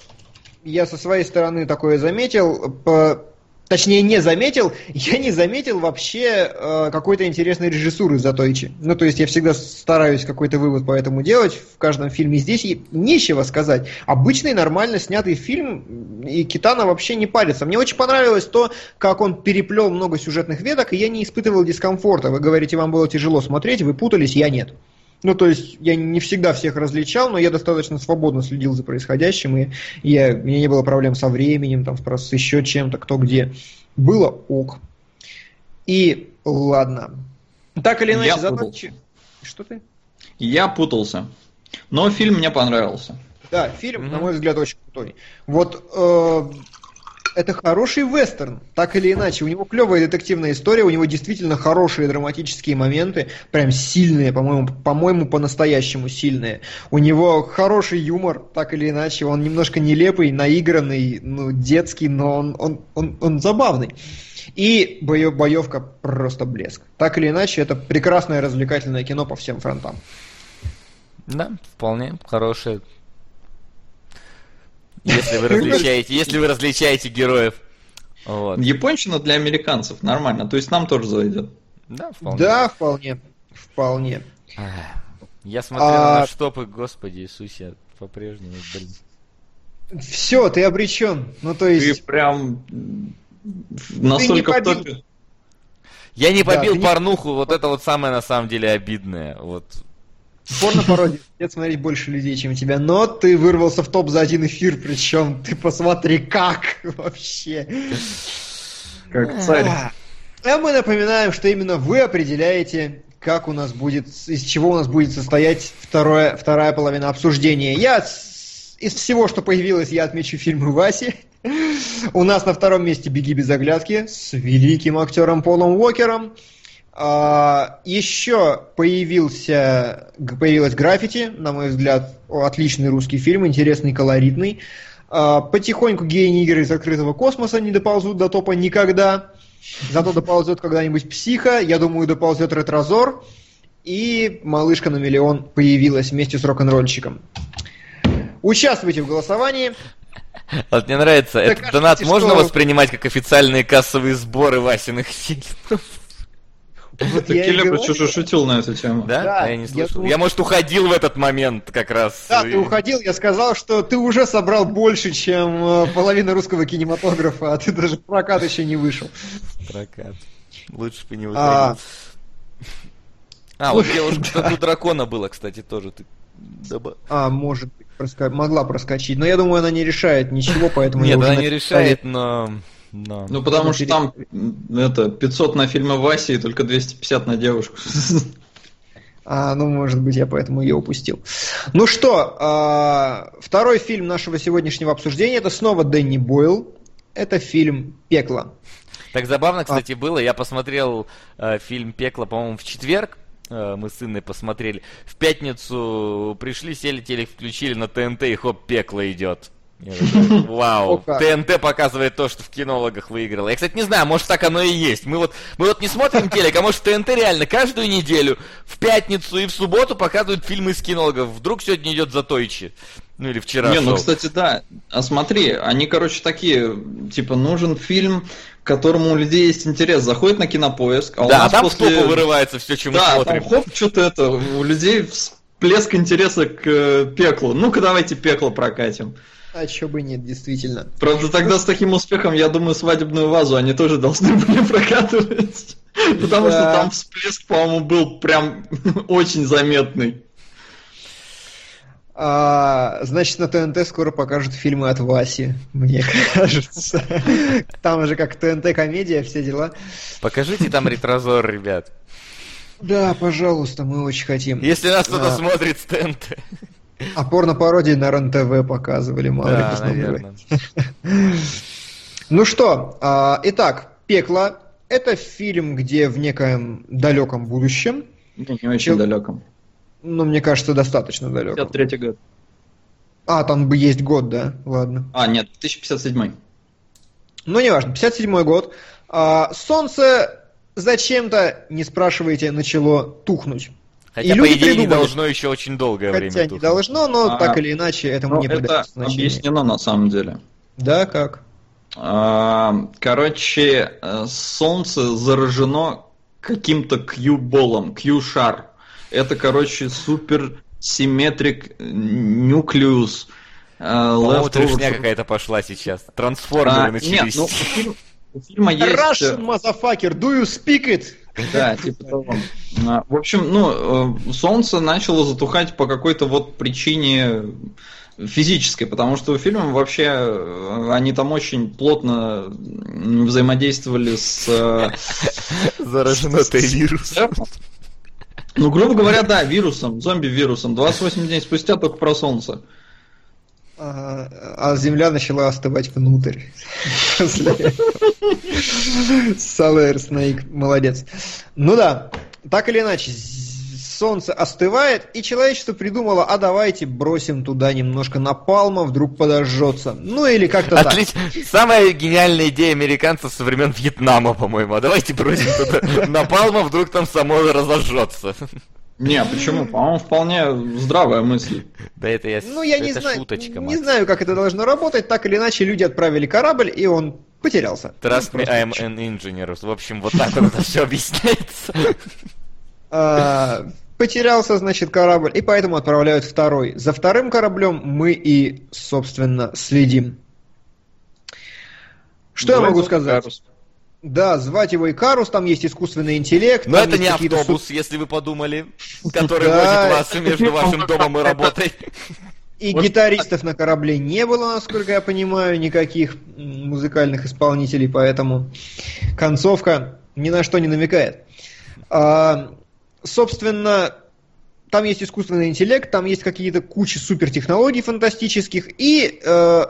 я со своей стороны такое заметил, по точнее не заметил, я не заметил вообще э, какой-то интересной режиссуры Затойчи. Ну, то есть я всегда стараюсь какой-то вывод по этому делать в каждом фильме. Здесь нечего сказать. Обычный нормально снятый фильм, и Китана вообще не парится. Мне очень понравилось то, как он переплел много сюжетных веток, и я не испытывал дискомфорта. Вы говорите, вам было тяжело смотреть, вы путались, я нет. Ну, то есть, я не всегда всех различал, но я достаточно свободно следил за происходящим, и я, у меня не было проблем со временем, там, с еще чем-то, кто где. Было ок. И ладно. Так или иначе, задачи... Что ты? Я путался. Но фильм мне понравился. Да, фильм, mm-hmm. на мой взгляд, очень крутой. Вот э, это хороший вестерн, так или иначе. У него клевая детективная история, у него действительно хорошие драматические моменты, прям сильные, по-моему, по-моему, по-настоящему сильные. У него хороший юмор, так или иначе. Он немножко нелепый, наигранный, ну, детский, но он, он, он, он забавный. И боев, боевка просто блеск. Так или иначе, это прекрасное развлекательное кино по всем фронтам. Да, вполне хорошее если вы различаете, если вы различаете героев. Вот. Японщина для американцев нормально, то есть нам тоже зайдет. Да, вполне. Да, вполне. Вполне. Я смотрел а... на штопы, господи Иисусе, по-прежнему, блин. Все, ты обречен. Ну, то есть... Ты прям настолько ты не побил... в топе. Я не побил да, порнуху, не... вот это вот самое на самом деле обидное. Вот Порно-пародии будет смотреть больше людей, чем тебя, но ты вырвался в топ за один эфир, причем ты посмотри как вообще. Как царь. А мы напоминаем, что именно вы определяете, как у нас будет, из чего у нас будет состоять второе, вторая половина обсуждения. Я из всего, что появилось, я отмечу фильмы Васи. У нас на втором месте «Беги без оглядки» с великим актером Полом Уокером. А, еще появился, появилась граффити, на мой взгляд, отличный русский фильм, интересный, колоритный. А, потихоньку геи-нигеры из открытого космоса не доползут до топа никогда. Зато доползет когда-нибудь психа, я думаю, доползет ретрозор. И малышка на миллион появилась вместе с рок-н-ролльщиком. Участвуйте в голосовании. Вот мне нравится, этот донат можно воспринимать как официальные кассовые сборы Васиных фильмов? Вот я Келебрич говорю. уже шутил на эту тему. Да? Да, А я не я слышал. думал- Я, может, уходил в этот момент как раз. Да, И- ты уходил, я сказал, что ты уже собрал больше, чем э, половина русского кинематографа, а ты даже в прокат еще не вышел. Прокат. Лучше бы не А. выходил. А, вот девушка тату дракона было, кстати, тоже. Ты А, может быть, проска- могла проскочить. Но я думаю, она не решает ничего, поэтому я Нет, она не решает, но... но- Ну, потому что там это 500 на фильмы Васи и только 250 на девушку. А, ну, может быть, я поэтому ее упустил. Ну что, а, второй фильм нашего сегодняшнего обсуждения это снова Дэнни Бойл. Это фильм «Пекло». Так забавно, кстати, было. Я посмотрел э, фильм «Пекло», по-моему, в четверг. Э, мы с Инной посмотрели. В пятницу пришли, сели, телек включили на ТНТ, и хоп, «Пекло» идет. Вау. ТНТ показывает то, что в кинологах выиграло. Я, кстати, не знаю, может так оно и есть. Мы вот, мы вот не смотрим телек, а может ТНТ реально каждую неделю в пятницу и в субботу показывают фильмы из кинологов. Вдруг сегодня идет Затойчи. Ну или вчера Не, ну, шел. кстати, да. А смотри, они, короче, такие, типа, нужен фильм, к которому у людей есть интерес. Заходит на кинопоиск, а у Да, а нас там после... вырывается все, чем мы Да, смотрим. там хоп, что-то это, у людей всплеск интереса к э, пеклу. Ну-ка давайте пекло прокатим. А чё бы нет, действительно. Правда, тогда с таким успехом, я думаю, свадебную вазу они тоже должны были прокатывать. Потому что там всплеск, по-моему, был прям очень заметный. А, значит, на ТНТ скоро покажут фильмы от Васи, мне кажется. Там же как ТНТ комедия, все дела. Покажите там ретрозор, ребят. Да, пожалуйста, мы очень хотим. Если нас кто-то А. смотрит с ТНТ. А порно-пародии на РЕН-ТВ показывали, мало ли Да, посмотрели. наверное. Ну что, а, итак, «Пекло» — это фильм, где в некоем далеком будущем, Не, не очень Чел- далеком. ну, мне кажется, достаточно далеком. 53 год. А, там бы есть год, да? Ладно. А, нет, 1057. Ну, неважно, 57 год. А, солнце зачем-то, не спрашивайте, начало тухнуть. Хотя, И по идее, не придумали. должно еще очень долгое Хотя время не тухнуть. должно, но А, так или иначе этому Ну, не это объяснено на самом деле. Да, как? А, Короче, э, Солнце заражено каким-то Q-болом, Q-шар. Это, короче, супер симметрик нуклеус. э, По-моему, трешня какая-то пошла сейчас. Трансформеры А, начались. Нет, ну, у фильма- у фильма есть... э, Russian motherfucker, do you speak it? Да, типа того. А, В общем, ну, э, Солнце начало затухать по какой-то вот причине физической, потому что у фильма вообще э, они там очень плотно взаимодействовали с... э, Заражено ты вирусом. Ну, грубо говоря, да, вирусом, зомби-вирусом. 28 дней спустя только про Солнце. Ага, а Земля начала остывать внутрь. Солэр Снейк, молодец. Ну да, так или иначе, солнце остывает, и человечество придумало, а давайте бросим туда немножко напалма, вдруг подожжется. Ну или как-то так. Отлично. Самая гениальная идея американцев со времен Вьетнама, по-моему. А давайте бросим туда напалма, вдруг там само разожжется. Не, а почему? По-моему, вполне здравая мысль. Да это я... Ну, я не знаю, шуточка, не знаю, как это должно работать. Так или иначе, люди отправили корабль, и он потерялся. Trust me, просто I am an engineer. В общем, вот так вот это все объясняется. А, потерялся, значит, корабль, и поэтому отправляют второй. За вторым кораблем мы и, собственно, следим. Что я могу сказать? Да, звать его Икарус, там есть искусственный интеллект. Но это не автобус, если вы подумали, который возит вас между вашим домом и работой. су- И Вот- гитаристов на корабле не было, насколько я понимаю, никаких музыкальных исполнителей, поэтому концовка ни на что не намекает. А, собственно, там есть искусственный интеллект, там есть какие-то кучи супертехнологий фантастических, и э,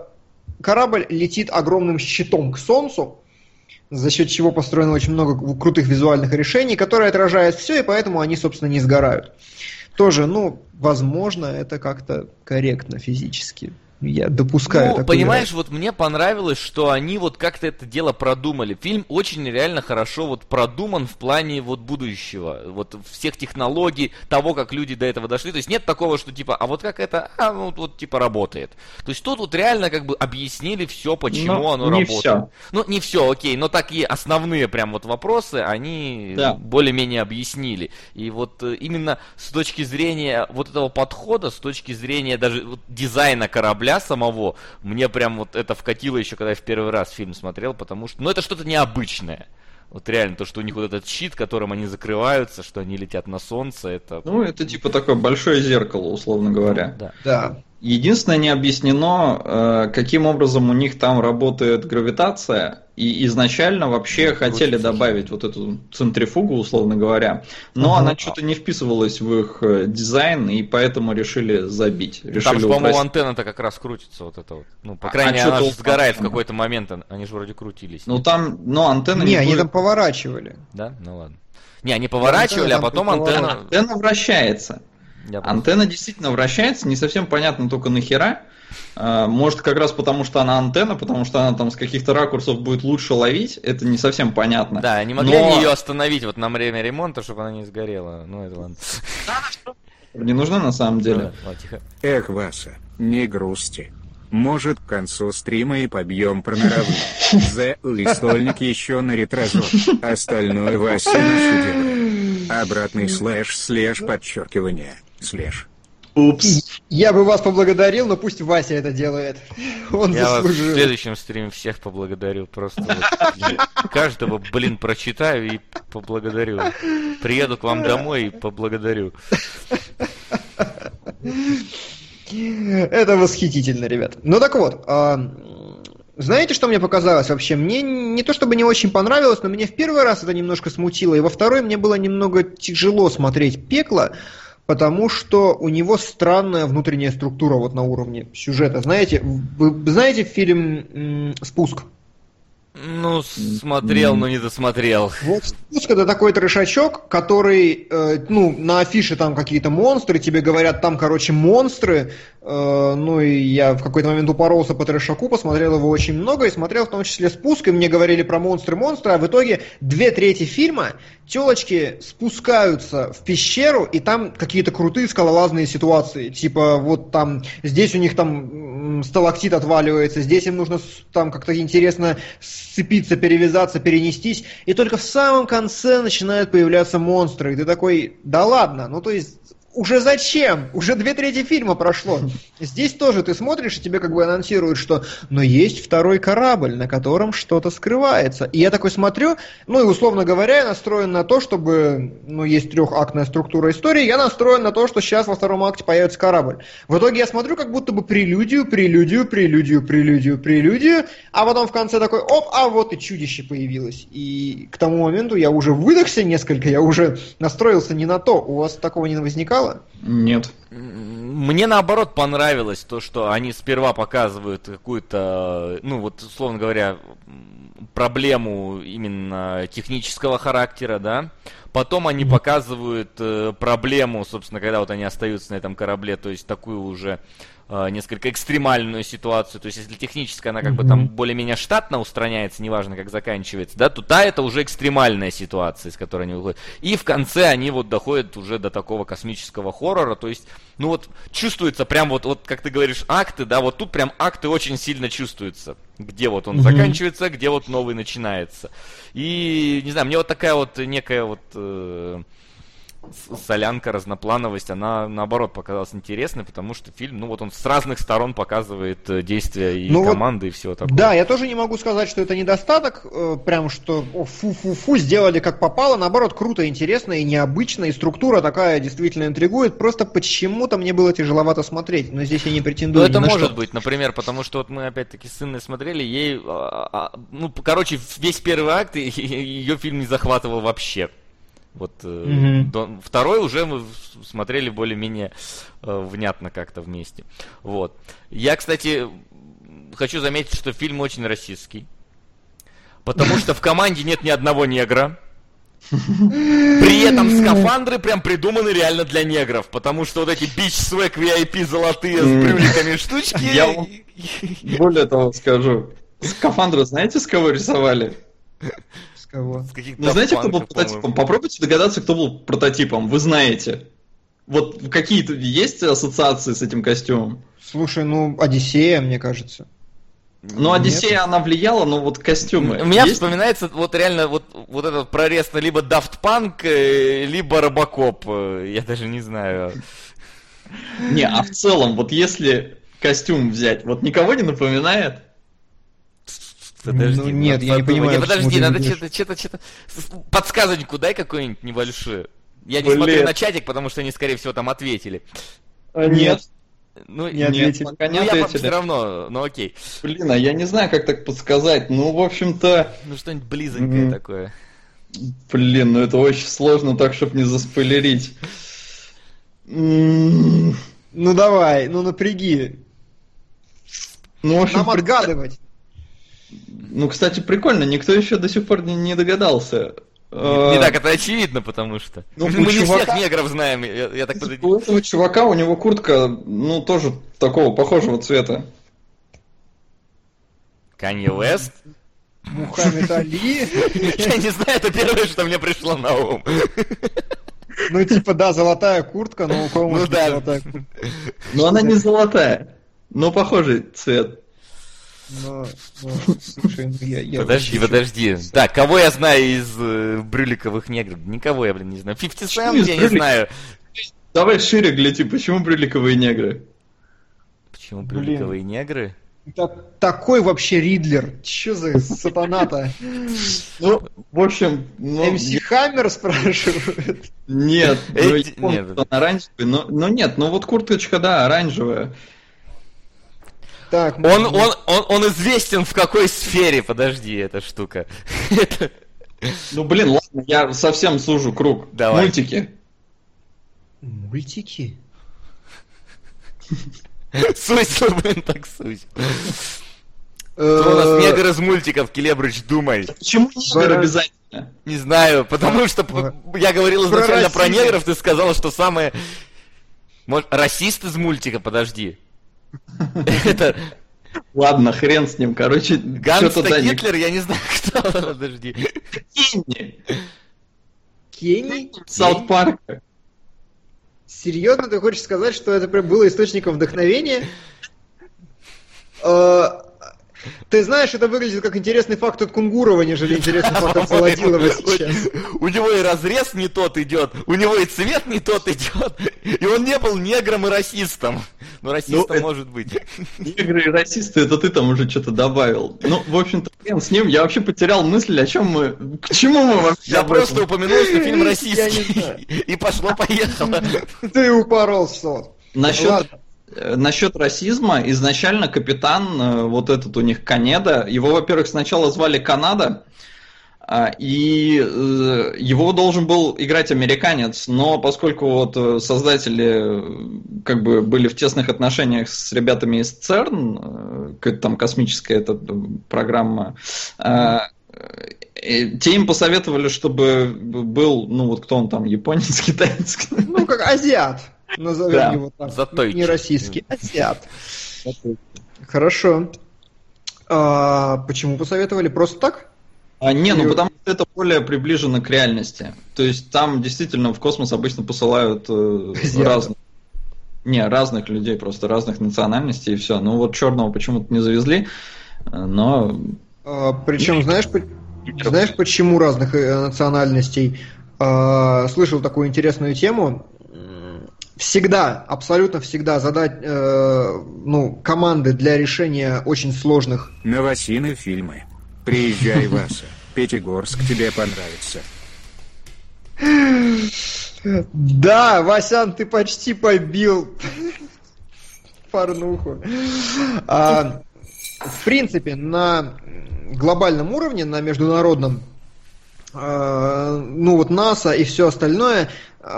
корабль летит огромным щитом к Солнцу, за счет чего построено очень много крутых визуальных решений, которые отражают все, и поэтому они, собственно, не сгорают. Тоже, ну, возможно, это как-то корректно физически. Я допускаю. Ну, понимаешь, вот мне понравилось, что они вот как-то это дело продумали. Фильм очень реально хорошо вот продуман в плане вот будущего, вот всех технологий, того, как люди до этого дошли. То есть нет такого, что типа, а вот как это, а ну вот, типа работает. То есть тут вот реально как бы объяснили все, почему но оно не работает. Все. Ну не все, окей, но такие основные прям вот вопросы они да. более-менее объяснили. И вот э, именно с точки зрения вот этого подхода, с точки зрения даже вот дизайна корабля корабля самого, мне прям вот это вкатило еще, когда я в первый раз фильм смотрел, потому что, ну, это что-то необычное. Вот реально, то, что у них вот этот щит, которым они закрываются, что они летят на солнце, это... Ну, это типа такое большое зеркало, условно говоря. Да. да. Единственное, не объяснено, э, каким образом у них там работает гравитация, и изначально вообще ну, хотели добавить вот эту центрифугу, условно говоря, но угу. она что-то не вписывалась в их э, дизайн, и поэтому решили забить. Решили там же, по-моему, антенна-то как раз крутится, вот это вот. Ну, по а крайней мере, а она же сгорает в какой-то момент, они же вроде крутились. Ну, там, но антенна не, не они будет... там поворачивали. Да? Ну ладно. Не, они поворачивали, а потом антенна... Антенна вращается. Антенна действительно вращается, не совсем понятно только нахера. А, может, как раз потому, что она антенна, потому что она там с каких-то ракурсов будет лучше ловить, это не совсем понятно. Да, не могли Но... ее остановить вот на время ремонта, чтобы она не сгорела. Ну, это ладно. Не нужна на самом деле. Эх, Васа, не грусти. Может, к концу стрима и побьем про мировые. За и стольник еще на ретрозор. Остальное Вася на Обратный слэш, слэш, подчеркивание слеж. Упс. Я бы вас поблагодарил, но пусть Вася это делает. Он Я заслужил. вас в следующем стриме всех поблагодарю. Просто вот, каждого, блин, прочитаю и поблагодарю. Приеду к вам домой и поблагодарю. Это восхитительно, ребят. Ну так вот, а, знаете, что мне показалось вообще? Мне не то чтобы не очень понравилось, но мне в первый раз это немножко смутило, и во второй мне было немного тяжело смотреть пекло, потому что у него странная внутренняя структура вот на уровне сюжета. Знаете, вы знаете фильм «Спуск»? Ну, смотрел, но не досмотрел. Вот спуск это такой трешачок, который, э, ну, на афише там какие-то монстры, тебе говорят, там, короче, монстры. Э, ну, и я в какой-то момент упоролся по трешаку, посмотрел его очень много, и смотрел в том числе спуск, и мне говорили про монстры-монстры, а в итоге две трети фильма телочки спускаются в пещеру, и там какие-то крутые скалолазные ситуации. Типа, вот там, здесь у них там сталактит отваливается, здесь им нужно там как-то интересно сцепиться, перевязаться, перенестись, и только в самом конце начинают появляться монстры, и ты такой, да ладно, ну то есть уже зачем? Уже две трети фильма прошло. Здесь тоже ты смотришь, и тебе как бы анонсируют, что но есть второй корабль, на котором что-то скрывается. И я такой смотрю, ну и условно говоря, я настроен на то, чтобы, ну есть трехактная структура истории, я настроен на то, что сейчас во втором акте появится корабль. В итоге я смотрю как будто бы прелюдию, прелюдию, прелюдию, прелюдию, прелюдию, а потом в конце такой, оп, а вот и чудище появилось. И к тому моменту я уже выдохся несколько, я уже настроился не на то. У вас такого не возникало? Мало? Нет. Мне наоборот понравилось то, что они сперва показывают какую-то, ну вот, условно говоря, проблему именно технического характера, да. Потом они показывают э, проблему, собственно, когда вот они остаются на этом корабле, то есть такую уже э, несколько экстремальную ситуацию. То есть, если техническая, она как mm-hmm. бы там более-менее штатно устраняется, неважно как заканчивается, да, то та это уже экстремальная ситуация, из которой они выходят. И в конце они вот доходят уже до такого космического хоррора. То есть, ну вот чувствуется прям вот, вот как ты говоришь, акты, да, вот тут прям акты очень сильно чувствуются. Где вот он mm-hmm. заканчивается, где вот новый начинается. И, не знаю, мне вот такая вот некая вот... Э, солянка, разноплановость, она наоборот показалась интересной, потому что фильм, ну вот он с разных сторон показывает э, действия и ну команды, вот, и всего такого. Да, я тоже не могу сказать, что это недостаток, э, прям что фу-фу-фу сделали как попало, наоборот, круто, интересно и необычно, и структура такая действительно интригует, просто почему-то мне было тяжеловато смотреть, но здесь я не претендую Ну это может что. быть, например, потому что вот мы опять-таки с смотрели, ей, а, а, ну, короче, весь первый акт ее фильм не захватывал вообще. Вот угу. до, второй уже мы смотрели более-менее э, внятно как-то вместе. Вот. Я, кстати, хочу заметить, что фильм очень российский. Потому что в команде нет ни одного негра. При этом скафандры прям придуманы реально для негров, потому что вот эти бич свек VIP золотые с брюликами штучки... Я вам более того скажу. Скафандры знаете, с кого рисовали? Кого? Ну, знаете, кто был прототипом? Попробуйте догадаться, кто был прототипом. Вы знаете. Вот какие-то есть ассоциации с этим костюмом? Слушай, ну, Одиссея, мне кажется. Ну, Одиссея, она влияла, но вот костюмы. У меня есть? вспоминается вот реально вот, вот этот прорез на либо Daft Punk, э, либо Робокоп. э, Я даже не знаю. Не, а в целом, вот если костюм взять, вот никого не напоминает? Подожди, Ну, нет, я не понимаю, Не, к чему подожди, надо что-то, что-то, что-то... Подсказочку дай какую-нибудь небольшую. Я не Блин. смотрю на чатик, потому что они, скорее всего, там ответили. Нет. Ну, Не ответили. Нет, пока не ну я ответили. все равно, ну окей. Блин, а я не знаю, как так подсказать. Ну, в общем-то, Ну что-нибудь близонькое Мгм. такое. блин, ну это очень сложно так, чтобы не заспойлерить. Ну давай, ну напряги. Ну, в общем, Нам отгадывать. Ну, кстати, прикольно, никто еще до сих пор не, не догадался. Не, не А, так это очевидно, потому что. Ну, Мы не чувака- всех негров знаем, я, я так подойду. У этого чувака, у него куртка, ну, тоже такого похожего цвета. Канье Уэст? Мухаммед Али. Я не знаю, это первое, что мне пришло на ум. Ну, типа, да, золотая куртка, но у кого Ну да. золотая куртка? Но она не золотая, но похожий цвет. Но, ну, слушай, ну я... я Подожди, вообще- подожди. Так, кого я знаю из э, брюликовых негров? Никого я, блин, не знаю. 50 Почему Cent я не брюлик- знаю. Давай шире гляди, почему брюликовые негры? Почему Блин. брюликовые негры? Ta- Такой вообще Ридлер. Че за сатана-то? Ну, в общем, ну, МС Хаммер спрашивают. нет, нет. оранжевый, но, но нет, ну вот курточка, да, оранжевая. Так, Он, ну, он, он, он известен в какой сфере? Подожди, эта штука. Ну, блин, ладно, я совсем сужу круг. Давай. Мультики. Мультики? Суйся, блин, так суйся. Кто у нас Э, негр из мультиков, Келебрыч, думай. Почему негр обязательно? Не знаю, потому что я говорил изначально про негров, ты сказал, что самое... Может, расист из мультика, подожди. Это Ладно, хрен с ним, короче, Ганста Гитлер, я не знаю, кто, подожди. Кенни. Кенни? Саут Парка. Серьезно, ты хочешь сказать, что это прям было источником вдохновения? Э, Ты знаешь, это выглядит как интересный факт от Кунгурова, нежели интересный факт от Солодилова сейчас. У него и разрез не тот идет, у него и цвет не тот идет, и он не был негром и расистом. Ну, расистом Ну, это- может быть. Негры и расисты, это ты там уже что-то добавил. Ну, в общем-то, с ним, я вообще потерял мысль, о чем мы, к чему мы вообще Я просто упомянул, что фильм знаю. И пошло-поехало. Ты упоролся. Насчет, Ладно. э, насчет расизма, изначально капитан, э, вот этот у них Канеда, его, во-первых, сначала звали Канада, а, и э, его должен был играть американец, но поскольку вот э, создатели как бы были в тесных отношениях с ребятами из ЦЕРН, там космическая эта программа, э, те им посоветовали, чтобы был, ну вот кто он там, японец, китаец, Ну, как азиат. Назовем Да. его так. Затойчик. Не российский, азиат. Хорошо. А, почему посоветовали? Просто так? А, не, ну потому что это более приближено к реальности. То есть там действительно в космос обычно посылают э, разных. Не, разных людей, просто разных национальностей и все. Ну вот черного почему-то не завезли, но А, причем, знаешь, по- знаешь, почему разных э, национальностей? А, слышал такую интересную тему. Всегда, абсолютно всегда задать э, ну, команды для решения очень сложных. Новосины фильмы. Приезжай, Васа. Пятигорск тебе понравится. Да, Васян, ты почти побил порнуху. А, в принципе, на глобальном уровне, на международном, а, ну вот НАСА и все остальное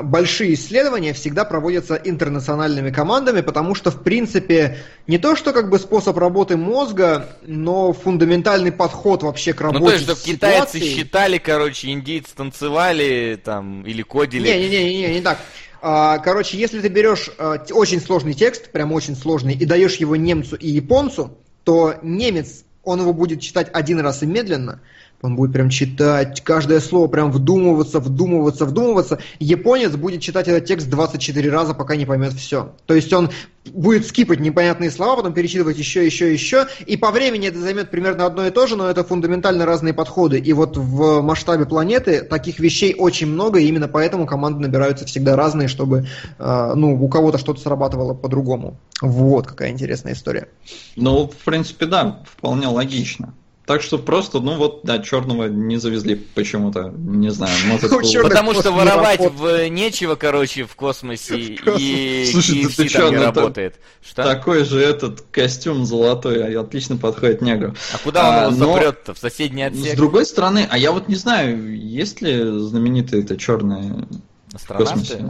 большие исследования всегда проводятся интернациональными командами, потому что, в принципе, не то, что как бы способ работы мозга, но фундаментальный подход вообще к работе Ну, то есть, чтобы китайцы считали, короче, индийцы танцевали там или кодили. Не-не-не, не, так. А, короче, если ты берешь а, очень сложный текст, прям очень сложный, и даешь его немцу и японцу, то немец, он его будет читать один раз и медленно, он будет прям читать каждое слово, прям вдумываться, вдумываться, вдумываться. Японец будет читать этот текст 24 раза, пока не поймет все. То есть он будет скипать непонятные слова, потом перечитывать еще, еще, еще. И по времени это займет примерно одно и то же, но это фундаментально разные подходы. И вот в масштабе планеты таких вещей очень много, и именно поэтому команды набираются всегда разные, чтобы э, ну, у кого-то что-то срабатывало по-другому. Вот какая интересная история. Ну, в принципе, да, вполне логично. Так что просто, ну вот, да, черного не завезли почему-то, не знаю, может было... Потому что воровать в нечего, короче, в космосе, и Слушай, ты что, не работает. Что? Такой же этот костюм золотой, а отлично подходит негру. А куда он его запрет-то? В соседний отсек? С другой стороны, а я вот не знаю, есть ли знаменитые это черные Астронавты?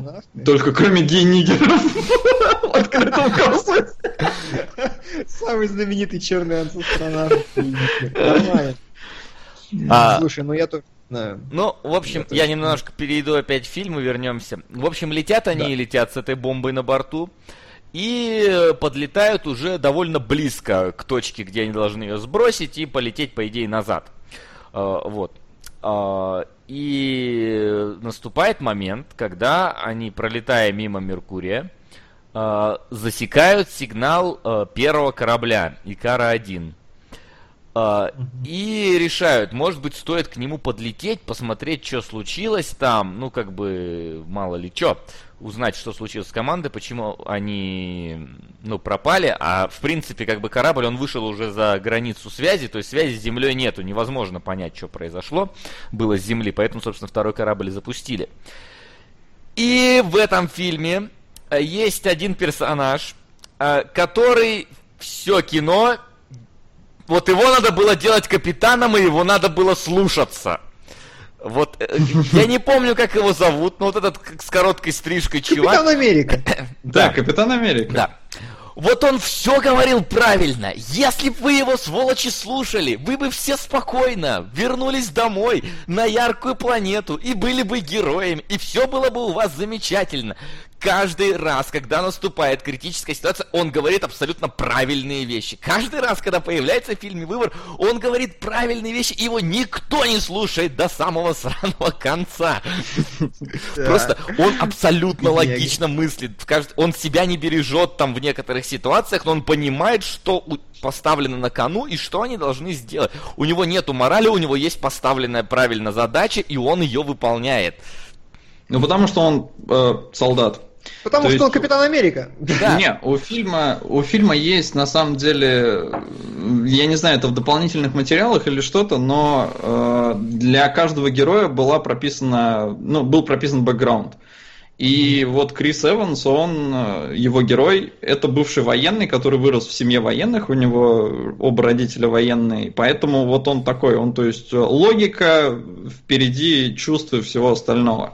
Только кроме гей-нигеров в открытом космосе. Самый знаменитый черный астронавт. Нормально. А, Слушай, ну я тоже знаю. Ну, в общем, я, немножко перейду опять в фильм и вернемся. В общем, летят они да. и летят с этой бомбой на борту. И подлетают уже довольно близко к точке, где они должны ее сбросить и полететь, по идее, назад. А, вот. И наступает момент, когда они, пролетая мимо Меркурия, э, засекают сигнал э, первого корабля Икара-1. Э, и решают, может быть, стоит к нему подлететь, посмотреть, что случилось там, ну, как бы, мало ли что узнать, что случилось с командой, почему они, ну, пропали, а, в принципе, как бы корабль, он вышел уже за границу связи, то есть связи с Землей нету, невозможно понять, что произошло, было с Земли, поэтому, собственно, второй корабль запустили. И в этом фильме э, есть один персонаж, э, который все кино, вот его надо было делать капитаном, и его надо было слушаться. Вот, э, я не помню, как его зовут, но вот этот с короткой стрижкой чувак. Капитан Америка. Да, Капитан Америка. Да. Вот он все говорил правильно. Если бы вы его, сволочи, слушали, вы бы все спокойно вернулись домой на яркую планету и были бы героями, и все было бы у вас замечательно каждый раз, когда наступает критическая ситуация, он говорит абсолютно правильные вещи. Каждый раз, когда появляется в фильме выбор, он говорит правильные вещи, и его никто не слушает до самого сраного конца. Просто он абсолютно логично мыслит. Он себя не бережет там в некоторых ситуациях, но он понимает, что поставлено на кону и что они должны сделать. У него нету морали, у него есть поставленная правильно задача, и он ее выполняет. Ну, потому что он э, солдат. Потому То что есть... он Капитан Америка. Да. Не, у фильма, у фильма есть на самом деле, я не знаю, это в дополнительных материалах или что-то, но э, для каждого героя была прописана, ну, был прописан бэкграунд. И вот Крис Эванс, он, э, его герой, это бывший военный, который вырос в семье военных, у него оба родителя военные, поэтому вот он такой, он, то есть, логика впереди чувства всего остального.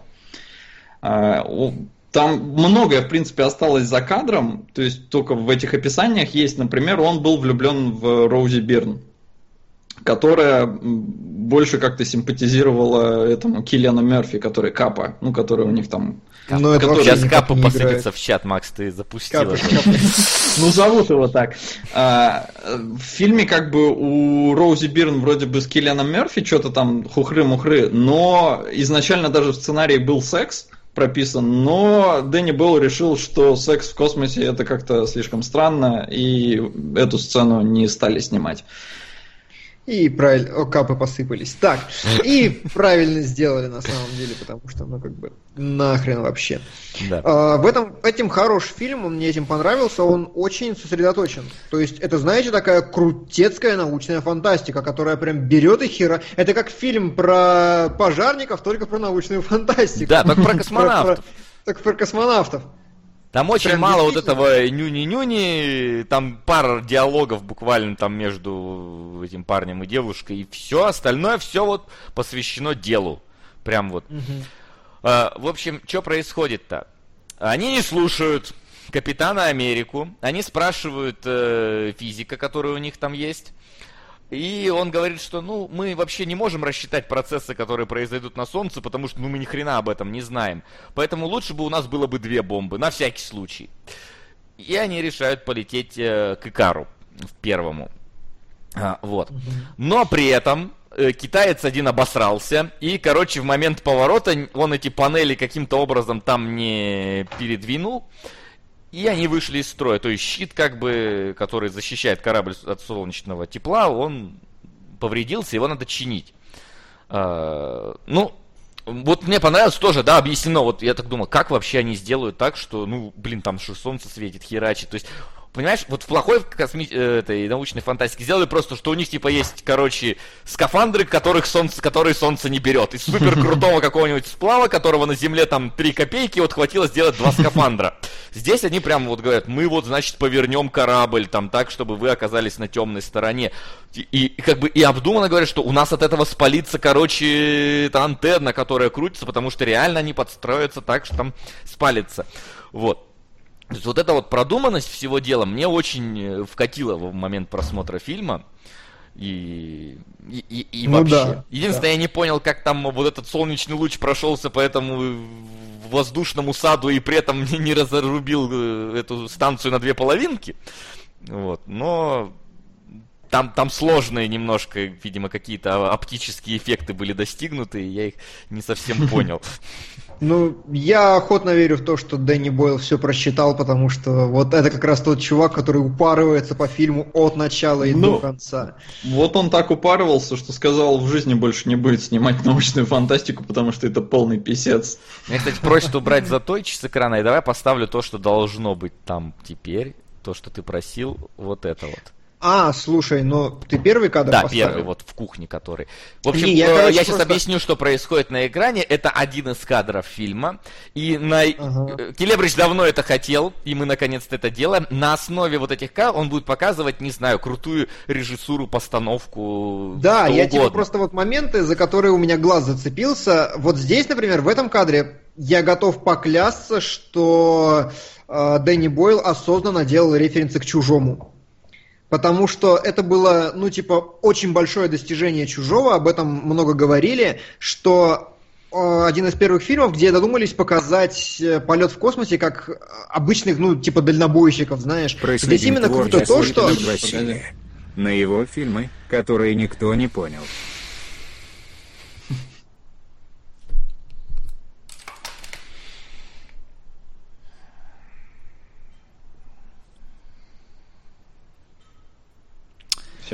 Там многое, в принципе, осталось за кадром, то есть только в этих описаниях есть, например, он был влюблен в Роузи Бирн, которая больше как-то симпатизировала этому Киллиану Мерфи, который Капа, ну, который у них там... Ну, это который... Сейчас Капа посыпется в чат, Макс, ты запустил. Ну, зовут его так. А, в фильме как бы у Роузи Бирн вроде бы с Киллианом Мерфи что-то там хухры-мухры, но изначально даже в сценарии был секс, прописан, но Дэнни Белл решил, что секс в космосе это как-то слишком странно, и эту сцену не стали снимать. И правильно, капы посыпались. Так, и правильно сделали на самом деле, потому что, ну, как бы, нахрен вообще. Да. А, в этом, этим хороший фильм, он мне этим понравился, он очень сосредоточен. То есть, это, знаете, такая крутецкая научная фантастика, которая прям берет и хера. Это как фильм про пожарников, только про научную фантастику. Да, только про космонавтов. Только про космонавтов. Там очень Прям мало вот этого нюни-нюни, там пара диалогов буквально там между этим парнем и девушкой, и все остальное, все вот посвящено делу. Прям вот. Угу. А, в общем, что происходит-то? Они не слушают Капитана Америку, они спрашивают э, физика, который у них там есть, и он говорит, что ну мы вообще не можем рассчитать процессы, которые произойдут на Солнце, потому что ну мы ни хрена об этом не знаем. Поэтому лучше бы у нас было бы две бомбы, на всякий случай. И они решают полететь э, к Икару, в первому. А, вот. Но при этом э, китаец один обосрался, и, короче, в момент поворота он эти панели каким-то образом там не передвинул, и они вышли из строя. То есть щит, как бы, который защищает корабль от солнечного тепла, он повредился, его надо чинить. А, ну, вот мне понравилось тоже, да, объяснено, вот я так думал, как вообще они сделают так, что, ну, блин, там же солнце светит, херачит, то есть понимаешь, вот в плохой косми... Э, этой научной фантастике сделали просто, что у них типа есть, короче, скафандры, которых солнце, которые солнце не берет. Из супер крутого какого-нибудь сплава, которого на земле там 3 копейки, вот хватило сделать два скафандра. Здесь они прямо вот говорят, мы вот, значит, повернем корабль там так, чтобы вы оказались на темной стороне. И, и как бы и обдуманно говорят, что у нас от этого спалится, короче, эта антенна, которая крутится, потому что реально они подстроятся так, что там спалится. Вот. То есть вот эта вот продуманность всего дела мне очень э, вкатила в момент просмотра фильма. И, и, и, и ну, вообще. Да, Единственное, да. я не понял, как там вот этот солнечный луч прошелся по этому воздушному саду и при этом не разрубил э, эту станцию на две половинки. Вот. Но там, там сложные немножко, видимо, какие-то оптические эффекты были достигнуты, и я их не совсем понял. Ну, я охотно верю в то, что Дэнни Бойл все просчитал, потому что вот это как раз тот чувак, который упарывается по фильму от начала и ну, до конца. Вот он так упарывался, что сказал, в жизни больше не будет снимать научную фантастику, потому что это полный писец. Мне, кстати, просят убрать затойчик с экрана, и давай поставлю то, что должно быть там теперь, то, что ты просил, вот это вот. А, слушай, но ты первый кадр Да, поставил? первый, вот в кухне который. В общем, Не, я, э, короче, я сейчас просто... объясню, что происходит на экране. Это один из кадров фильма. И на... ага. Э, Келебрич давно это хотел, и мы наконец-то это делаем. На основе вот этих кадров он будет показывать, не знаю, крутую режиссуру, постановку. Да, я типа просто вот моменты, за которые у меня глаз зацепился. Вот здесь, например, в этом кадре я готов поклясться, что э, Дэнни Бойл осознанно делал референсы к чужому. Потому что это было, ну, типа, очень большое достижение чужого, об этом много говорили, что э, один из первых фильмов, где додумались показать э, полет в космосе как обычных, ну, типа, дальнобойщиков, знаешь. Здесь именно круто то, что... На его фильмы, которые никто не понял.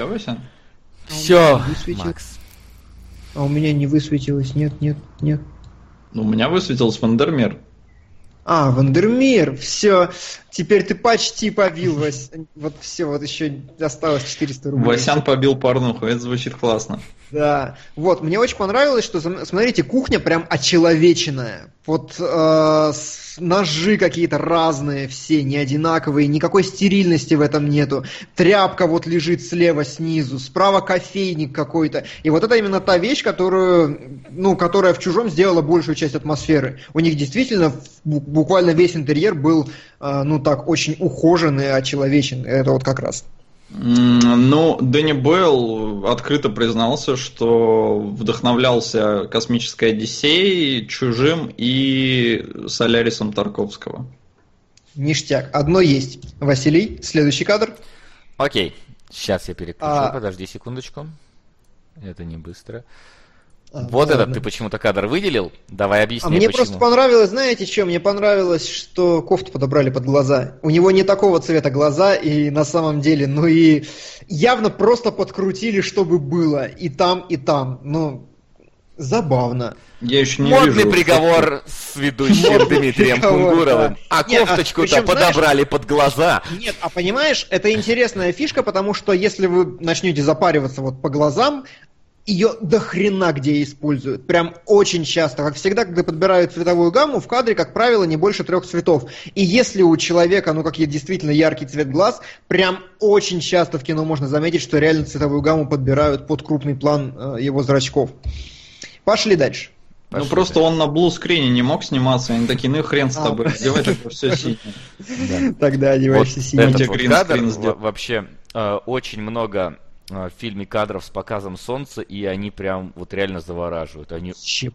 Все, Вася? Все, Макс. А у меня не высветилось, нет, нет, нет. Ну, у меня высветилось Вандермир. А, Вандермир, все. Теперь ты почти побил, Вась. Вот все, вот еще осталось 400 рублей. Васян побил порнуху, это звучит классно. Да. Вот, мне очень понравилось, что, смотрите, кухня прям очеловеченная. Вот э, ножи какие-то разные все, не одинаковые, никакой стерильности в этом нету. Тряпка вот лежит слева снизу, справа кофейник какой-то. И вот это именно та вещь, которую, ну, которая в «Чужом» сделала большую часть атмосферы. У них действительно буквально весь интерьер был, ну так, очень ухоженный, и очеловечен. Это вот как раз. Ну, Дэнни Бойл открыто признался, что вдохновлялся «Космической Одиссеей», «Чужим» и «Солярисом Тарковского». Ништяк. Одно есть. Василий, следующий кадр. Окей. Сейчас я переключу. А... Подожди секундочку. Это не быстро. А, вот ладно. этот ты почему-то кадр выделил. Давай объясни, а мне почему. просто понравилось, знаете что? Мне понравилось, что кофту подобрали под глаза. У него не такого цвета глаза, и на самом деле, ну и явно просто подкрутили, чтобы было. И там, и там. Ну, забавно. Я еще не Модный вижу, приговор с ведущим Дмитрием Кунгуровым. А кофточку-то а, подобрали знаешь, под глаза. Нет, а понимаешь, это интересная фишка, потому что если вы начнете запариваться вот по глазам, ее до хрена где используют. Прям очень часто. Как всегда, когда подбирают цветовую гамму, в кадре, как правило, не больше трех цветов. И если у человека, ну, как действительно яркий цвет глаз, прям очень часто в кино можно заметить, что реально цветовую гамму подбирают под крупный план э, его зрачков. Пошли дальше. Ну просто он на блу-скрине не мог сниматься, они такие, ну и хрен с А. тобой, одевай тогда все синее. Тогда одеваешься Вот синий. этот кадр вообще э, очень много в фильме кадров с показом солнца, и они прям вот реально завораживают. Они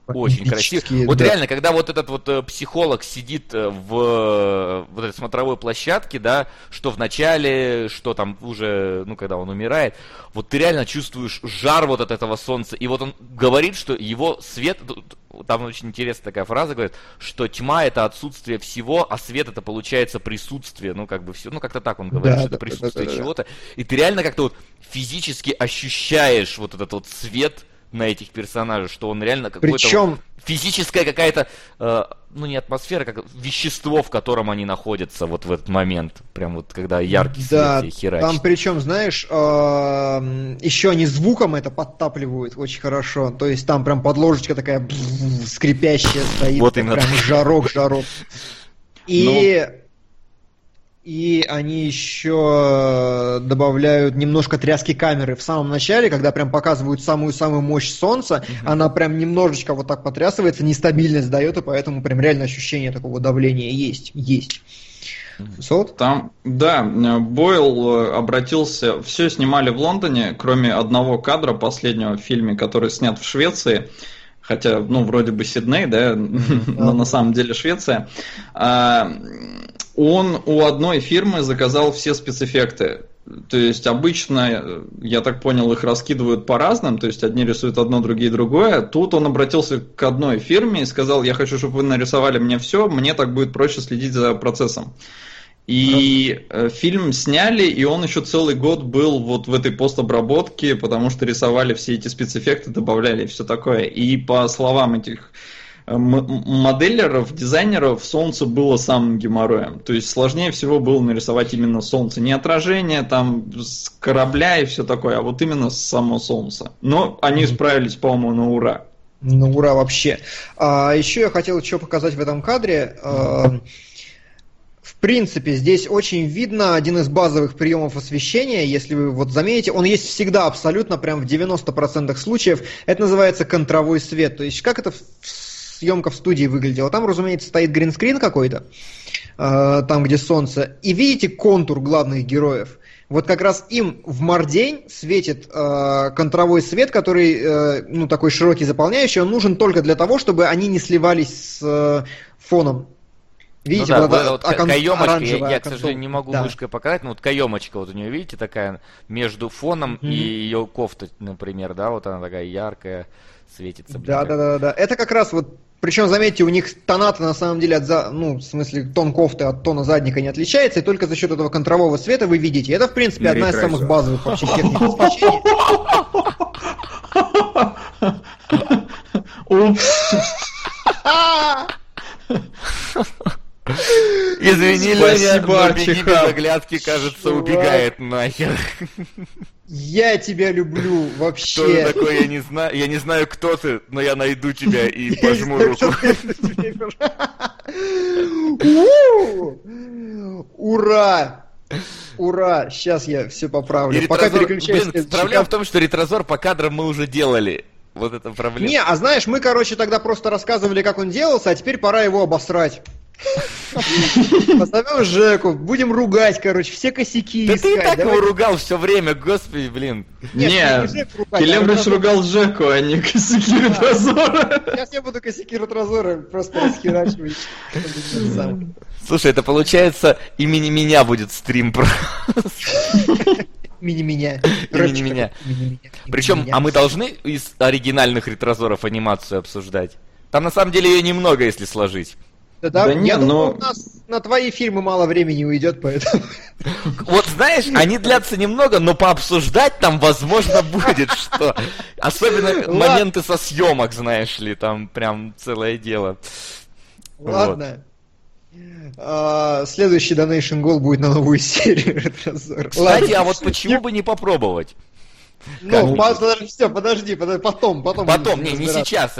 очень красивые. Вот да. реально, когда вот этот вот э, психолог сидит э, в э, вот этой смотровой площадке, да, что в начале, что там уже, ну, когда он умирает, вот ты реально чувствуешь жар вот от этого солнца. И вот он говорит, что его свет, там очень интересная такая фраза, говорит, что тьма это отсутствие всего, а свет это получается присутствие, ну, как бы все, ну, как-то так он говорит, Да, что да, это да, присутствие да, да, да. чего-то. И ты реально как-то вот физически ощущаешь вот этот вот свет на этих персонажей, что он реально какой-то вот Причем физическая какая-то, э, ну не атмосфера, как вещество, в котором они находятся вот в этот момент, прям вот когда яркий Да, свет тебе херачит. там причем, знаешь, еще они звуком это подтапливают очень хорошо. То есть там прям подложечка такая скрипящая стоит. Вот именно прям жарок, жарок. И, и они еще добавляют немножко тряски камеры в самом начале, когда прям показывают самую-самую мощь солнца, она прям немножечко вот так потрясывается, нестабильность дает, и поэтому прям реально ощущение такого давления есть. Есть. Сот? Там, да, э, Бойл э, обратился, все снимали в Лондоне, кроме одного кадра последнего в фильме, который снят в Швеции, хотя, ну, вроде бы Сидней, да, но на самом деле Швеция. Он у одной фирмы заказал все спецэффекты. То есть обычно, я так понял, их раскидывают по разным, то есть одни рисуют одно, другие другое. Тут он обратился к одной фирме и сказал, я хочу, чтобы вы нарисовали мне все, мне так будет проще следить за процессом. И э, фильм сняли, и он еще целый год был вот в этой постобработке, потому что рисовали все эти спецэффекты, добавляли и все такое. И по словам этих м- моделеров, дизайнеров, солнце было самым геморроем. То есть сложнее всего было нарисовать именно солнце. Не отражение там с корабля и все такое, а вот именно само солнце. Но они справились, по-моему, на ура. Ну, ура вообще. А, еще я хотел еще показать в этом кадре. А, в принципе, здесь очень видно один из базовых приемов освещения, если вы вот заметите, он есть всегда абсолютно, прям в 90% случаев. Это называется контровой свет. То есть, как это в- съемка в студии выглядела? Там, разумеется, стоит гринскрин какой-то, э, там, где солнце, и видите контур главных героев. Вот как раз им в мордень светит э, контровой свет, который, э, ну, такой широкий, заполняющий, он нужен только для того, чтобы они не сливались с э, фоном. Видите, ну да, вот вот вот окон- каемочка, я, я, к сожалению, не могу Да. мышкой показать, но вот каемочка вот у нее, видите, такая между фоном Мгм. и ее кофта, например, да, вот она такая яркая, светится. Да, да, да, да. Это как раз вот. Причем, заметьте, у них тона-то на самом деле от за... ну, в смысле, тон кофты от тона задника не отличается, и только за счет этого контрового света вы видите. Это, в принципе, одна из самых базовых вообще техник освещения. Упс. Извини, Спасибо, Леня, но беги без оглядки, кажется, убегает нахер. Я тебя люблю вообще. ты такой, я не знаю, я не знаю, кто ты, но я найду тебя и пожму руку. кто! Ура! Ура! Сейчас я все И поправлю. Пока переключаюсь. блин, проблема в том, что ретрозор по кадрам мы уже делали. Вот это проблема. Не, а знаешь, мы, короче, тогда просто рассказывали, как он делался, а теперь пора его обосрать. Позовем Жеку, будем ругать, короче, все косяки Да ты и искать. так его Давай- ругал все время, господи, блин. Нет, Не, не Жеку ругать, а Келебрич ругал Жеку, а не косяки ретрозора. Сейчас я буду косяки Ротрозора просто расхерачивать. Слушай, это получается имени меня будет стрим про. Мини-меня. Имени меня. Причем, а мы должны из оригинальных ретрозоров анимацию обсуждать? Там на самом деле ее немного, если сложить. Да, да, Да не, я думаю, но- у нас на твои фильмы мало времени уйдет, поэтому... Вот знаешь, они длятся немного, но пообсуждать там, возможно, будет что. Особенно Ладно. моменты со съемок, знаешь ли, там прям целое дело. Ладно. А, Следующий Donation Goal будет на новую серию Ретрозора. Кстати, Ладно. а вот почему бы не попробовать? Ну, подожди, все, подожди, подожди, потом, потом. Потом, не, не сейчас.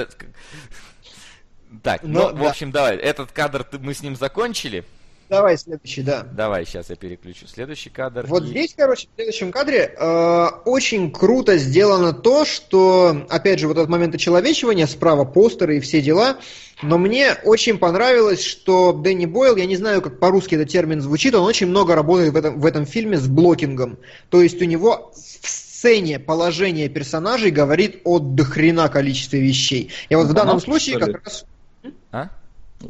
Так, Ну, ну, в да. общем, давай, этот кадр ты- мы с ним закончили. Давай следующий, да. Давай, сейчас я переключу следующий кадр. Вот и- здесь, короче, в следующем кадре э, очень круто сделано то, что, опять же, вот этот момент очеловечивания, справа постеры и все дела, но мне очень понравилось, что Дэнни Бойл, я не знаю, как по-русски этот термин звучит, он очень много работает в этом, в этом фильме с блокингом. То есть у него в сцене положение персонажей говорит о дохрена количестве вещей. И вот в данном случае как раз...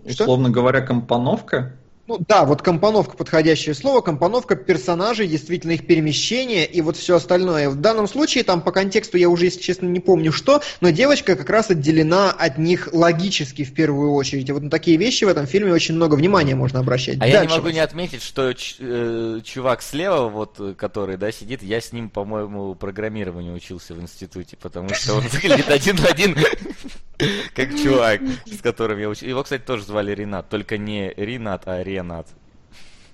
Что? Условно говоря, компоновка. Ну да, вот компоновка подходящее слово, компоновка персонажей, действительно их перемещение и вот все остальное. В данном случае там по контексту я уже, если честно, не помню что, но девочка как раз отделена от них логически в первую очередь. И вот на такие вещи в этом фильме очень много внимания можно обращать. А я не Дальше. могу не отметить, что ч- э, чувак слева, вот, который, да, сидит, я с ним, по-моему, программированию учился в институте, потому что он выглядит один в один, как чувак, с которым я учился. Его, кстати, тоже звали Ренат, только не Ренат, а Ренат.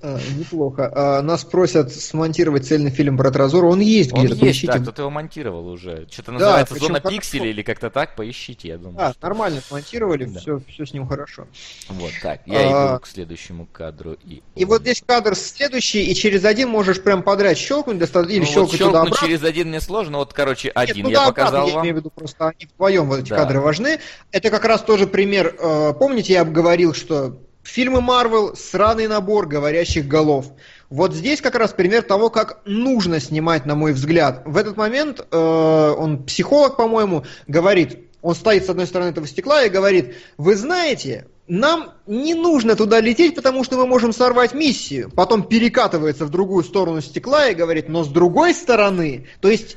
А, неплохо. А, нас просят смонтировать цельный фильм про Тразора. Он есть Он где-то, есть, поищите. да, кто-то его монтировал уже. Что-то Да, называется «Зона хорошо. пикселей» или как-то так, поищите, я думаю. Да, что- нормально смонтировали, Да. все, все с ним хорошо. Вот, так, я А, иду к следующему кадру и... И вот здесь кадр следующий, и через один можешь прям подряд щелкнуть, или Ну, вот щелкнуть туда-обратно. через один мне сложно, вот, короче, Нет, один ну я да, показал я вам. имею в виду просто они вдвоем вот эти Да. кадры важны. Это как раз тоже пример. э, помните, я говорил, что фильмы Марвел сраный набор говорящих голов. Вот здесь как раз пример того, как нужно снимать, на мой взгляд. В этот момент э, он психолог, по-моему, говорит, он стоит с одной стороны этого стекла и говорит, вы знаете, нам не нужно туда лететь, потому что мы можем сорвать миссию. Потом перекатывается в другую сторону стекла и говорит, но с другой стороны, то есть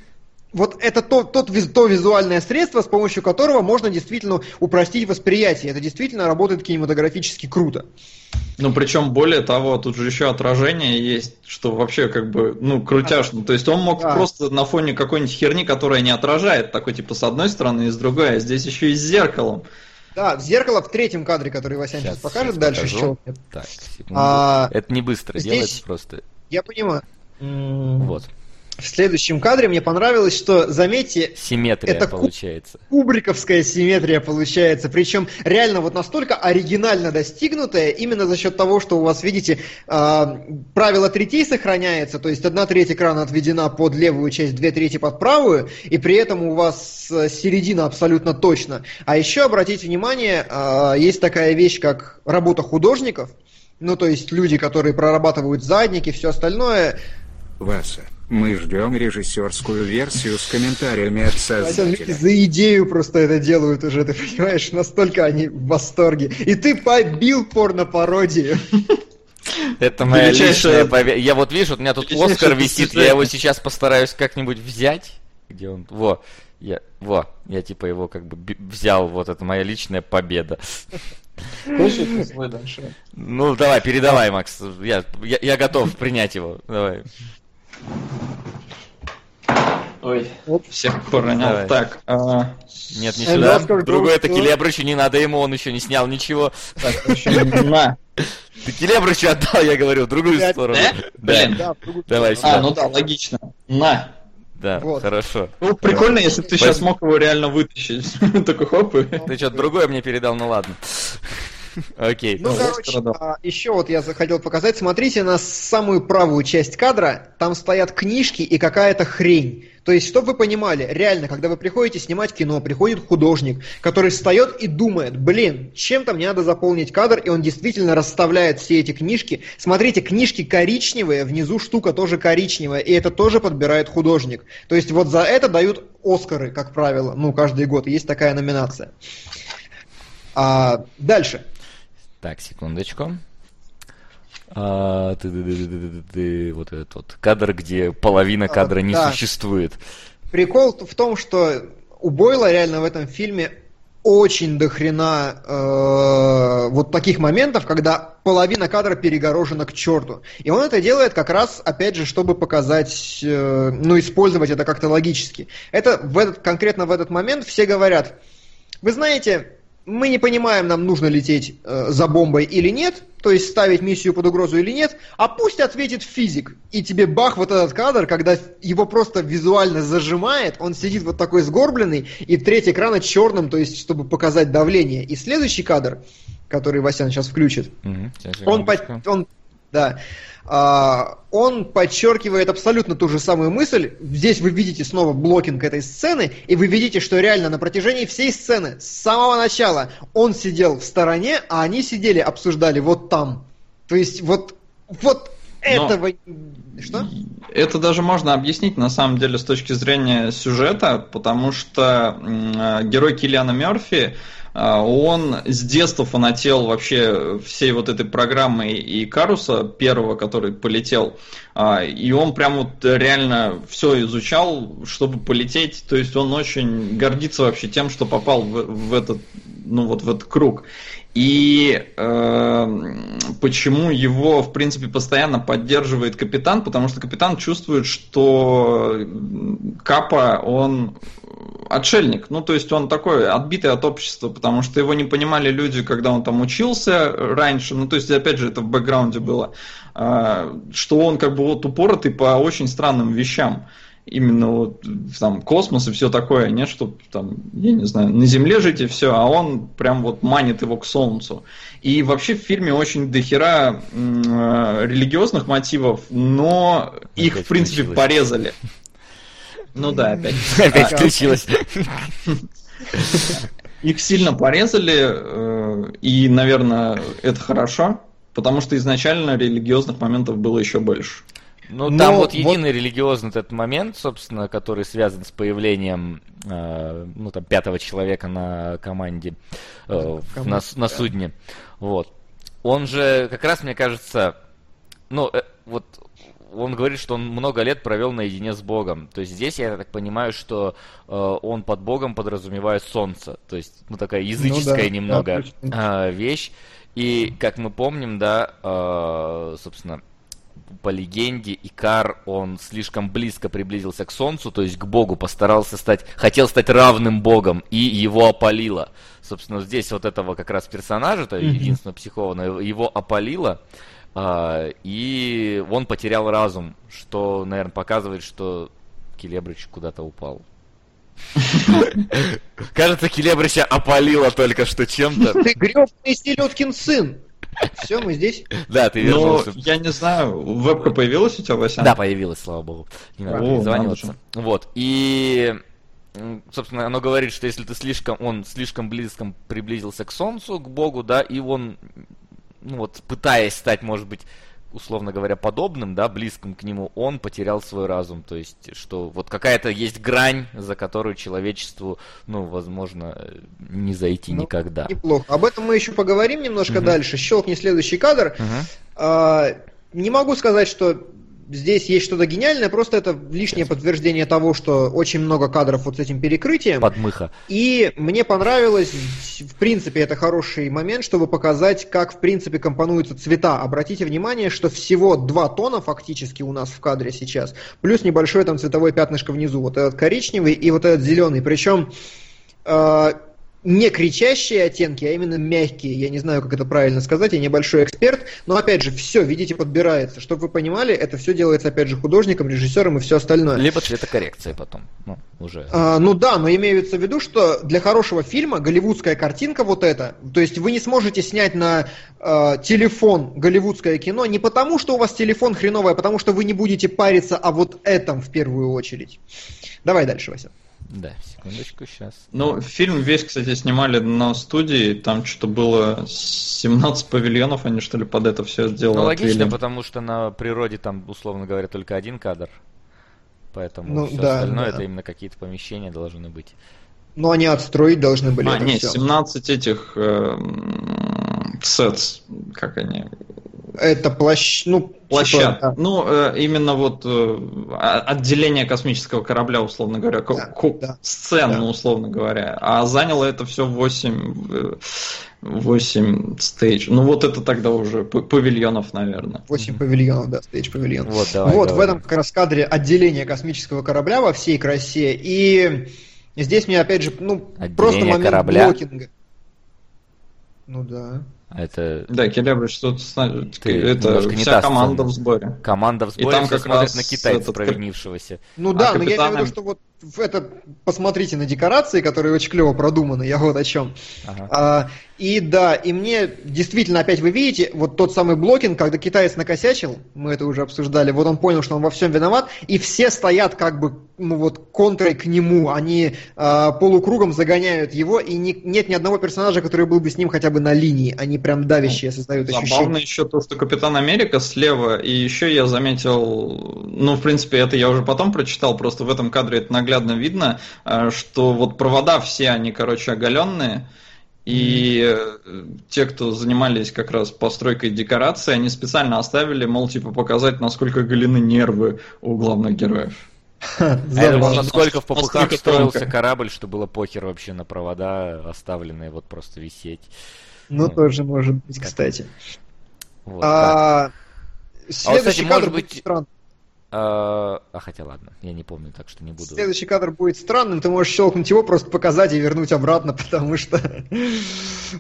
вот это то, тот, то визуальное средство, с помощью которого можно действительно упростить восприятие. Это действительно работает кинематографически круто. Ну, причем, более того, тут же еще отражение есть, что вообще как бы, ну, крутяшно. То есть он мог Да. просто на фоне какой-нибудь херни, которая не отражает, такой типа с одной стороны и с другой, а здесь еще и с зеркалом. Да, зеркало в третьем кадре, который Васян сейчас, Щас, покажет, щас дальше покажу. щелкнет. Так, секунду. А, Это не быстро здесь- делается просто. Я понимаю. Вот. В следующем кадре мне понравилось, что, заметьте, Симметрия Это получается. кубриковская симметрия получается. Причем реально вот настолько оригинально достигнутая, именно за счет того, что у вас, видите, а, правило третей сохраняется, то есть одна треть экрана отведена под левую часть, две трети под правую, и при этом у вас э, середина абсолютно точно. А еще обратите внимание, а, есть такая вещь, как работа художников, ну то есть люди, которые прорабатывают задники, все остальное. Васа, мы ждем режиссерскую версию с комментариями от создателя. за идею просто это делают уже, ты понимаешь, настолько они в восторге. И ты побил порно-пародию. Это моя Величайшая- личная победа. Я вот вижу, у меня тут Оскар висит, я его сейчас постараюсь как-нибудь взять. Где он? Во. Я, во, я типа его как бы взял, вот это моя личная победа. Ну, давай, передавай, Макс. Я, я, я готов принять его. Давай. Ой, всех поронил. Давай. Так, а, Нет, не сюда. Другой это Келебрычу не надо ему, он еще не снял ничего. так, на. Ты Келебрычу отдал, я говорю, в другую сторону. Блин. Да, другую Давай сторону. А, сюда. ну да, логично. На. Да, Вот. хорошо. Ну, прикольно, если бы ты сейчас мог его реально вытащить. Такой хоп и... Ты что-то другое мне передал, ну ладно. Окей. Ну, Ну, короче, а, еще вот я захотел показать. Смотрите на самую правую часть кадра. Там стоят книжки и какая-то хрень. То есть, чтобы вы понимали, реально, когда вы приходите снимать кино, приходит художник, который встает и думает, блин, чем-то мне надо заполнить кадр, и он действительно расставляет все эти книжки. Смотрите, книжки коричневые, внизу штука тоже коричневая, и это тоже подбирает художник. То есть, вот за это дают Оскары, как правило, ну, каждый год, есть такая номинация. А, дальше. Так, секундочку. А, ты-ты-ты-ты-ты-ты, вот этот вот кадр, где половина кадра не да. существует. Прикол в том, что у Бойла реально в этом фильме очень дохрена э, вот таких моментов, когда половина кадра перегорожена к черту. И он это делает как раз, опять же, чтобы показать, э, ну, использовать это как-то логически. Это в этот, конкретно в этот момент все говорят, вы знаете, мы не понимаем, нам нужно лететь э, за бомбой или нет, то есть ставить миссию под угрозу или нет, а пусть ответит физик. И тебе бах вот этот кадр, когда его просто визуально зажимает, он сидит вот такой сгорбленный, и треть экрана черным, то есть чтобы показать давление. И следующий кадр, который Васян сейчас включит. Сейчас, Он, по- он, да, он подчеркивает абсолютно ту же самую мысль. Здесь вы видите снова блокинг этой сцены, и вы видите, что реально на протяжении всей сцены, с самого начала, он сидел в стороне, а они сидели, обсуждали вот там. То есть вот, вот Но- этого... Что? Это даже можно объяснить на самом деле с точки зрения сюжета, потому что э, герой Киллиана Мерфи, он с детства фанател вообще всей вот этой программы и Каруса первого, который полетел, А, и он прям вот реально все изучал, чтобы полететь, то есть он очень гордится вообще тем, что попал в, в этот, ну вот в этот круг. И э, почему его, в принципе, постоянно поддерживает капитан? Потому что капитан чувствует, что Капа, он отшельник. Ну, то есть он такой отбитый от общества, потому что его не понимали люди, когда он там учился раньше. Ну, то есть, опять же, это в бэкграунде было. э, Что он как бы вот упоротый по очень странным вещам именно вот там космос и все такое, не чтобы там, я не знаю, на Земле жить и все, а он прям вот манит его к Солнцу. И вообще в фильме очень дохера э, религиозных мотивов, но их Опять в принципе включилось. порезали. Ну да, опять. Опять включилась. Их сильно порезали, э, и, наверное, это хорошо, потому что изначально религиозных моментов было еще больше. Ну, Но там вот вот- единый религиозный этот момент, собственно, который связан с появлением, э, ну, там, пятого человека на команде, э, Команде, на, на да. судне. Вот. Он же, как раз, мне кажется, ну, э, вот он говорит, что он много лет провел наедине с Богом. То есть здесь я так понимаю, что э, он под Богом подразумевает солнце. То есть, ну, такая языческая да, да, немного точно. а, вещь. И, как мы помним, да, э, собственно, по легенде, Икар, он слишком близко приблизился к Солнцу, то есть к Богу, постарался стать, хотел стать равным Богом, и его опалило. Собственно, здесь вот этого как раз персонажа, то Мгм. единственного психованного, его опалило, а, и он потерял разум, что, наверное, показывает, что Келебрич куда-то упал. Кажется, Келебрича опалило только что чем-то. Ты гребаный Селедкин сын. Все, мы здесь. Да, ты Но вернулся. я не знаю, вебка появилась у тебя, Вася? Да, появилась, слава богу. Не надо перезваниваться. Вот. И собственно, оно говорит, что если ты слишком, он слишком близко приблизился к Солнцу, к Богу, да, и он, ну вот, пытаясь стать, может быть, условно говоря, подобным, да, близким к нему, он потерял свой разум. То есть, что вот какая-то есть грань, за которую человечеству, ну, возможно, не зайти Ну, никогда. Неплохо. Об этом мы еще поговорим немножко Мгм. дальше. Щелкни следующий кадр. Мгм. А, не могу сказать, что здесь есть что-то гениальное, просто это лишнее подтверждение того, что очень много кадров вот с этим перекрытием. Подмыха. И мне понравилось, в принципе, это хороший момент, чтобы показать, как, в принципе, компонуются цвета. Обратите внимание, что всего два тона фактически у нас в кадре сейчас, плюс небольшое там цветовое пятнышко внизу. Вот этот коричневый и вот этот зеленый. Причем э, не кричащие оттенки, а именно мягкие. Я не знаю, как это правильно сказать, я небольшой эксперт, но опять же, все, видите, подбирается. Чтобы вы понимали, это все делается, опять же, художником, режиссером и все остальное. Либо цветокоррекция потом. Ну, уже. А, ну да, но имеется в виду, что для хорошего фильма голливудская картинка вот эта, то есть вы не сможете снять на э, телефон голливудское кино не потому, что у вас телефон хреновый, а потому что вы не будете париться о вот этом в первую очередь. Давай дальше, Вася. Да, секундочку, сейчас. Ну, фильм весь, кстати, снимали на студии, там что-то было 17 павильонов, они что ли под это все сделали. Ну, логично, отвели. потому что на природе там, условно говоря, только один кадр. Поэтому Ну, все да, остальное да. это именно какие-то помещения должны быть. Но они отстроить должны были А, это не, всё. 17 этих эм, сетс, как они, Это плащ... Ну, типа, площадок. да. Ну, э, именно вот э, а- отделение космического корабля, условно говоря, Да, ко- да. сцен, Да. условно говоря. А заняло это все 8, 8 стейдж. Ну, вот это тогда уже павильонов, наверное. 8 павильонов, да, стейдж павильон. Вот, давай. вот, в говори. этом как раз кадре отделение космического корабля во всей красе. И здесь мне опять же, ну, Отделение просто момент корабля? блокинга. Ну да. Это Да, Келебрич, тут сна- Ты это вся та команда сцена. в сборе. команда в И сборе там все как смотрят раз на китайца этот- провинившегося. Ну А да, но я имею в капитаном- виду, что вот это посмотрите на декорации, которые очень клево продуманы, я вот о чем. Ага. А, и да, и мне действительно, опять вы видите, вот тот самый блокинг, когда китаец накосячил, мы это уже обсуждали, вот он понял, что он во всем виноват, и все стоят как бы, ну вот, контрой к нему, они а, полукругом загоняют его, и не, нет ни одного персонажа, который был бы с ним хотя бы на линии, они прям давящие создают ощущение. Забавно еще то, что Капитан Америка слева, и еще я заметил, ну, в принципе, это я уже потом прочитал, просто в этом кадре это наглядно видно, а, что вот провода все, они, короче, оголенные, и mm-hmm. те, кто занимались как раз постройкой декорации, они специально оставили, мол, типа показать, насколько голены нервы у главных героев. А насколько в попыхах строился корабль, что было похер вообще на провода, оставленные вот просто висеть. Ну, ну тоже может быть, кстати. а, следующий а, кстати, может быть... А, а хотя ладно, я не помню, так что не буду. Следующий кадр будет странным, ты можешь щелкнуть его, просто показать и вернуть обратно, потому что...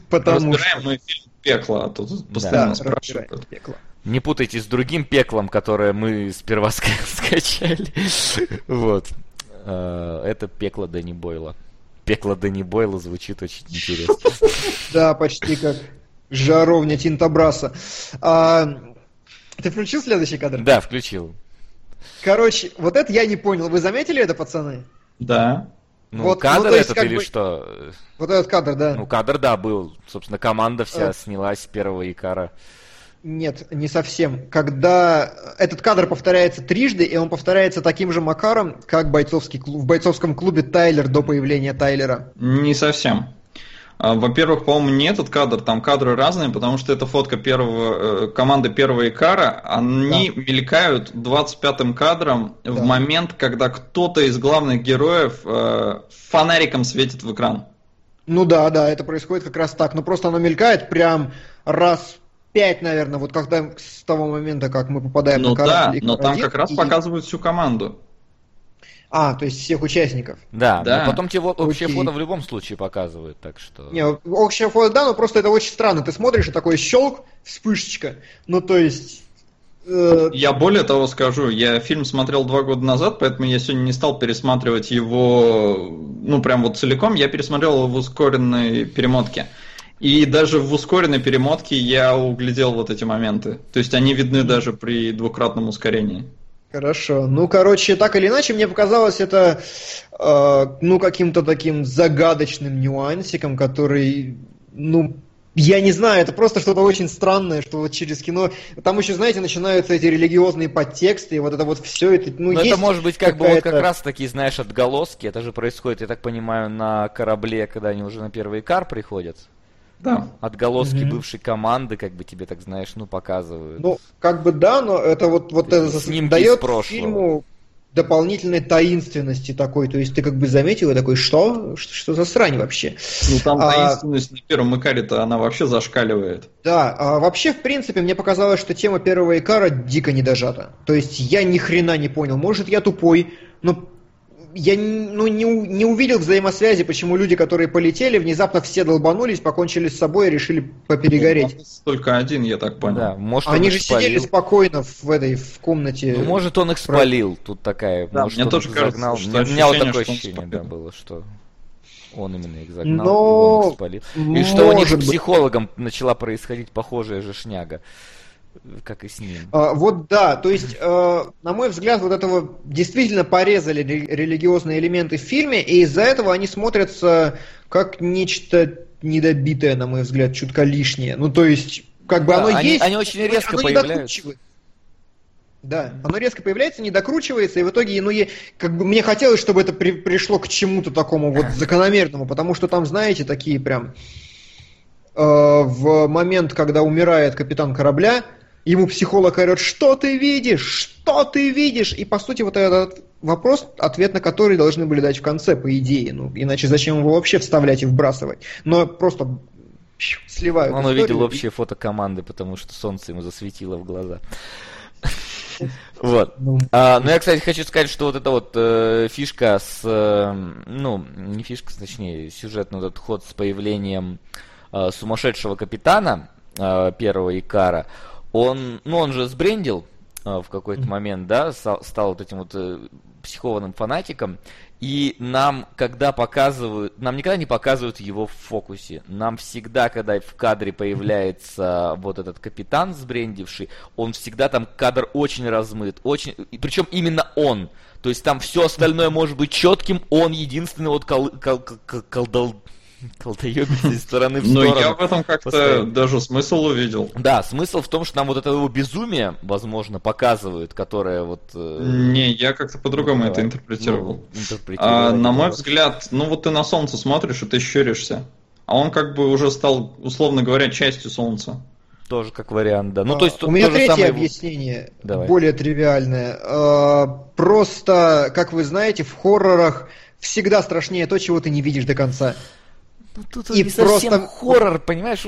потому Разбираем что... мы фильм «Пекло», а тут постоянно да, спрашивают. Пекло. Не путайте с другим пеклом, которое мы сперва скачали. вот. А, это пекло Дэнни Бойла. Пекло Дэнни Бойла звучит очень интересно. Да, почти как жаровня Тинтобраса. А, ты включил следующий кадр? Да, включил. Короче, вот это я не понял. Вы заметили это, пацаны? Да. Ну, вот, кадр ну, этот или бы... что? Вот этот кадр, да. Ну, кадр, да, был. Собственно, команда вся а... снялась с первого Икара. Нет, не совсем. Когда этот кадр повторяется трижды, и он повторяется таким же макаром, как бойцовский клуб, в бойцовском клубе Тайлер до появления Тайлера. Не совсем. А, во-первых, по-моему, не этот кадр, там кадры разные, потому что это фотка первого, э, команды первого Икара. Они да. мелькают 25-м кадром да. в момент, когда кто-то из главных героев э, фонариком светит в экран. Ну да, да, это происходит как раз так. Но просто оно мелькает прям раз пять, наверное, вот когда с того момента, как мы попадаем ну, на корабль. Да, но там как раз и... показывают всю команду. А, то есть всех участников. Да, да. но потом тебе общее фото в любом случае показывают, так что... Не, общее фото, да, но просто это очень странно. Ты смотришь, и такой щелк, вспышечка. Ну, то есть... Э... Я более того скажу, я фильм смотрел два года назад, поэтому я сегодня не стал пересматривать его, ну, прям вот целиком. Я пересмотрел его в ускоренной перемотке. И даже в ускоренной перемотке я углядел вот эти моменты. То есть они видны даже при двукратном ускорении. Хорошо. Ну, короче, так или иначе, мне показалось это, э, ну, каким-то таким загадочным нюансиком, который, ну, я не знаю, это просто что-то очень странное, что вот через кино... Там еще, знаете, начинаются эти религиозные подтексты, и вот это вот все это... Ну, Но это может быть как бы вот как раз таки, знаешь, отголоски. Это же происходит, я так понимаю, на корабле, когда они уже на первый кар приходят. Да. Отголоски mm-hmm. бывшей команды, как бы тебе так знаешь, ну показывают. Ну, как бы да, но это вот, вот это дает фильму дополнительной таинственности такой. То есть ты как бы заметил и такой, что? Что, что за срань вообще? Ну там а, таинственность на первом Икаре-то она вообще зашкаливает. Да, а вообще, в принципе, мне показалось, что тема первого Икара дико не дожата. То есть я ни хрена не понял. Может, я тупой, но я ну, не, не увидел взаимосвязи, почему люди, которые полетели, внезапно все долбанулись, покончили с собой и решили поперегореть. Ну, только один, я так понял. Да, может, Они же спалил. сидели спокойно в этой в комнате. Ну, может, он их спалил. Тут такая. Да, может, мне тоже загнал. Кажется, что у меня вот такое ощущение да, было, что он именно их загнал, Но... он их спалил. И что у них с психологом начала происходить похожая же шняга как и с ним. А, вот да, то есть, э, на мой взгляд, вот этого действительно порезали религиозные элементы в фильме, и из-за этого они смотрятся как нечто недобитое, на мой взгляд, чутка лишнее. Ну, то есть, как бы да, оно они, есть. Они очень резко оно появляются. Да, оно резко появляется, не докручивается, и в итоге, ну, я, как бы мне хотелось, чтобы это при, пришло к чему-то такому вот закономерному, потому что там, знаете, такие прям э, в момент, когда умирает капитан корабля, Ему психолог говорит, что ты видишь, что ты видишь? И по сути вот этот вопрос, ответ на который должны были дать в конце, по идее. Ну, иначе зачем его вообще вставлять и вбрасывать? Но просто сливают. Он увидел общее фото команды, потому что солнце ему засветило в глаза. Вот. Ну, а, ну, я, кстати, хочу сказать, что вот эта вот э, фишка с, э, ну, не фишка, точнее, сюжетный вот этот ход с появлением э, сумасшедшего капитана э, первого Икара, он, ну, он же сбрендил, а, в какой-то момент, да, стал вот этим вот э, психованным фанатиком. И нам, когда показывают, нам никогда не показывают его в фокусе. Нам всегда, когда в кадре появляется вот этот капитан сбрендивший, он всегда там кадр очень размыт, очень, причем именно он. То есть там все остальное может быть четким, он единственный вот кол, кол, кол, колдал, колдоебится из стороны в сторону. Ну, я в этом как-то даже смысл увидел. Да, смысл в том, что нам вот это его безумие, возможно, показывают, которое вот... Э... Не, я как-то по-другому ну, это интерпретировал. Ну, а, на мой взгляд, ну вот ты на солнце смотришь, и ты щуришься. А он как бы уже стал, условно говоря, частью солнца. Тоже как вариант, да. Ну, а, то есть, у меня третье самое... объяснение, Давай. более тривиальное. А, просто, как вы знаете, в хоррорах всегда страшнее то, чего ты не видишь до конца. Ну тут и не просто... совсем хоррор, понимаешь?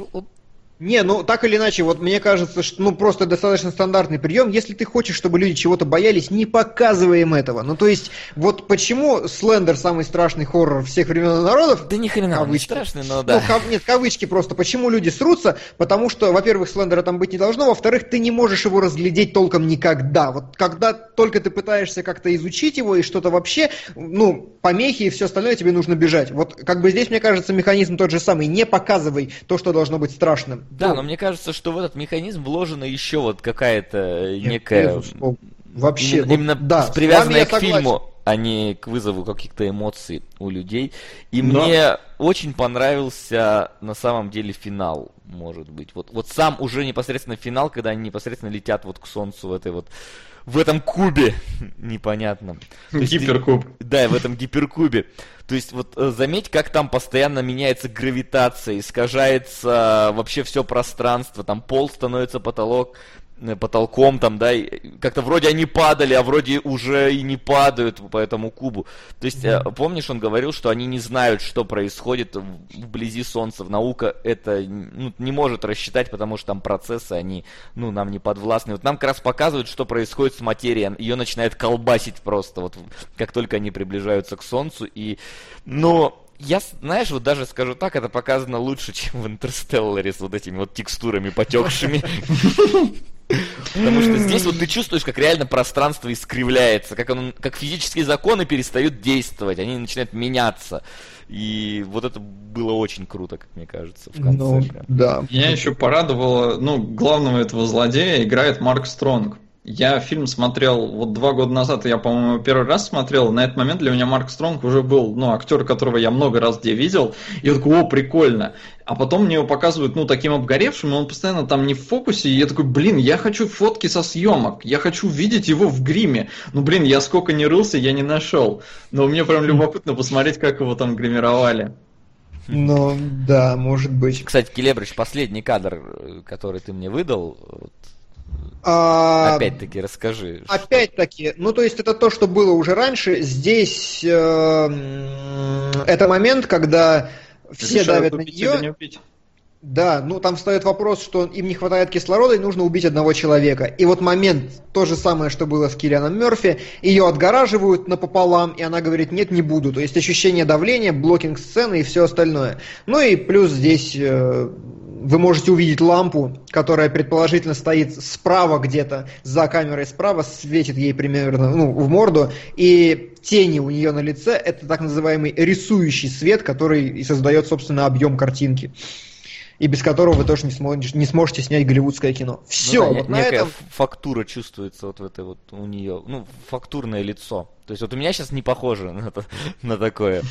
Не, ну так или иначе, вот мне кажется, что ну просто достаточно стандартный прием. Если ты хочешь, чтобы люди чего-то боялись, не показываем этого. Ну то есть, вот почему Слендер самый страшный хоррор всех времен и народов? Да ни хрена он не страшный, но да. Ну, кав... нет, кавычки просто. Почему люди срутся? Потому что, во-первых, Слендера там быть не должно, во-вторых, ты не можешь его разглядеть толком никогда. Вот когда только ты пытаешься как-то изучить его и что-то вообще, ну, помехи и все остальное, тебе нужно бежать. Вот как бы здесь, мне кажется, механизм тот же самый. Не показывай то, что должно быть страшным. Да, ну, но мне кажется, что в этот механизм вложена еще вот какая-то некая... Вообще, именно, именно вот, да, привязанная к фильму, а не к вызову каких-то эмоций у людей. И Но... мне очень понравился на самом деле финал, может быть. Вот, вот сам уже непосредственно финал, когда они непосредственно летят вот к солнцу в этой вот в этом кубе непонятном. Гиперкуб. Есть, да, в этом гиперкубе. То есть вот э, заметь, как там постоянно меняется гравитация, искажается вообще все пространство, там пол становится потолок, Э, потолком там, да, как-то вроде они падали, а вроде уже и не падают по этому кубу. То есть, mm-hmm. помнишь, он говорил, что они не знают, что происходит вблизи Солнца. Наука это ну, не может рассчитать, потому что там процессы, они, ну, нам не подвластны. Вот нам как раз показывают, что происходит с материей. Ее начинает колбасить просто, вот как только они приближаются к Солнцу. И, но я, знаешь, вот даже скажу так, это показано лучше, чем в Интерстелларе с вот этими вот текстурами потекшими. Потому что здесь вот ты чувствуешь, как реально пространство искривляется, как, он, как физические законы перестают действовать, они начинают меняться. И вот это было очень круто, как мне кажется, в конце. Ну, да. Меня еще порадовало, ну, главного этого злодея играет Марк Стронг. Я фильм смотрел вот два года назад, я, по-моему, первый раз смотрел. На этот момент для меня Марк Стронг уже был, ну, актер, которого я много раз где видел. И я такой, о, прикольно. А потом мне его показывают, ну, таким обгоревшим, и он постоянно там не в фокусе. И я такой, блин, я хочу фотки со съемок. Я хочу видеть его в гриме. Ну, блин, я сколько не рылся, я не нашел. Но мне прям любопытно посмотреть, как его там гримировали. Ну, да, может быть. Кстати, Келебрич, последний кадр, э, который ты мне выдал, а, опять-таки, расскажи. Опять-таки, ну то есть это то, что было уже раньше. Здесь э, это момент, когда все давят на нее. Да, ну там встает вопрос, что им не хватает кислорода и нужно убить одного человека. И вот момент, то же самое, что было с Киллианом Мерфи, ее отгораживают напополам, и она говорит, нет, не буду. То есть ощущение давления, блокинг сцены и все остальное. Ну и плюс здесь э, вы можете увидеть лампу, которая предположительно стоит справа где-то, за камерой справа, светит ей примерно ну, в морду, и тени у нее на лице – это так называемый рисующий свет, который и создает, собственно, объем картинки и без которого вы тоже не сможете, не сможете снять голливудское кино. Все, ну, да, вот некая этом... фактура чувствуется вот в этой вот у нее, ну, фактурное лицо. То есть вот у меня сейчас не похоже на, это, на такое,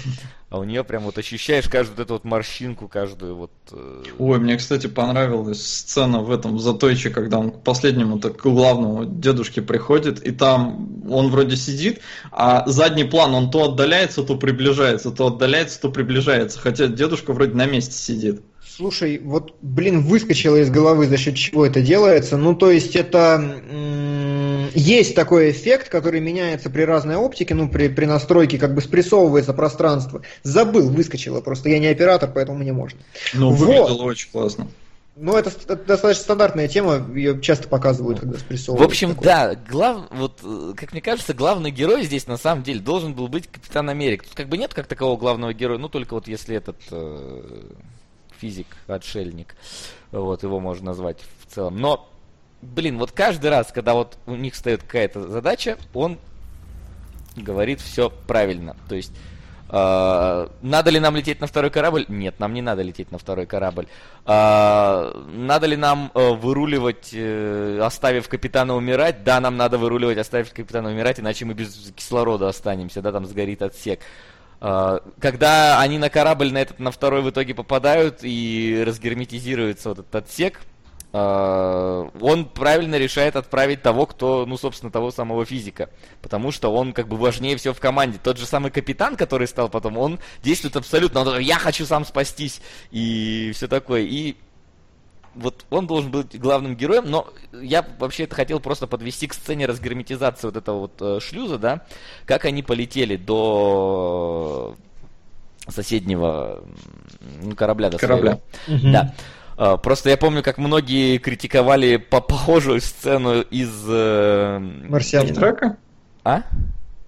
а у нее прям вот ощущаешь каждую вот эту вот морщинку, каждую вот... Э... Ой, мне, кстати, понравилась сцена в этом затойче, когда он к последнему, так к главному дедушке приходит, и там он вроде сидит, а задний план, он то отдаляется, то приближается, то отдаляется, то приближается, хотя дедушка вроде на месте сидит. Слушай, вот, блин, выскочило из головы, за счет чего это делается. Ну, то есть это... есть такой эффект, который меняется при разной оптике, ну, при, при настройке как бы спрессовывается пространство. Забыл, выскочило просто. Я не оператор, поэтому мне можно. Ну, выглядело вот. очень классно. Ну, это, это достаточно стандартная тема, ее часто показывают, когда спрессовывают. В общем, такое. да, глав, вот, как мне кажется, главный герой здесь на самом деле должен был быть Капитан Америка. Тут как бы нет как такового главного героя, ну, только вот если этот... Э физик-отшельник. Вот, его можно назвать в целом. Но блин, вот каждый раз, когда вот у них стоит какая-то задача, он говорит все правильно. То есть Uh, надо ли нам лететь на второй корабль? Нет, нам не надо лететь на второй корабль. Uh, надо ли нам uh, выруливать, э, оставив капитана умирать? Да, нам надо выруливать, оставив капитана умирать, иначе мы без кислорода останемся, да, там сгорит отсек. Когда они на корабль на этот, на второй в итоге попадают и разгерметизируется вот этот отсек, а, он правильно решает отправить того, кто, ну, собственно, того самого физика. Потому что он как бы важнее всего в команде. Тот же самый капитан, который стал потом, он действует абсолютно. Он я хочу сам спастись и все такое. И вот он должен быть главным героем, но я вообще это хотел просто подвести к сцене разгерметизации вот этого вот э, шлюза, да, как они полетели до соседнего корабля. До корабля. Своего. Да. А, просто я помню, как многие критиковали по похожую сцену из... Э, Марсианина. А?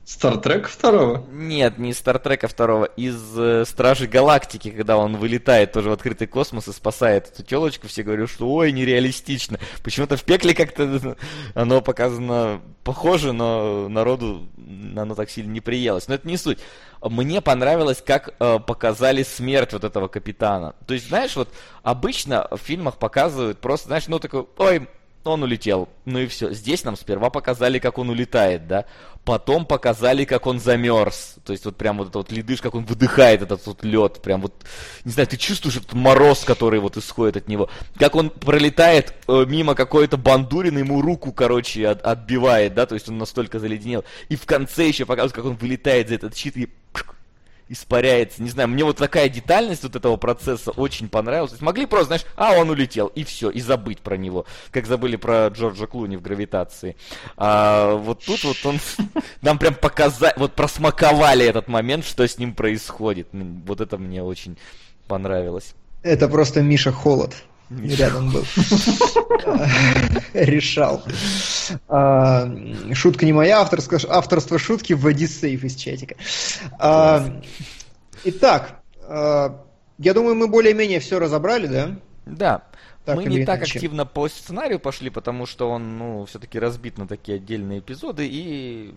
Стартрек второго? Нет, не Стартрека второго, из э, Стражей Галактики, когда он вылетает тоже в открытый космос и спасает эту телочку, все говорят, что ой, нереалистично. Почему-то в пекле как-то оно показано похоже, но народу оно так сильно не приелось. Но это не суть. Мне понравилось, как э, показали смерть вот этого капитана. То есть, знаешь, вот обычно в фильмах показывают просто, знаешь, ну такой, ой, он улетел. Ну и все. Здесь нам сперва показали, как он улетает, да. Потом показали, как он замерз. То есть вот прям вот этот вот ледыш, как он выдыхает этот вот лед. Прям вот, не знаю, ты чувствуешь этот мороз, который вот исходит от него. Как он пролетает э, мимо какой-то бандурины, ему руку, короче, от, отбивает, да. То есть он настолько заледенел. И в конце еще показывают, как он вылетает за этот щит и испаряется. Не знаю, мне вот такая детальность вот этого процесса очень понравилась. То есть могли просто, знаешь, а он улетел, и все, и забыть про него. Как забыли про Джорджа Клуни в гравитации. А вот тут вот он нам прям показали, вот просмаковали этот момент, что с ним происходит. Вот это мне очень понравилось. Это просто Миша Холод рядом был. Решал. А, шутка не моя, авторство, авторство шутки в сейф из чатика. А, итак, а, я думаю, мы более-менее все разобрали, да? Да. Так мы не так активно по сценарию пошли, потому что он, ну, все-таки разбит на такие отдельные эпизоды, и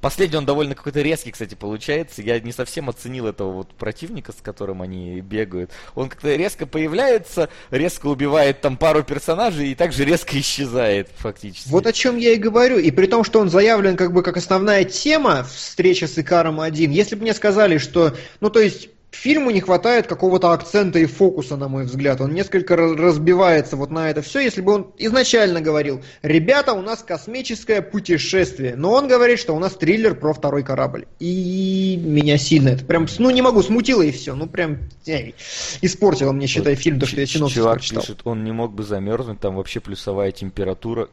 Последний он довольно какой-то резкий, кстати, получается. Я не совсем оценил этого вот противника, с которым они бегают. Он как-то резко появляется, резко убивает там пару персонажей и также резко исчезает фактически. Вот о чем я и говорю. И при том, что он заявлен как бы как основная тема встреча с Икаром 1. Если бы мне сказали, что, ну то есть Фильму не хватает какого-то акцента и фокуса, на мой взгляд. Он несколько разбивается вот на это все. Если бы он изначально говорил, ребята, у нас космическое путешествие, но он говорит, что у нас триллер про второй корабль. И меня сильно это прям, ну не могу, смутило и все. Ну прям эй, испортило мне, считай, фильм, то, что я синопсис Чувак пишет, он не мог бы замерзнуть, там вообще плюсовая температура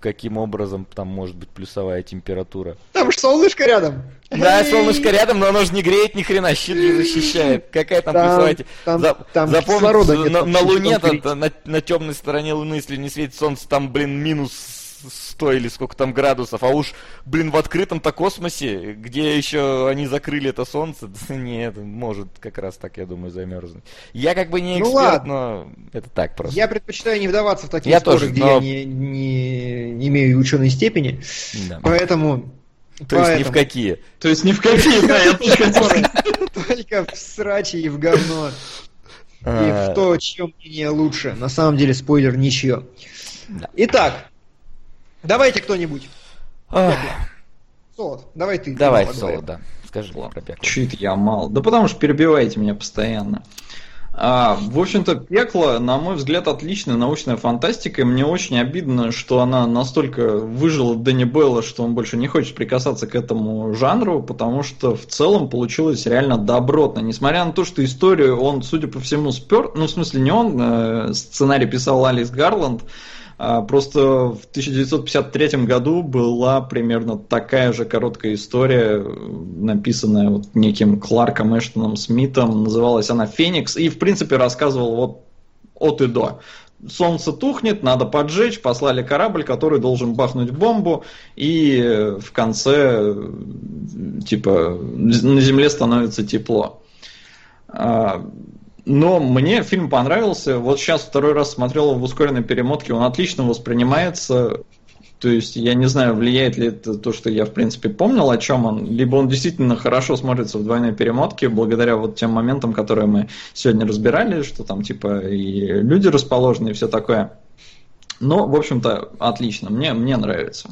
каким образом там может быть плюсовая температура. Там же солнышко рядом. Да, солнышко рядом, но оно же не греет ни хрена, щит же защищает. Какая там, там плюсовая температура? Там, там Запомните, на, на Луне, на, на, на темной стороне Луны, если не светит солнце, там, блин, минус 100 или сколько там градусов, а уж, блин, в открытом-то космосе, где еще они закрыли это солнце, нет, может как раз так, я думаю, замерзнуть. Я как бы не ну эксперт, ну, но это так просто. Я предпочитаю не вдаваться в такие я споры, тоже, где но... я не, не, не имею ученой степени, да. поэтому... То Поэтому... есть ни в какие. То есть ни в какие, да, я тоже Только в срачи и в говно. И в а. то, чье мнение лучше. На самом деле, спойлер, ничье. Итак, Давайте кто-нибудь. Солод, давай ты. Давай, Солод, да. Скажи мне про пекло. Чуть я мал. Да потому что перебиваете меня постоянно. А, в общем-то, пекло, на мой взгляд, отличная научная фантастика, и мне очень обидно, что она настолько выжила Дэнни Белла, что он больше не хочет прикасаться к этому жанру, потому что в целом получилось реально добротно. Несмотря на то, что историю он, судя по всему, спер, ну, в смысле, не он, э, сценарий писал Алис Гарланд, просто в 1953 году была примерно такая же короткая история, написанная вот неким Кларком Эштоном Смитом. Называлась она «Феникс» и, в принципе, рассказывал вот от и до. Солнце тухнет, надо поджечь, послали корабль, который должен бахнуть бомбу, и в конце, типа, на Земле становится тепло. Но мне фильм понравился. Вот сейчас второй раз смотрел его в ускоренной перемотке. Он отлично воспринимается. То есть я не знаю, влияет ли это то, что я в принципе помнил, о чем он, либо он действительно хорошо смотрится в двойной перемотке, благодаря вот тем моментам, которые мы сегодня разбирали, что там типа и люди расположены и все такое. Но, в общем-то, отлично. Мне, мне нравится.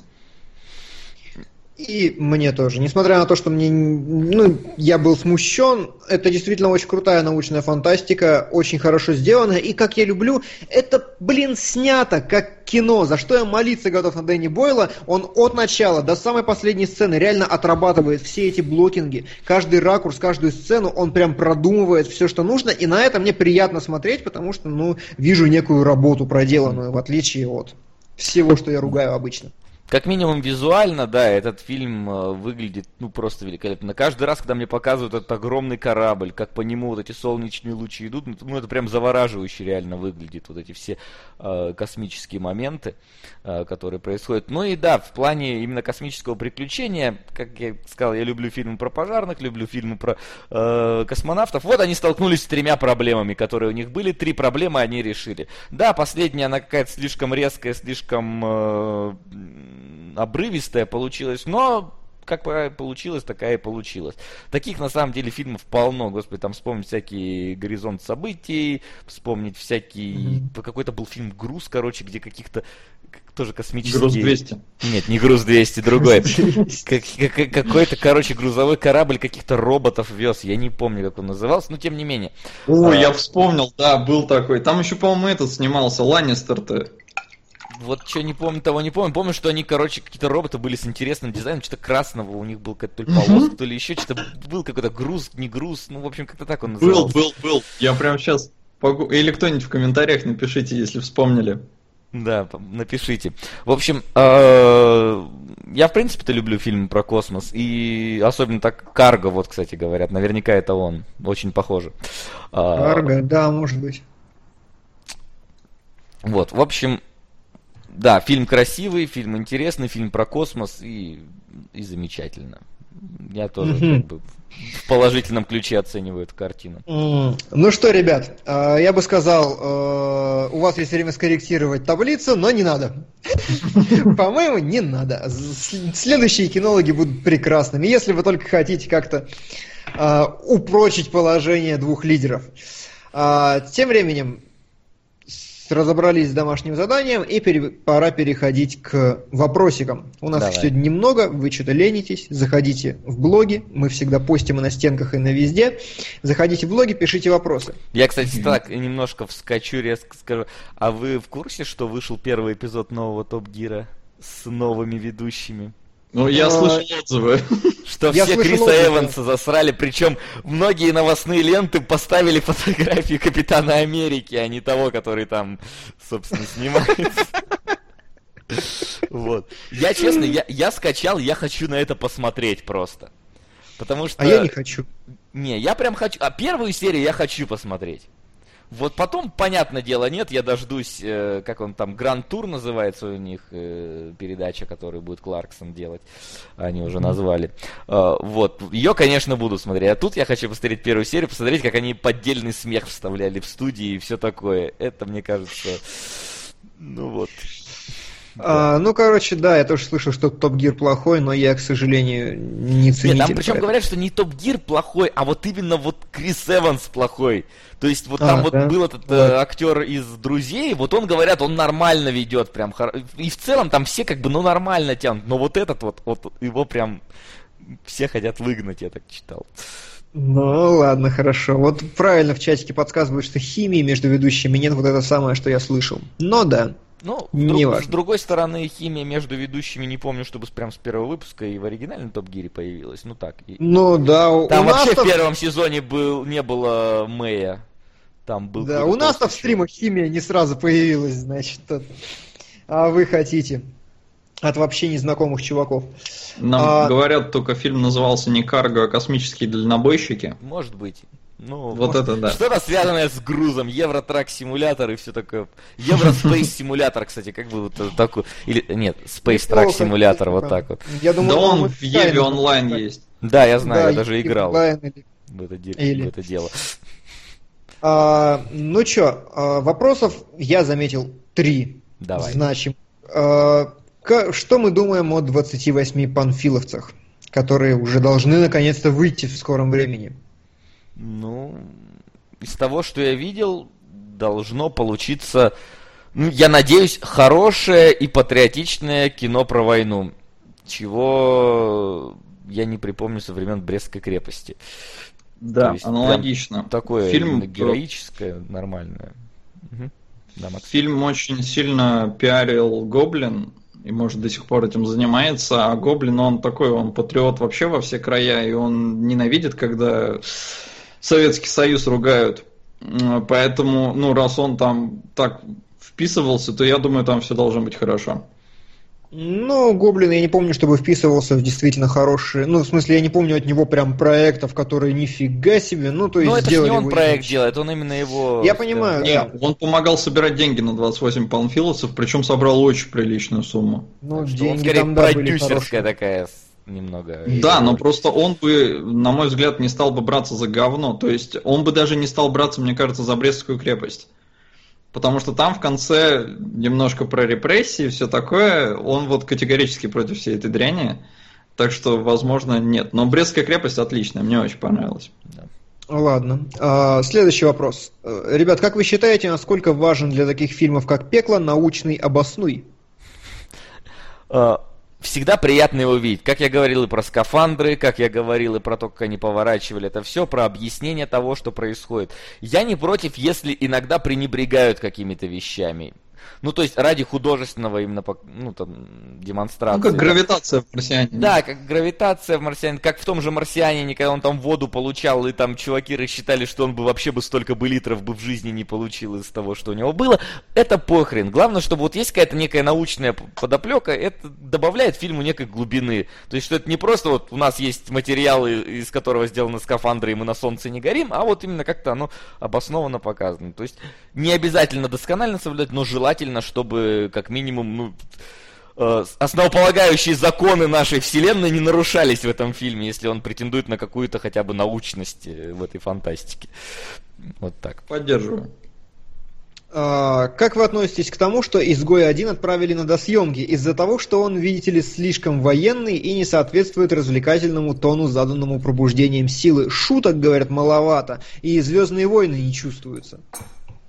И мне тоже. Несмотря на то, что мне, ну, я был смущен, это действительно очень крутая научная фантастика, очень хорошо сделанная. И как я люблю, это, блин, снято как кино. За что я молиться готов на Дэнни Бойла. Он от начала до самой последней сцены реально отрабатывает все эти блокинги. Каждый ракурс, каждую сцену он прям продумывает все, что нужно. И на это мне приятно смотреть, потому что, ну, вижу некую работу проделанную, в отличие от всего, что я ругаю обычно. Как минимум визуально, да, этот фильм э, выглядит, ну, просто великолепно. Каждый раз, когда мне показывают этот огромный корабль, как по нему вот эти солнечные лучи идут, ну, ну это прям завораживающе реально выглядит, вот эти все э, космические моменты, э, которые происходят. Ну и да, в плане именно космического приключения, как я сказал, я люблю фильмы про пожарных, люблю фильмы про э, космонавтов. Вот они столкнулись с тремя проблемами, которые у них были. Три проблемы они решили. Да, последняя, она какая-то слишком резкая, слишком... Э, обрывистая получилась, но как получилось, такая и получилась. Таких, на самом деле, фильмов полно. Господи, там вспомнить всякие «Горизонт событий», вспомнить всякий... Mm-hmm. Какой-то был фильм «Груз», короче, где каких-то тоже космические... Груз 200. Нет, не Груз 200, другой. Какой-то, короче, грузовой корабль каких-то роботов вез. Я не помню, как он назывался, но тем не менее. О, а... я вспомнил, да, был такой. Там еще, по-моему, этот снимался, Ланнистер-то вот что не помню, того не помню. Помню, что они, короче, какие-то роботы были с интересным дизайном, что-то красного у них был какой-то то ли полоска, то ли еще что-то. Был какой-то груз, не груз, ну, в общем, как-то так он назывался. Был, был, был. Я прям сейчас... Или кто-нибудь в комментариях напишите, если вспомнили. Да, напишите. В общем, э, я в принципе-то люблю фильмы про космос. И особенно так Карго, вот, кстати, говорят. Наверняка это он. Очень похоже. А, Карго, да, может быть. Вот, в общем, да, фильм красивый, фильм интересный, фильм про космос и, и замечательно. Я тоже mm-hmm. как бы в положительном ключе оцениваю эту картину. Mm. Ну что, ребят, а, я бы сказал, э, у вас есть время скорректировать таблицу, но не надо. По-моему, не надо. Следующие кинологи будут прекрасными, если вы только хотите как-то а, упрочить положение двух лидеров. А, тем временем, разобрались с домашним заданием, и пере... пора переходить к вопросикам. У нас Давай. сегодня немного, вы что-то ленитесь, заходите в блоги, мы всегда постим и на стенках, и на везде. Заходите в блоги, пишите вопросы. Я, кстати, так немножко вскочу, резко скажу. А вы в курсе, что вышел первый эпизод нового Топ Гира с новыми ведущими? Ну, я а, слышал отзывы. Что я все Криса отзывы. Эванса засрали, причем многие новостные ленты поставили фотографии Капитана Америки, а не того, который там, собственно, снимается. Вот. Я, честно, я, я скачал, я хочу на это посмотреть просто. Потому что... А я не хочу. Не, я прям хочу... А первую серию я хочу посмотреть. Вот потом, понятное дело, нет, я дождусь, э, как он там, Гранд Тур называется у них, э, передача, которую будет Кларксон делать, они уже назвали. Э, вот, ее, конечно, буду смотреть. А тут я хочу посмотреть первую серию, посмотреть, как они поддельный смех вставляли в студии и все такое. Это, мне кажется, ну вот, а, ну, короче, да, я тоже слышал, что Топ Гир плохой, но я, к сожалению, не ценитель. Нет, там причем говорят, что не Топ Гир плохой, а вот именно вот Крис Эванс плохой. То есть вот а, там вот да? был этот вот. э, актер из «Друзей», вот он, говорят, он нормально ведет прям. И в целом там все как бы, ну, нормально тянут. Но вот этот вот, вот его прям все хотят выгнать, я так читал. Ну, ладно, хорошо. Вот правильно в чатике подсказывают, что химии между ведущими нет, вот это самое, что я слышал. Но да, ну, не друг, с другой стороны, химия между ведущими, не помню, чтобы прям с первого выпуска и в оригинальном Топ Гире появилась. Ну так. И... Ну да, Там вообще в первом сезоне был, не было Мэя. Там был да, у нас-то в стримах химия не сразу появилась, значит. А вы хотите от вообще незнакомых чуваков. Нам а... говорят, только фильм назывался не «Карго», а «Космические дальнобойщики». Может быть. Ну, вот может, это да. Что-то связанное с грузом, Евротрак симулятор и все такое. Евроспейс симулятор, кстати, как бы вот такой. Или нет, Space Track симулятор, вот так вот. Я думаю, да он в Еве онлайн есть. Да, я знаю, да, я даже играл в это, в это дело. А, ну чё, а, вопросов я заметил три. Давай. Значим. А, что мы думаем о 28 панфиловцах, которые уже должны наконец-то выйти в скором времени? Ну, из того, что я видел, должно получиться, ну, я надеюсь, хорошее и патриотичное кино про войну, чего я не припомню со времен Брестской крепости. Да, аналогично. Такое Фильм героическое, нормальное. Угу. Да, Фильм очень сильно пиарил Гоблин, и, может, до сих пор этим занимается, а Гоблин, он такой, он патриот вообще во все края, и он ненавидит, когда Советский Союз ругают. Поэтому, ну, раз он там так вписывался, то я думаю, там все должно быть хорошо. Ну, Гоблин, я не помню, чтобы вписывался в действительно хорошие... Ну, в смысле, я не помню от него прям проектов, которые нифига себе, ну, то есть... Ну, это же не он проект иначе. делает, он именно его... Я понимаю, Нет, да. он помогал собирать деньги на 28 панфиловцев, причем собрал очень приличную сумму. Ну, деньги он, скорее, там, да, продюсерская такая немного. Да, но просто он бы, на мой взгляд, не стал бы браться за говно. То есть он бы даже не стал браться, мне кажется, за Брестскую крепость. Потому что там в конце немножко про репрессии и все такое. Он вот категорически против всей этой дряни. Так что, возможно, нет. Но Брестская крепость отличная, мне очень понравилась. Да. Ладно. А, следующий вопрос. Э, ребят, как вы считаете, насколько важен для таких фильмов, как «Пекло», научный обоснуй? Всегда приятно его видеть. Как я говорил и про скафандры, как я говорил и про то, как они поворачивали, это все про объяснение того, что происходит. Я не против, если иногда пренебрегают какими-то вещами. Ну, то есть ради художественного именно ну, там, демонстрации. Ну, как гравитация в «Марсиане». Да, как гравитация в «Марсиане», как в том же «Марсианине», когда он там воду получал, и там чуваки рассчитали, что он бы вообще бы столько бы литров бы в жизни не получил из того, что у него было. Это похрен. Главное, чтобы вот есть какая-то некая научная подоплека, это добавляет фильму некой глубины. То есть, что это не просто вот у нас есть материалы, из которого сделаны скафандры, и мы на солнце не горим, а вот именно как-то оно обоснованно показано. То есть, не обязательно досконально соблюдать, но желательно желательно, чтобы как минимум, ну, э, основополагающие законы нашей вселенной не нарушались в этом фильме, если он претендует на какую-то хотя бы научность э, в этой фантастике. Вот так. Поддерживаю. А, как вы относитесь к тому, что «Изгой-1» отправили на досъемки из-за того, что он, видите ли, слишком военный и не соответствует развлекательному тону, заданному пробуждением силы? Шуток, говорят, маловато, и «Звездные войны» не чувствуются.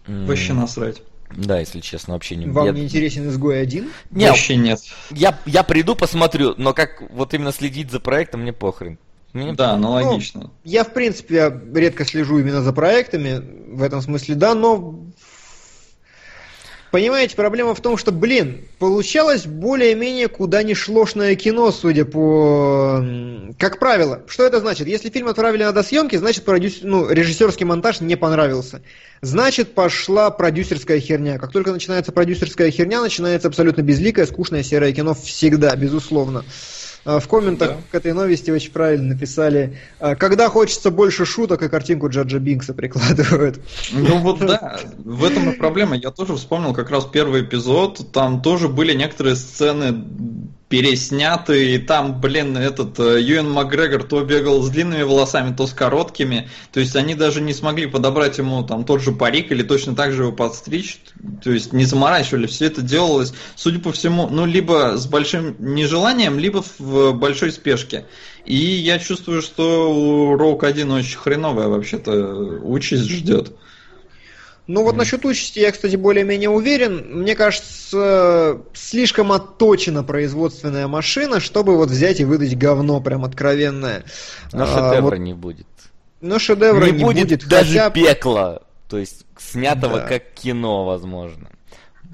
Вообще насрать. Да, если честно, вообще не... Вам я... не интересен изгой один? Нет, вообще нет. Я, я приду, посмотрю, но как вот именно следить за проектом, мне похрен. Мне... Да, аналогично. Ну, я, в принципе, редко слежу именно за проектами, в этом смысле, да, но Понимаете, проблема в том, что, блин, получалось более-менее куда ни шлошное кино, судя по... Как правило. Что это значит? Если фильм отправили на досъемки, значит продюс... ну, режиссерский монтаж не понравился. Значит, пошла продюсерская херня. Как только начинается продюсерская херня, начинается абсолютно безликое, скучное серое кино всегда, безусловно. В комментах да. к этой новости очень правильно написали, а, когда хочется больше шуток, и картинку Джаджа Бинкса прикладывают. Ну вот да, в этом и проблема. Я тоже вспомнил как раз первый эпизод, там тоже были некоторые сцены пересняты, и там, блин, этот э, Юэн Макгрегор то бегал с длинными волосами, то с короткими, то есть они даже не смогли подобрать ему там тот же парик или точно так же его подстричь, то есть не заморачивали, все это делалось, судя по всему, ну, либо с большим нежеланием, либо в большой спешке. И я чувствую, что у Роук 1 очень хреновая вообще-то участь ждет. Ну вот насчет участи я, кстати, более-менее уверен. Мне кажется, слишком отточена производственная машина, чтобы вот взять и выдать говно прям откровенное. Но а, шедевра вот... не будет. Но шедевра не, не будет, будет даже хотя... пекла. То есть снятого да. как кино, возможно.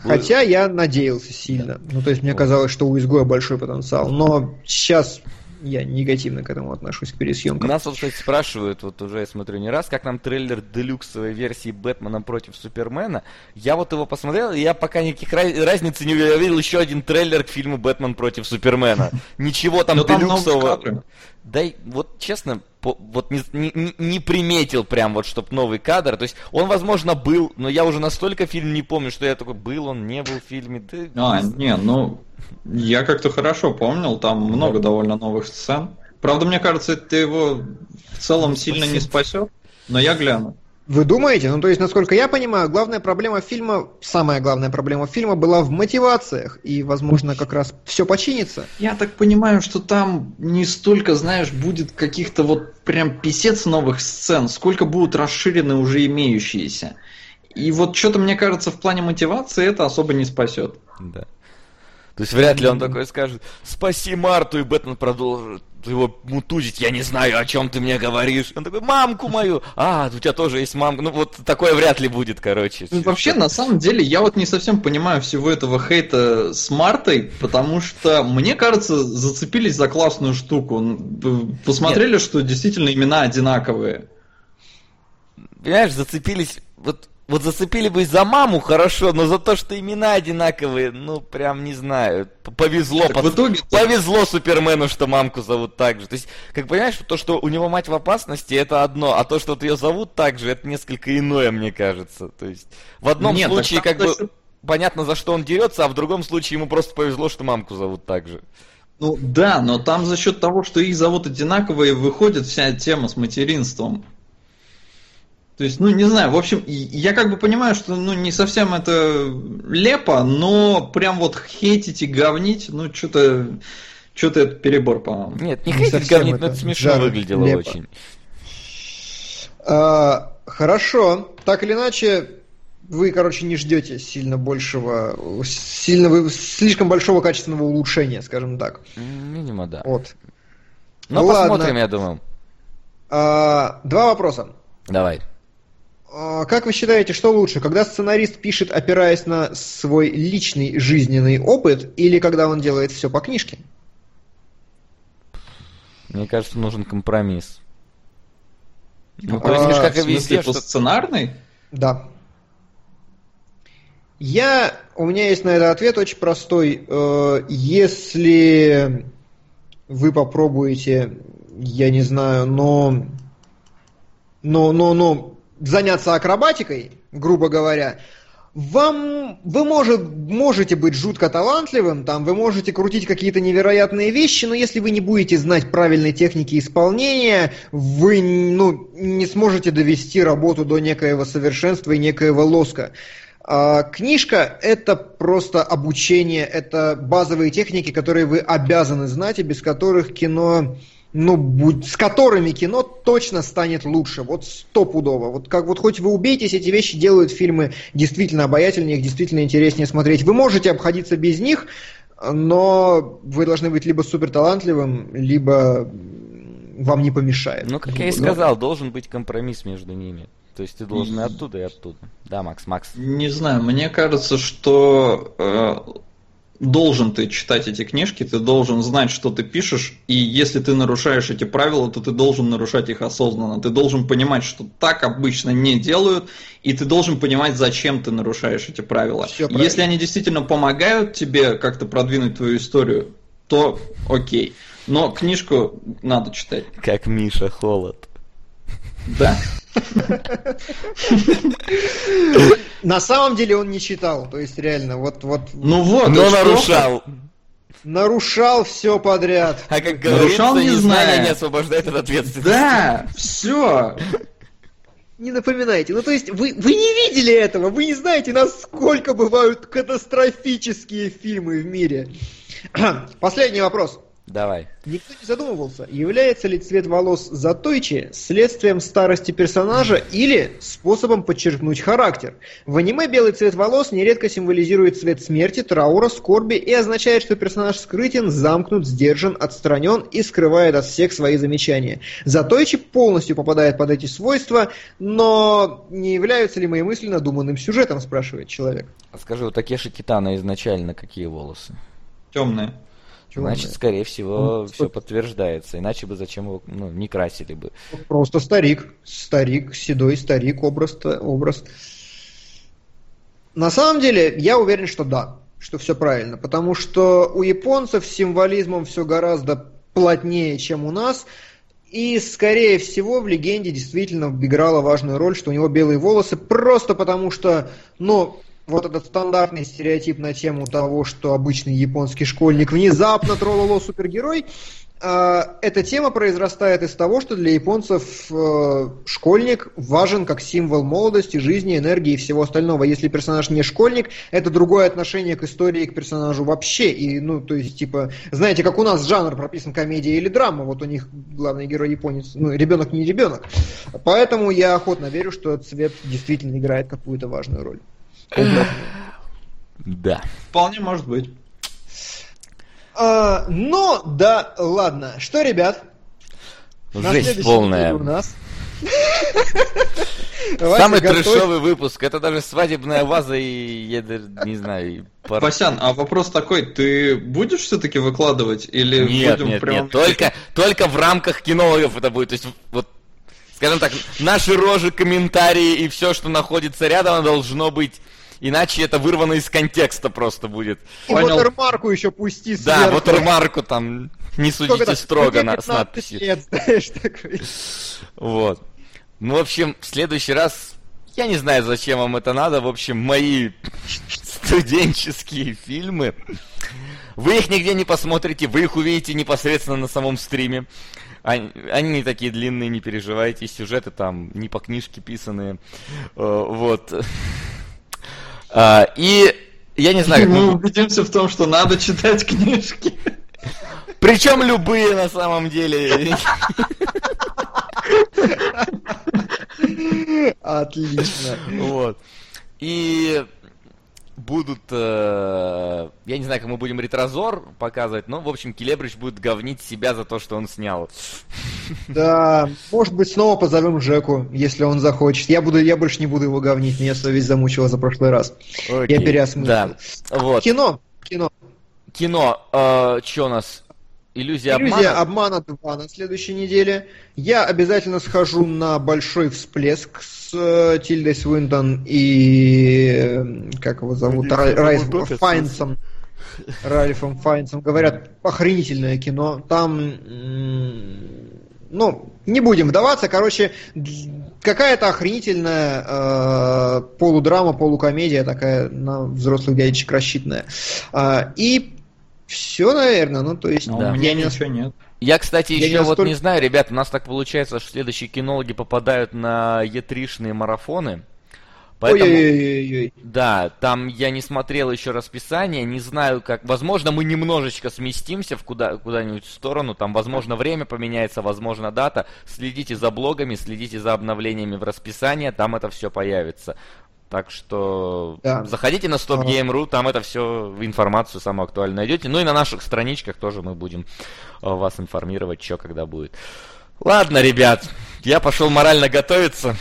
Хотя я надеялся сильно. Да. Ну, то есть мне казалось, что у изгоя большой потенциал. Но сейчас я негативно к этому отношусь, к пересъемкам. Нас вот, кстати, спрашивают, вот уже я смотрю не раз, как нам трейлер делюксовой версии Бэтмена против Супермена. Я вот его посмотрел, и я пока никаких разницы не увидел. Я видел еще один трейлер к фильму Бэтмен против Супермена. Ничего там делюксового. Да, вот честно, вот не, не, не приметил прям вот, чтоб новый кадр. То есть он, возможно, был, но я уже настолько фильм не помню, что я такой, был он, не был в фильме. Да, а, не, ну, я как-то хорошо помнил, там много довольно новых сцен. Правда, мне кажется, это его в целом сильно не спасет, но я гляну. Вы думаете? Ну, то есть, насколько я понимаю, главная проблема фильма, самая главная проблема фильма была в мотивациях, и, возможно, как раз все починится. Я так понимаю, что там не столько, знаешь, будет каких-то вот прям писец новых сцен, сколько будут расширены уже имеющиеся. И вот что-то, мне кажется, в плане мотивации это особо не спасет. Да. То есть вряд ли он такой скажет, спаси Марту, и Бэтмен продолжит его мутузить, я не знаю, о чем ты мне говоришь. Он такой, мамку мою, а, у тебя тоже есть мамка. Ну вот такое вряд ли будет, короче. Ну, вообще, на самом деле, я вот не совсем понимаю всего этого хейта с Мартой, потому что, мне кажется, зацепились за классную штуку. Посмотрели, Нет. что действительно имена одинаковые. Понимаешь, зацепились, вот вот зацепили бы за маму, хорошо, но за то, что имена одинаковые, ну, прям не знаю. Повезло, под... в итоге... повезло Супермену, что мамку зовут так же. То есть, как понимаешь, то, что у него мать в опасности, это одно, а то, что вот ее зовут так же, это несколько иное, мне кажется. То есть, в одном Нет, случае, как бы, есть... понятно, за что он дерется, а в другом случае ему просто повезло, что мамку зовут так же. Ну да, но там за счет того, что их зовут одинаковые, выходит вся тема с материнством. То есть, ну, не знаю, в общем, я как бы понимаю, что, ну, не совсем это лепо, но прям вот хейтить и говнить, ну, что-то, что-то это перебор, по-моему. Нет, не, не хейтить, говнить, это но это смешно выглядело лепо. очень. А, хорошо, так или иначе, вы, короче, не ждете сильно большего, сильно, слишком большого качественного улучшения, скажем так. Минимум, да. Вот. Ну, посмотрим, ладно. я думаю. А, два вопроса. Давай. А, как вы считаете, что лучше, когда сценарист пишет, опираясь на свой личный жизненный опыт, или когда он делает все по книжке? Мне кажется, нужен компромисс. Ну, то есть, а, как и везде, что... сценарный? Да. Я, у меня есть на это ответ очень простой. Э, если вы попробуете, я не знаю, но, но, но, но заняться акробатикой, грубо говоря, вам вы может, можете быть жутко талантливым, там вы можете крутить какие-то невероятные вещи, но если вы не будете знать правильной техники исполнения, вы ну, не сможете довести работу до некоего совершенства и некоего лоска. А, книжка – это просто обучение, это базовые техники, которые вы обязаны знать и без которых кино ну, будь, с которыми кино точно станет лучше, вот стопудово. Вот как вот хоть вы убейтесь, эти вещи делают фильмы действительно обаятельнее, их действительно интереснее смотреть. Вы можете обходиться без них, но вы должны быть либо супер талантливым, либо вам не помешает. Ну, как я и сказал, должен быть компромисс между ними. То есть ты должен и оттуда, и оттуда. Да, Макс, Макс. Не знаю, мне кажется, что э, должен ты читать эти книжки, ты должен знать, что ты пишешь, и если ты нарушаешь эти правила, то ты должен нарушать их осознанно. Ты должен понимать, что так обычно не делают, и ты должен понимать, зачем ты нарушаешь эти правила. Если они действительно помогают тебе как-то продвинуть твою историю, то окей. Но книжку надо читать. Как Миша Холод. Да. На самом деле он не читал, то есть реально, вот, вот. Ну вот. Но нарушал. Нарушал все подряд. А как говорится, нарушал, не знаю, не освобождает от ответственности. Да, все. Не напоминайте. Ну, то есть, вы, вы не видели этого, вы не знаете, насколько бывают катастрофические фильмы в мире. Последний вопрос. Давай. Никто не задумывался, является ли цвет волос Затойчи следствием старости персонажа или способом подчеркнуть характер. В аниме белый цвет волос нередко символизирует цвет смерти, траура, скорби и означает, что персонаж скрытен, замкнут, сдержан, отстранен и скрывает от всех свои замечания. Затойчи полностью попадает под эти свойства, но не являются ли мои мысли надуманным сюжетом, спрашивает человек. А скажи, у Такеши Китана изначально какие волосы? Темные. Значит, скорее всего, Он... все подтверждается. Иначе бы зачем его ну, не красили бы. Просто старик. Старик, седой старик, образ. образ. На самом деле, я уверен, что да, что все правильно. Потому что у японцев с символизмом все гораздо плотнее, чем у нас. И, скорее всего, в легенде действительно играла важную роль, что у него белые волосы, просто потому что, ну, вот этот стандартный стереотип на тему того, что обычный японский школьник внезапно трололо супергерой, А, эта тема произрастает из того, что для японцев э, школьник важен как символ молодости, жизни, энергии и всего остального. Если персонаж не школьник, это другое отношение к истории, к персонажу вообще. И, ну, то есть, типа, знаете, как у нас жанр прописан комедия или драма, вот у них главный герой японец, ну, ребенок не ребенок. Поэтому я охотно верю, что цвет действительно играет какую-то важную роль. Да. Вполне может быть. А, но, да, ладно. Что, ребят? Жесть полная. У нас. Самый трешовый выпуск. Это даже свадебная ваза и, я не знаю, пар... Васян, а вопрос такой, ты будешь все-таки выкладывать или нет, будем нет, прям... Нет, только, только в рамках кинологов это будет. То есть, вот, скажем так, наши рожи, комментарии и все, что находится рядом, должно быть иначе это вырвано из контекста просто будет. И Понял. watermarку еще пусти сверху. Да, watermarку там не судите строго на, с надписью. Лет, знаешь, такой. Вот. Ну, в общем, в следующий раз я не знаю, зачем вам это надо. В общем, мои студенческие фильмы. Вы их нигде не посмотрите, вы их увидите непосредственно на самом стриме. Они, они не такие длинные, не переживайте, сюжеты там не по книжке писанные. Э, вот. А, и я не знаю... Мы убедимся в том, что надо читать книжки. Причем любые на самом деле. Отлично. Вот. И будут, э, я не знаю, как мы будем ретрозор показывать, но, в общем, Келебрич будет говнить себя за то, что он снял. Да, может быть, снова позовем Жеку, если он захочет. Я, буду, я больше не буду его говнить, меня совесть замучила за прошлый раз. Окей, я переосмыслил. Да, вот. Кино, кино. Кино, э, что у нас? Иллюзия, Иллюзия обмана. обмана 2 на следующей неделе. Я обязательно схожу на большой всплеск с э, Тильдой Свинтон и... Э, как его зовут? Райфом Файнсом. Ральфом Файнсом. Говорят, охренительное кино. Там... Ну, не будем вдаваться. Короче, какая-то охренительная э, полудрама, полукомедия такая на взрослых дядечек рассчитанная. Э, и все, наверное, ну то есть... А да. У меня ничего нет. Я, кстати, я еще не вот настолько... не знаю, ребят, у нас так получается, что следующие кинологи попадают на Е3-шные марафоны. Поэтому, Ой-ой-ой. да, там я не смотрел еще расписание, не знаю как. Возможно, мы немножечко сместимся в куда, куда-нибудь в сторону. Там, возможно, время поменяется, возможно, дата. Следите за блогами, следите за обновлениями в расписании, там это все появится. Так что да. заходите на StopGame.ru, там это все, информацию самую актуальную найдете. Ну и на наших страничках тоже мы будем э, вас информировать, что когда будет. Ладно, ребят, я пошел морально готовиться.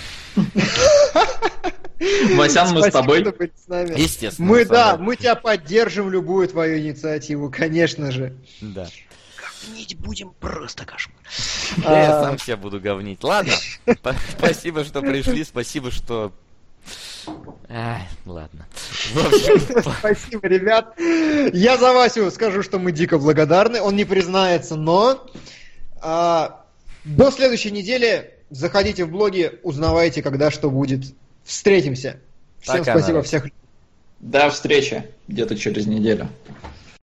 Васян, мы с тобой. Естественно. Мы, да, мы тебя поддержим, любую твою инициативу, конечно же. Да. Говнить будем просто кошмар. Я сам себя буду говнить. Ладно, спасибо, что пришли, спасибо, что Ай, ладно. Спасибо, ребят. Я за Васю скажу, что мы дико благодарны. Он не признается, но а, до следующей недели заходите в блоги, узнавайте, когда что будет. Встретимся. Всем спасибо, всех. До встречи где-то через неделю.